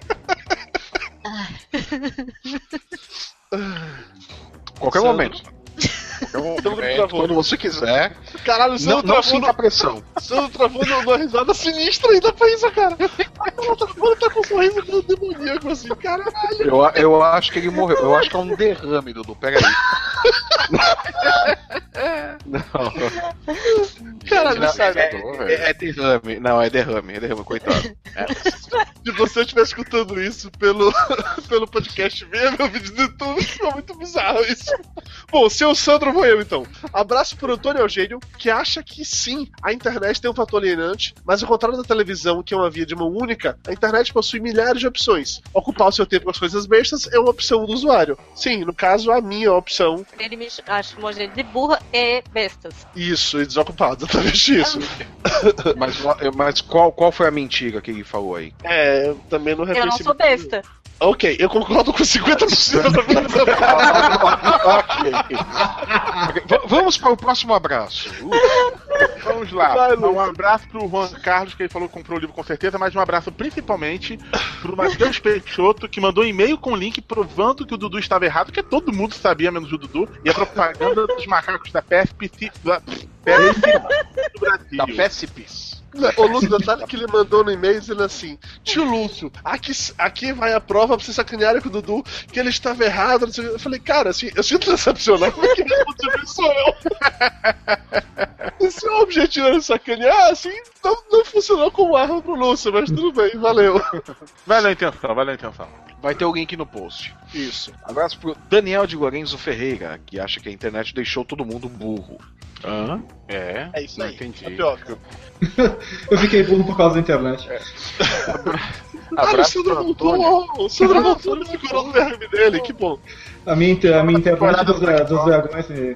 Qualquer Sandro. momento. Travou. quando você quiser. Caralho, o Não, Sandro não sinta no, pressão. Sandro travou no- numa risada sinistra ainda pra isso, cara. Ela tá, ela tá com um sorriso demoníaco assim, caralho. Eu, eu acho que ele morreu. Eu acho que é um derrame, Dudu. Pega aí. Não. Caralho, Não, sério. é, é, é derrame. Não, é derrame. É derrame, coitado. Se você estiver escutando isso pelo, pelo podcast mesmo, meu vídeo do YouTube, ficou muito bizarro isso. Bom, seu Sandro vou eu então. Abraço pro Antônio Eugênio, que acha que sim, a internet tem um fator alienante, mas ao contrário da televisão, que é uma via de mão única, a internet possui milhares de opções. Ocupar o seu tempo com as coisas bestas é uma opção do usuário. Sim, no caso, a minha opção, Ele me ch- chamou de burra e bestas. isso, e desocupado, exatamente isso. Mas, mas qual, qual foi a mentira que ele falou aí? É, eu também não Eu não reconheci. sou besta. Ok, eu concordo com 50% da minha ok. Ok, v- Vamos para o próximo abraço. Uh, Vamos lá. Vai, um abraço pro Juan Carlos, que ele falou que comprou o livro com certeza, mas um abraço principalmente pro Matheus Peixoto, que mandou um e-mail com link provando que o Dudu estava errado, que todo mundo sabia, menos o Dudu, e a propaganda dos macacos da PSP da PSP do Brasil. da Pecipis. Ô, Lúcio, detalhe que ele mandou no e-mail dizendo assim: Tio Lúcio, aqui, aqui vai a prova pra você sacanear com o Dudu que ele estava errado. não sei o quê. Eu falei, cara, assim, eu sinto decepcionado, mas quem respondeu isso sou eu. Se o objetivo era sacanear, assim, não, não funcionou como arma pro Lúcio, mas tudo bem, valeu. Valeu a intenção, valeu a intenção. Vai ter o link no post. Isso. Abraço pro Daniel de Lorenzo Ferreira, que acha que a internet deixou todo mundo burro. Hã? É? É isso Não aí. entendi. Tapioca. Eu fiquei burro por causa da internet. Ah, o Abraço Sandro pro Antônio. voltou! O Sandro voltou e ficou no derrame dele, que bom. A minha, a minha internet dos, dos dragões me,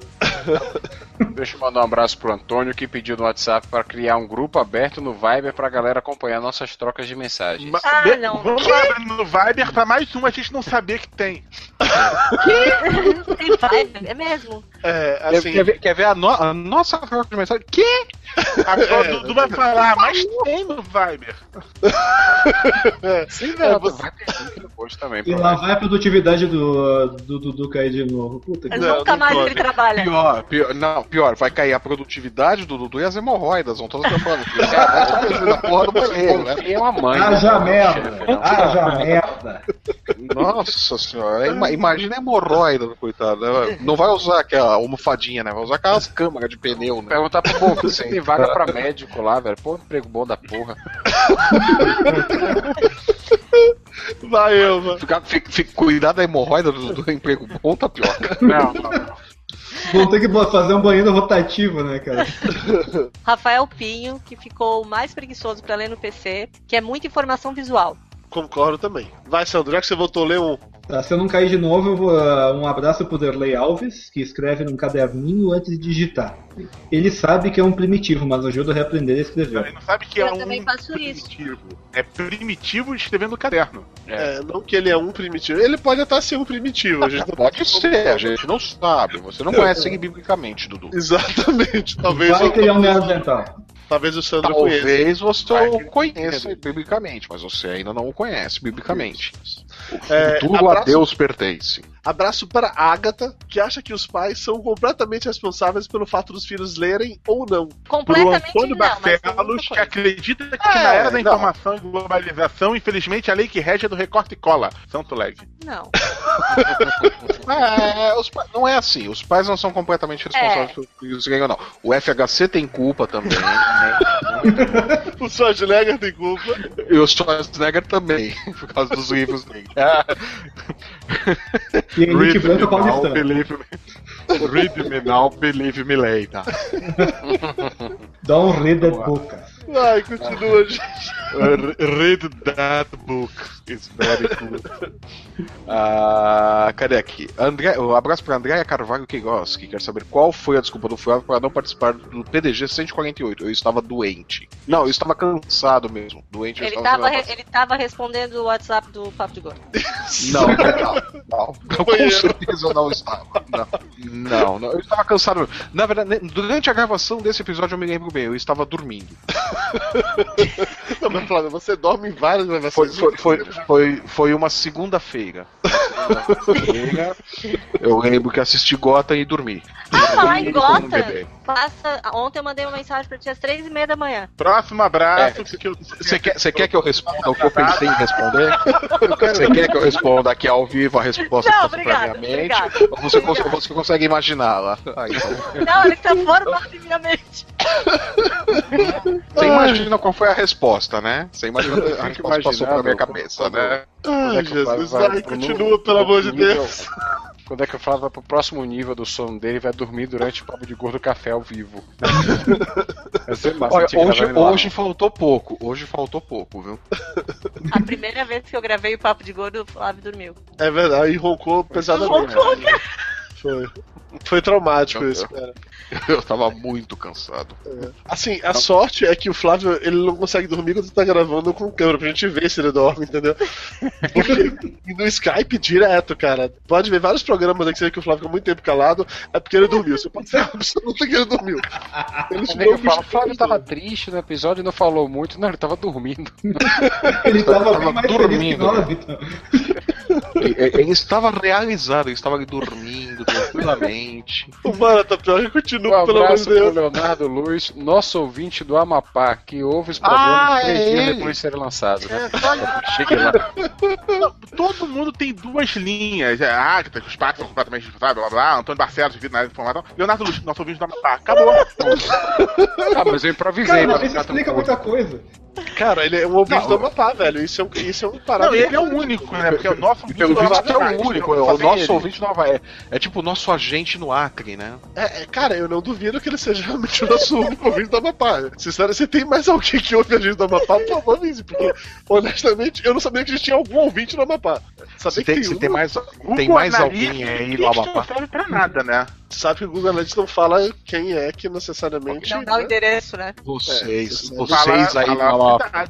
Deixa eu mandar um abraço pro Antônio que pediu no WhatsApp para criar um grupo aberto no Viber pra galera acompanhar nossas trocas de mensagens. Ma- Ah, de- não. Vamos abrir no Viber pra mais um a gente não saber que tem. Tem Viber, é mesmo. É, Quer, assim, quer ver, quer ver a, no- a nossa troca de mensagem? Que? Agora o Dudu vai falar, mas tem no Viber. Sim, É, velho. você- Vai ter post também. E lá vai a produtividade do do Dudu cair de novo. Puta que Mas Não, nunca não mais ele trabalha. Pior, pior, não, pior, vai cair a produtividade do Dudu e as hemorroidas, vão todas fora. Cara, porra do banheiro, né? É uma mãe. Haja né? merda! Haja merda! Nossa senhora, ima- imagina a hemorroida do coitado. né? Não vai usar aquela almofadinha, né? Vai usar aquelas câmaras de pneu, né? Perguntar pro povo, você tem vaga pra médico lá, velho. Pô, emprego bom da porra. vai eu, mano. Ficar, fica, fica, cuidar da hemorroida do, do emprego bom tá pior. Não, não, não. Vão ter que fazer um banheiro rotativo, né, cara? Rafael Pinho, que ficou o mais preguiçoso pra ler no PC, que é muita informação visual. Concordo também. Vai, Sandro, já que você voltou a ler um. Tá, se eu não cair de novo, eu vou, ah, um abraço pro Derley Alves, que escreve num caderninho antes de digitar. Ele sabe que é um primitivo, mas ajuda a reaprender a Ele escrever. não sabe que Eu é um também faço isso. primitivo. É primitivo escrevendo no caderno. É, não que ele é um primitivo. Ele pode até ser um primitivo. A gente não Pode ser, a gente não sabe. Você não conhece ele biblicamente, Dudu. Exatamente. Talvez, Vai ele é um nerd mental. Talvez o Sandro conheça. Talvez você o conheça biblicamente, mas você ainda não o conhece biblicamente. É, Tudo a abraço- Deus pertence. Abraço para a Agatha, que acha que os pais são completamente responsáveis pelo fato dos filhos lerem ou não. Pro Completamente Antônio não, mas tem Barcelos, que acredita que É, na era da não. informação e globalização, infelizmente, a lei que rege é do recorte e cola. Santo leve. Não. É, os pa- não é assim. Os pais não são completamente responsáveis É. pelos filhos ganham, não. O FHC tem culpa também. né? O Schwarzenegger tem culpa. E o Schwarzenegger também, por causa dos livros dele. E Henrique Branco me now, paulistano. Read me now, believe me later. Don't read that book. Vai, continua, gente. Read that book. It's very good. Ah, cadê aqui? André, um abraço para Andréia Carvalho Queiroz, que quer saber qual foi a desculpa do Flávio para não participar do PDG 148. Eu estava doente. Não, eu estava cansado mesmo. Doente Ele estava re- ele tava respondendo o WhatsApp do Papo de Gordo. Não, não, não. Com certeza eu não estava. Não, não, não. Eu estava cansado. Na verdade, durante a gravação desse episódio eu me lembro bem, eu estava dormindo. Não, mas Flávio, você dorme em várias gravações. foi, foi, foi, foi uma segunda-feira. Segunda-feira, Eu lembro que assisti Gotham e dormi. Ah, falar em Dormi passa. Ontem eu mandei uma mensagem pra ti às três e meia da manhã. Próximo abraço. É. que eu- Você quer, você quer que eu responda o que eu pensei em responder? Você quer que eu responda aqui ao vivo a resposta Não, que passa pra obrigada, minha mente? Ou você, cons- você consegue imaginar lá? Ah, então. Não, ele tá formado em minha mente. Você imagina qual foi a resposta, né? Você imagina a resposta passou imaginando pra minha cabeça, né? Ai, é que Jesus, vai vai, continua, nu- pelo amor de Deus. Quando é que eu falo vai pro próximo nível do sono dele vai dormir durante o papo de gordo café ao vivo. Vai ser massa, Olha, hoje, lá. hoje faltou pouco, hoje faltou pouco, viu? A primeira vez que eu gravei o Papo de Gordo, o Flávio dormiu. É verdade, e roncou pesadamente. Roncou, Foi. Foi traumático Eu- isso, cara. Eu tava muito cansado. Assim, a sorte é que o Flávio ele não consegue dormir quando tá gravando com câmera, pra gente ver se ele dorme, entendeu? Porque no Skype direto, cara. Pode ver vários programas aí que você vê que o Flávio fica muito tempo calado, é porque ele dormiu. Você pode ser absoluto que ele dormiu. Ele é eu falo? O Flávio tava triste no episódio e não falou muito. Não, ele tava dormindo. Ele tava tava bem mais feliz que dormindo, nós? Vitor. Ele, ele estava realizado, ele estava ali dormindo tranquilamente. O Mano, tá pior que Um continua, pelo amor de pro Deus. Leonardo Luiz, nosso ouvinte do Amapá, que ouve os programas Ah, três é dias ele. depois de serem lançados. Né? É, Chegue lá. Todo mundo tem duas linhas. É, ah, que os pais são completamente responsáveis, blá blá blá. Antônio Barcelos, devido na área de informação. Leonardo Luz, nosso ouvinte do Amapá. Acabou. Ah, mas eu improvisei Cara, isso explica muita coisa. Cara, ele é um ouvinte Não. do Amapá, velho. Isso é um, isso é um parado. Não, ele é o único, né? Porque o nosso ouvinte Pelo do visto Amapá é o faz, único, não é o nosso ele. ouvinte do Havaí. É tipo o nosso agente no Acre, né? É, é, cara, eu não duvido que ele seja realmente o nosso único ouvinte do Amapá. Sinceramente, se tem mais alguém que ouve a gente do Amapá, por favor, avise, porque, honestamente, eu não sabia que existia algum ouvinte no Amapá. Sabia Se que tem, se um. tem mais, Google tem mais alguém aí no não Amapá. serve pra nada, né? Sabe que o Google Analytics não fala quem é que necessariamente. Não dá o né? endereço, né? Vocês, É, vocês aí do Fala a Amapá.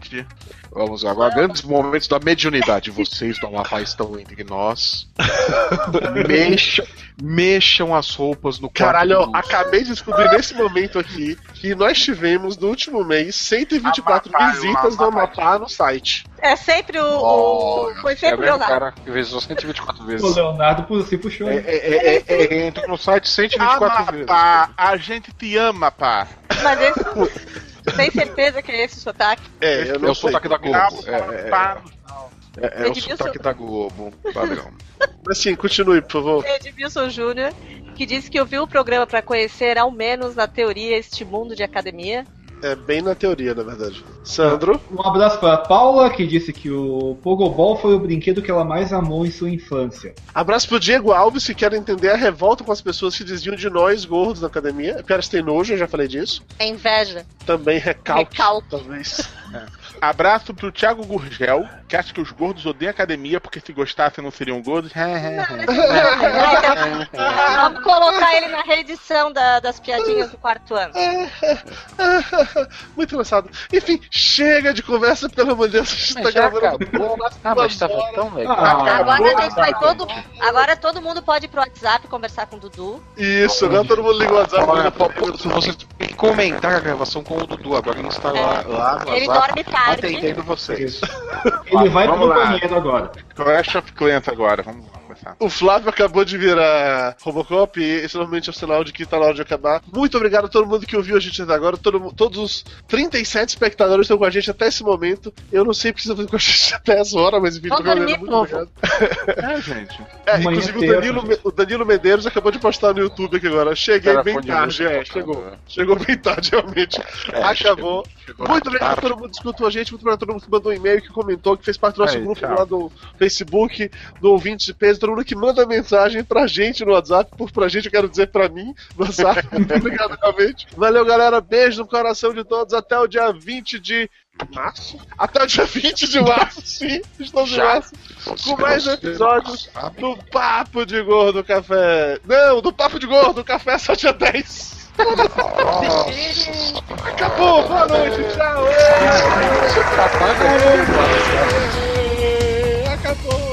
Vamos lá, agora grandes momentos da mediunidade. Vocês do Amapá estão entre nós. Mexam, mexam as roupas no quarto. Caralho, acabei de descobrir nesse momento aqui que nós tivemos no último mês 124 Amapá, visitas do Amapá. No site. É sempre o. Oh, o foi É sempre o mesmo, Leonardo. cara que visou 124 O vezes. Leonardo pu- se puxou. É, hein? é, é, é, é, entra no site 124 vezes. Amapá, a gente te ama, pá. Mas esse. Tem certeza que é esse o sotaque? É, eu É não o sei. sotaque da Globo. Cabo, É, é, pá, é, é o Edmilson. sotaque da Globo. Padrão. Mas sim, continue, por favor. Edmilson Júnior, que disse que ouviu o programa para conhecer, ao menos na teoria, este mundo de academia. É bem na teoria, na verdade. Sandro, Um abraço pra Paula, que disse que o Pogobol foi o brinquedo que ela mais amou em sua infância. abraço pro Diego Alves, que quer entender a revolta com as pessoas que diziam de nós gordos na academia. É elas têm nojo, eu já falei disso. É inveja. Também recalque, Recalque. talvez. Abraço pro Thiago Gurgel, que acha que os gordos odeiam academia porque se gostassem não seriam gordos. Vamos colocar ele na reedição da- das piadinhas do quarto ano. Muito engraçado. Enfim, chega de conversa, pelo amor de Deus. A gente tá gravando. acabou. Ah, mas tava tão legal. Ah, Agora a gente vai todo. Agora todo mundo pode ir pro WhatsApp conversar com o Dudu. Isso, agora todo mundo liga o WhatsApp. Pô, você tem que comentar a gravação com o Dudu. Agora ele está lá, lá no Ele WhatsApp, dorme tarde. Atendendo vocês. Ele vai vamos pro lá. banheiro agora. Clash of Clans agora, vamos O Flávio acabou de virar Robocop e esse normalmente é o sinal de que tá na hora de acabar. Muito obrigado a todo mundo que ouviu a gente até agora. Todo, todos os 37 espectadores estão com a gente até esse momento. Eu não sei o que vocês vão fazer com a gente até essa hora, mas enfim, tô galera, muito obrigado. É, gente. É, inclusive o terça, Danilo, o Danilo Medeiros acabou de postar no YouTube aqui agora. Cheguei bem tarde, é, tocando, chegou. né? Chegou bem tarde, realmente. Acabou. Chegou Muito obrigado a todo mundo que escutou a gente, muito obrigado a todo mundo que mandou um e-mail, que comentou, que fez parte do nosso Aí, grupo tchau. lá do Facebook, do Ouvintes de Peso, todo que manda mensagem pra gente no WhatsApp, por pra gente eu quero dizer pra mim, no WhatsApp. Realmente. Valeu, galera. Beijo no coração de todos. Até o dia 20 de março. Até o dia 20 de março, sim. Estamos em março. Com mais episódios do Papo de Gordo Café. Não, do Papo de Gordo Café só dia 10. Acabou, boa noite, tchau. Acabou.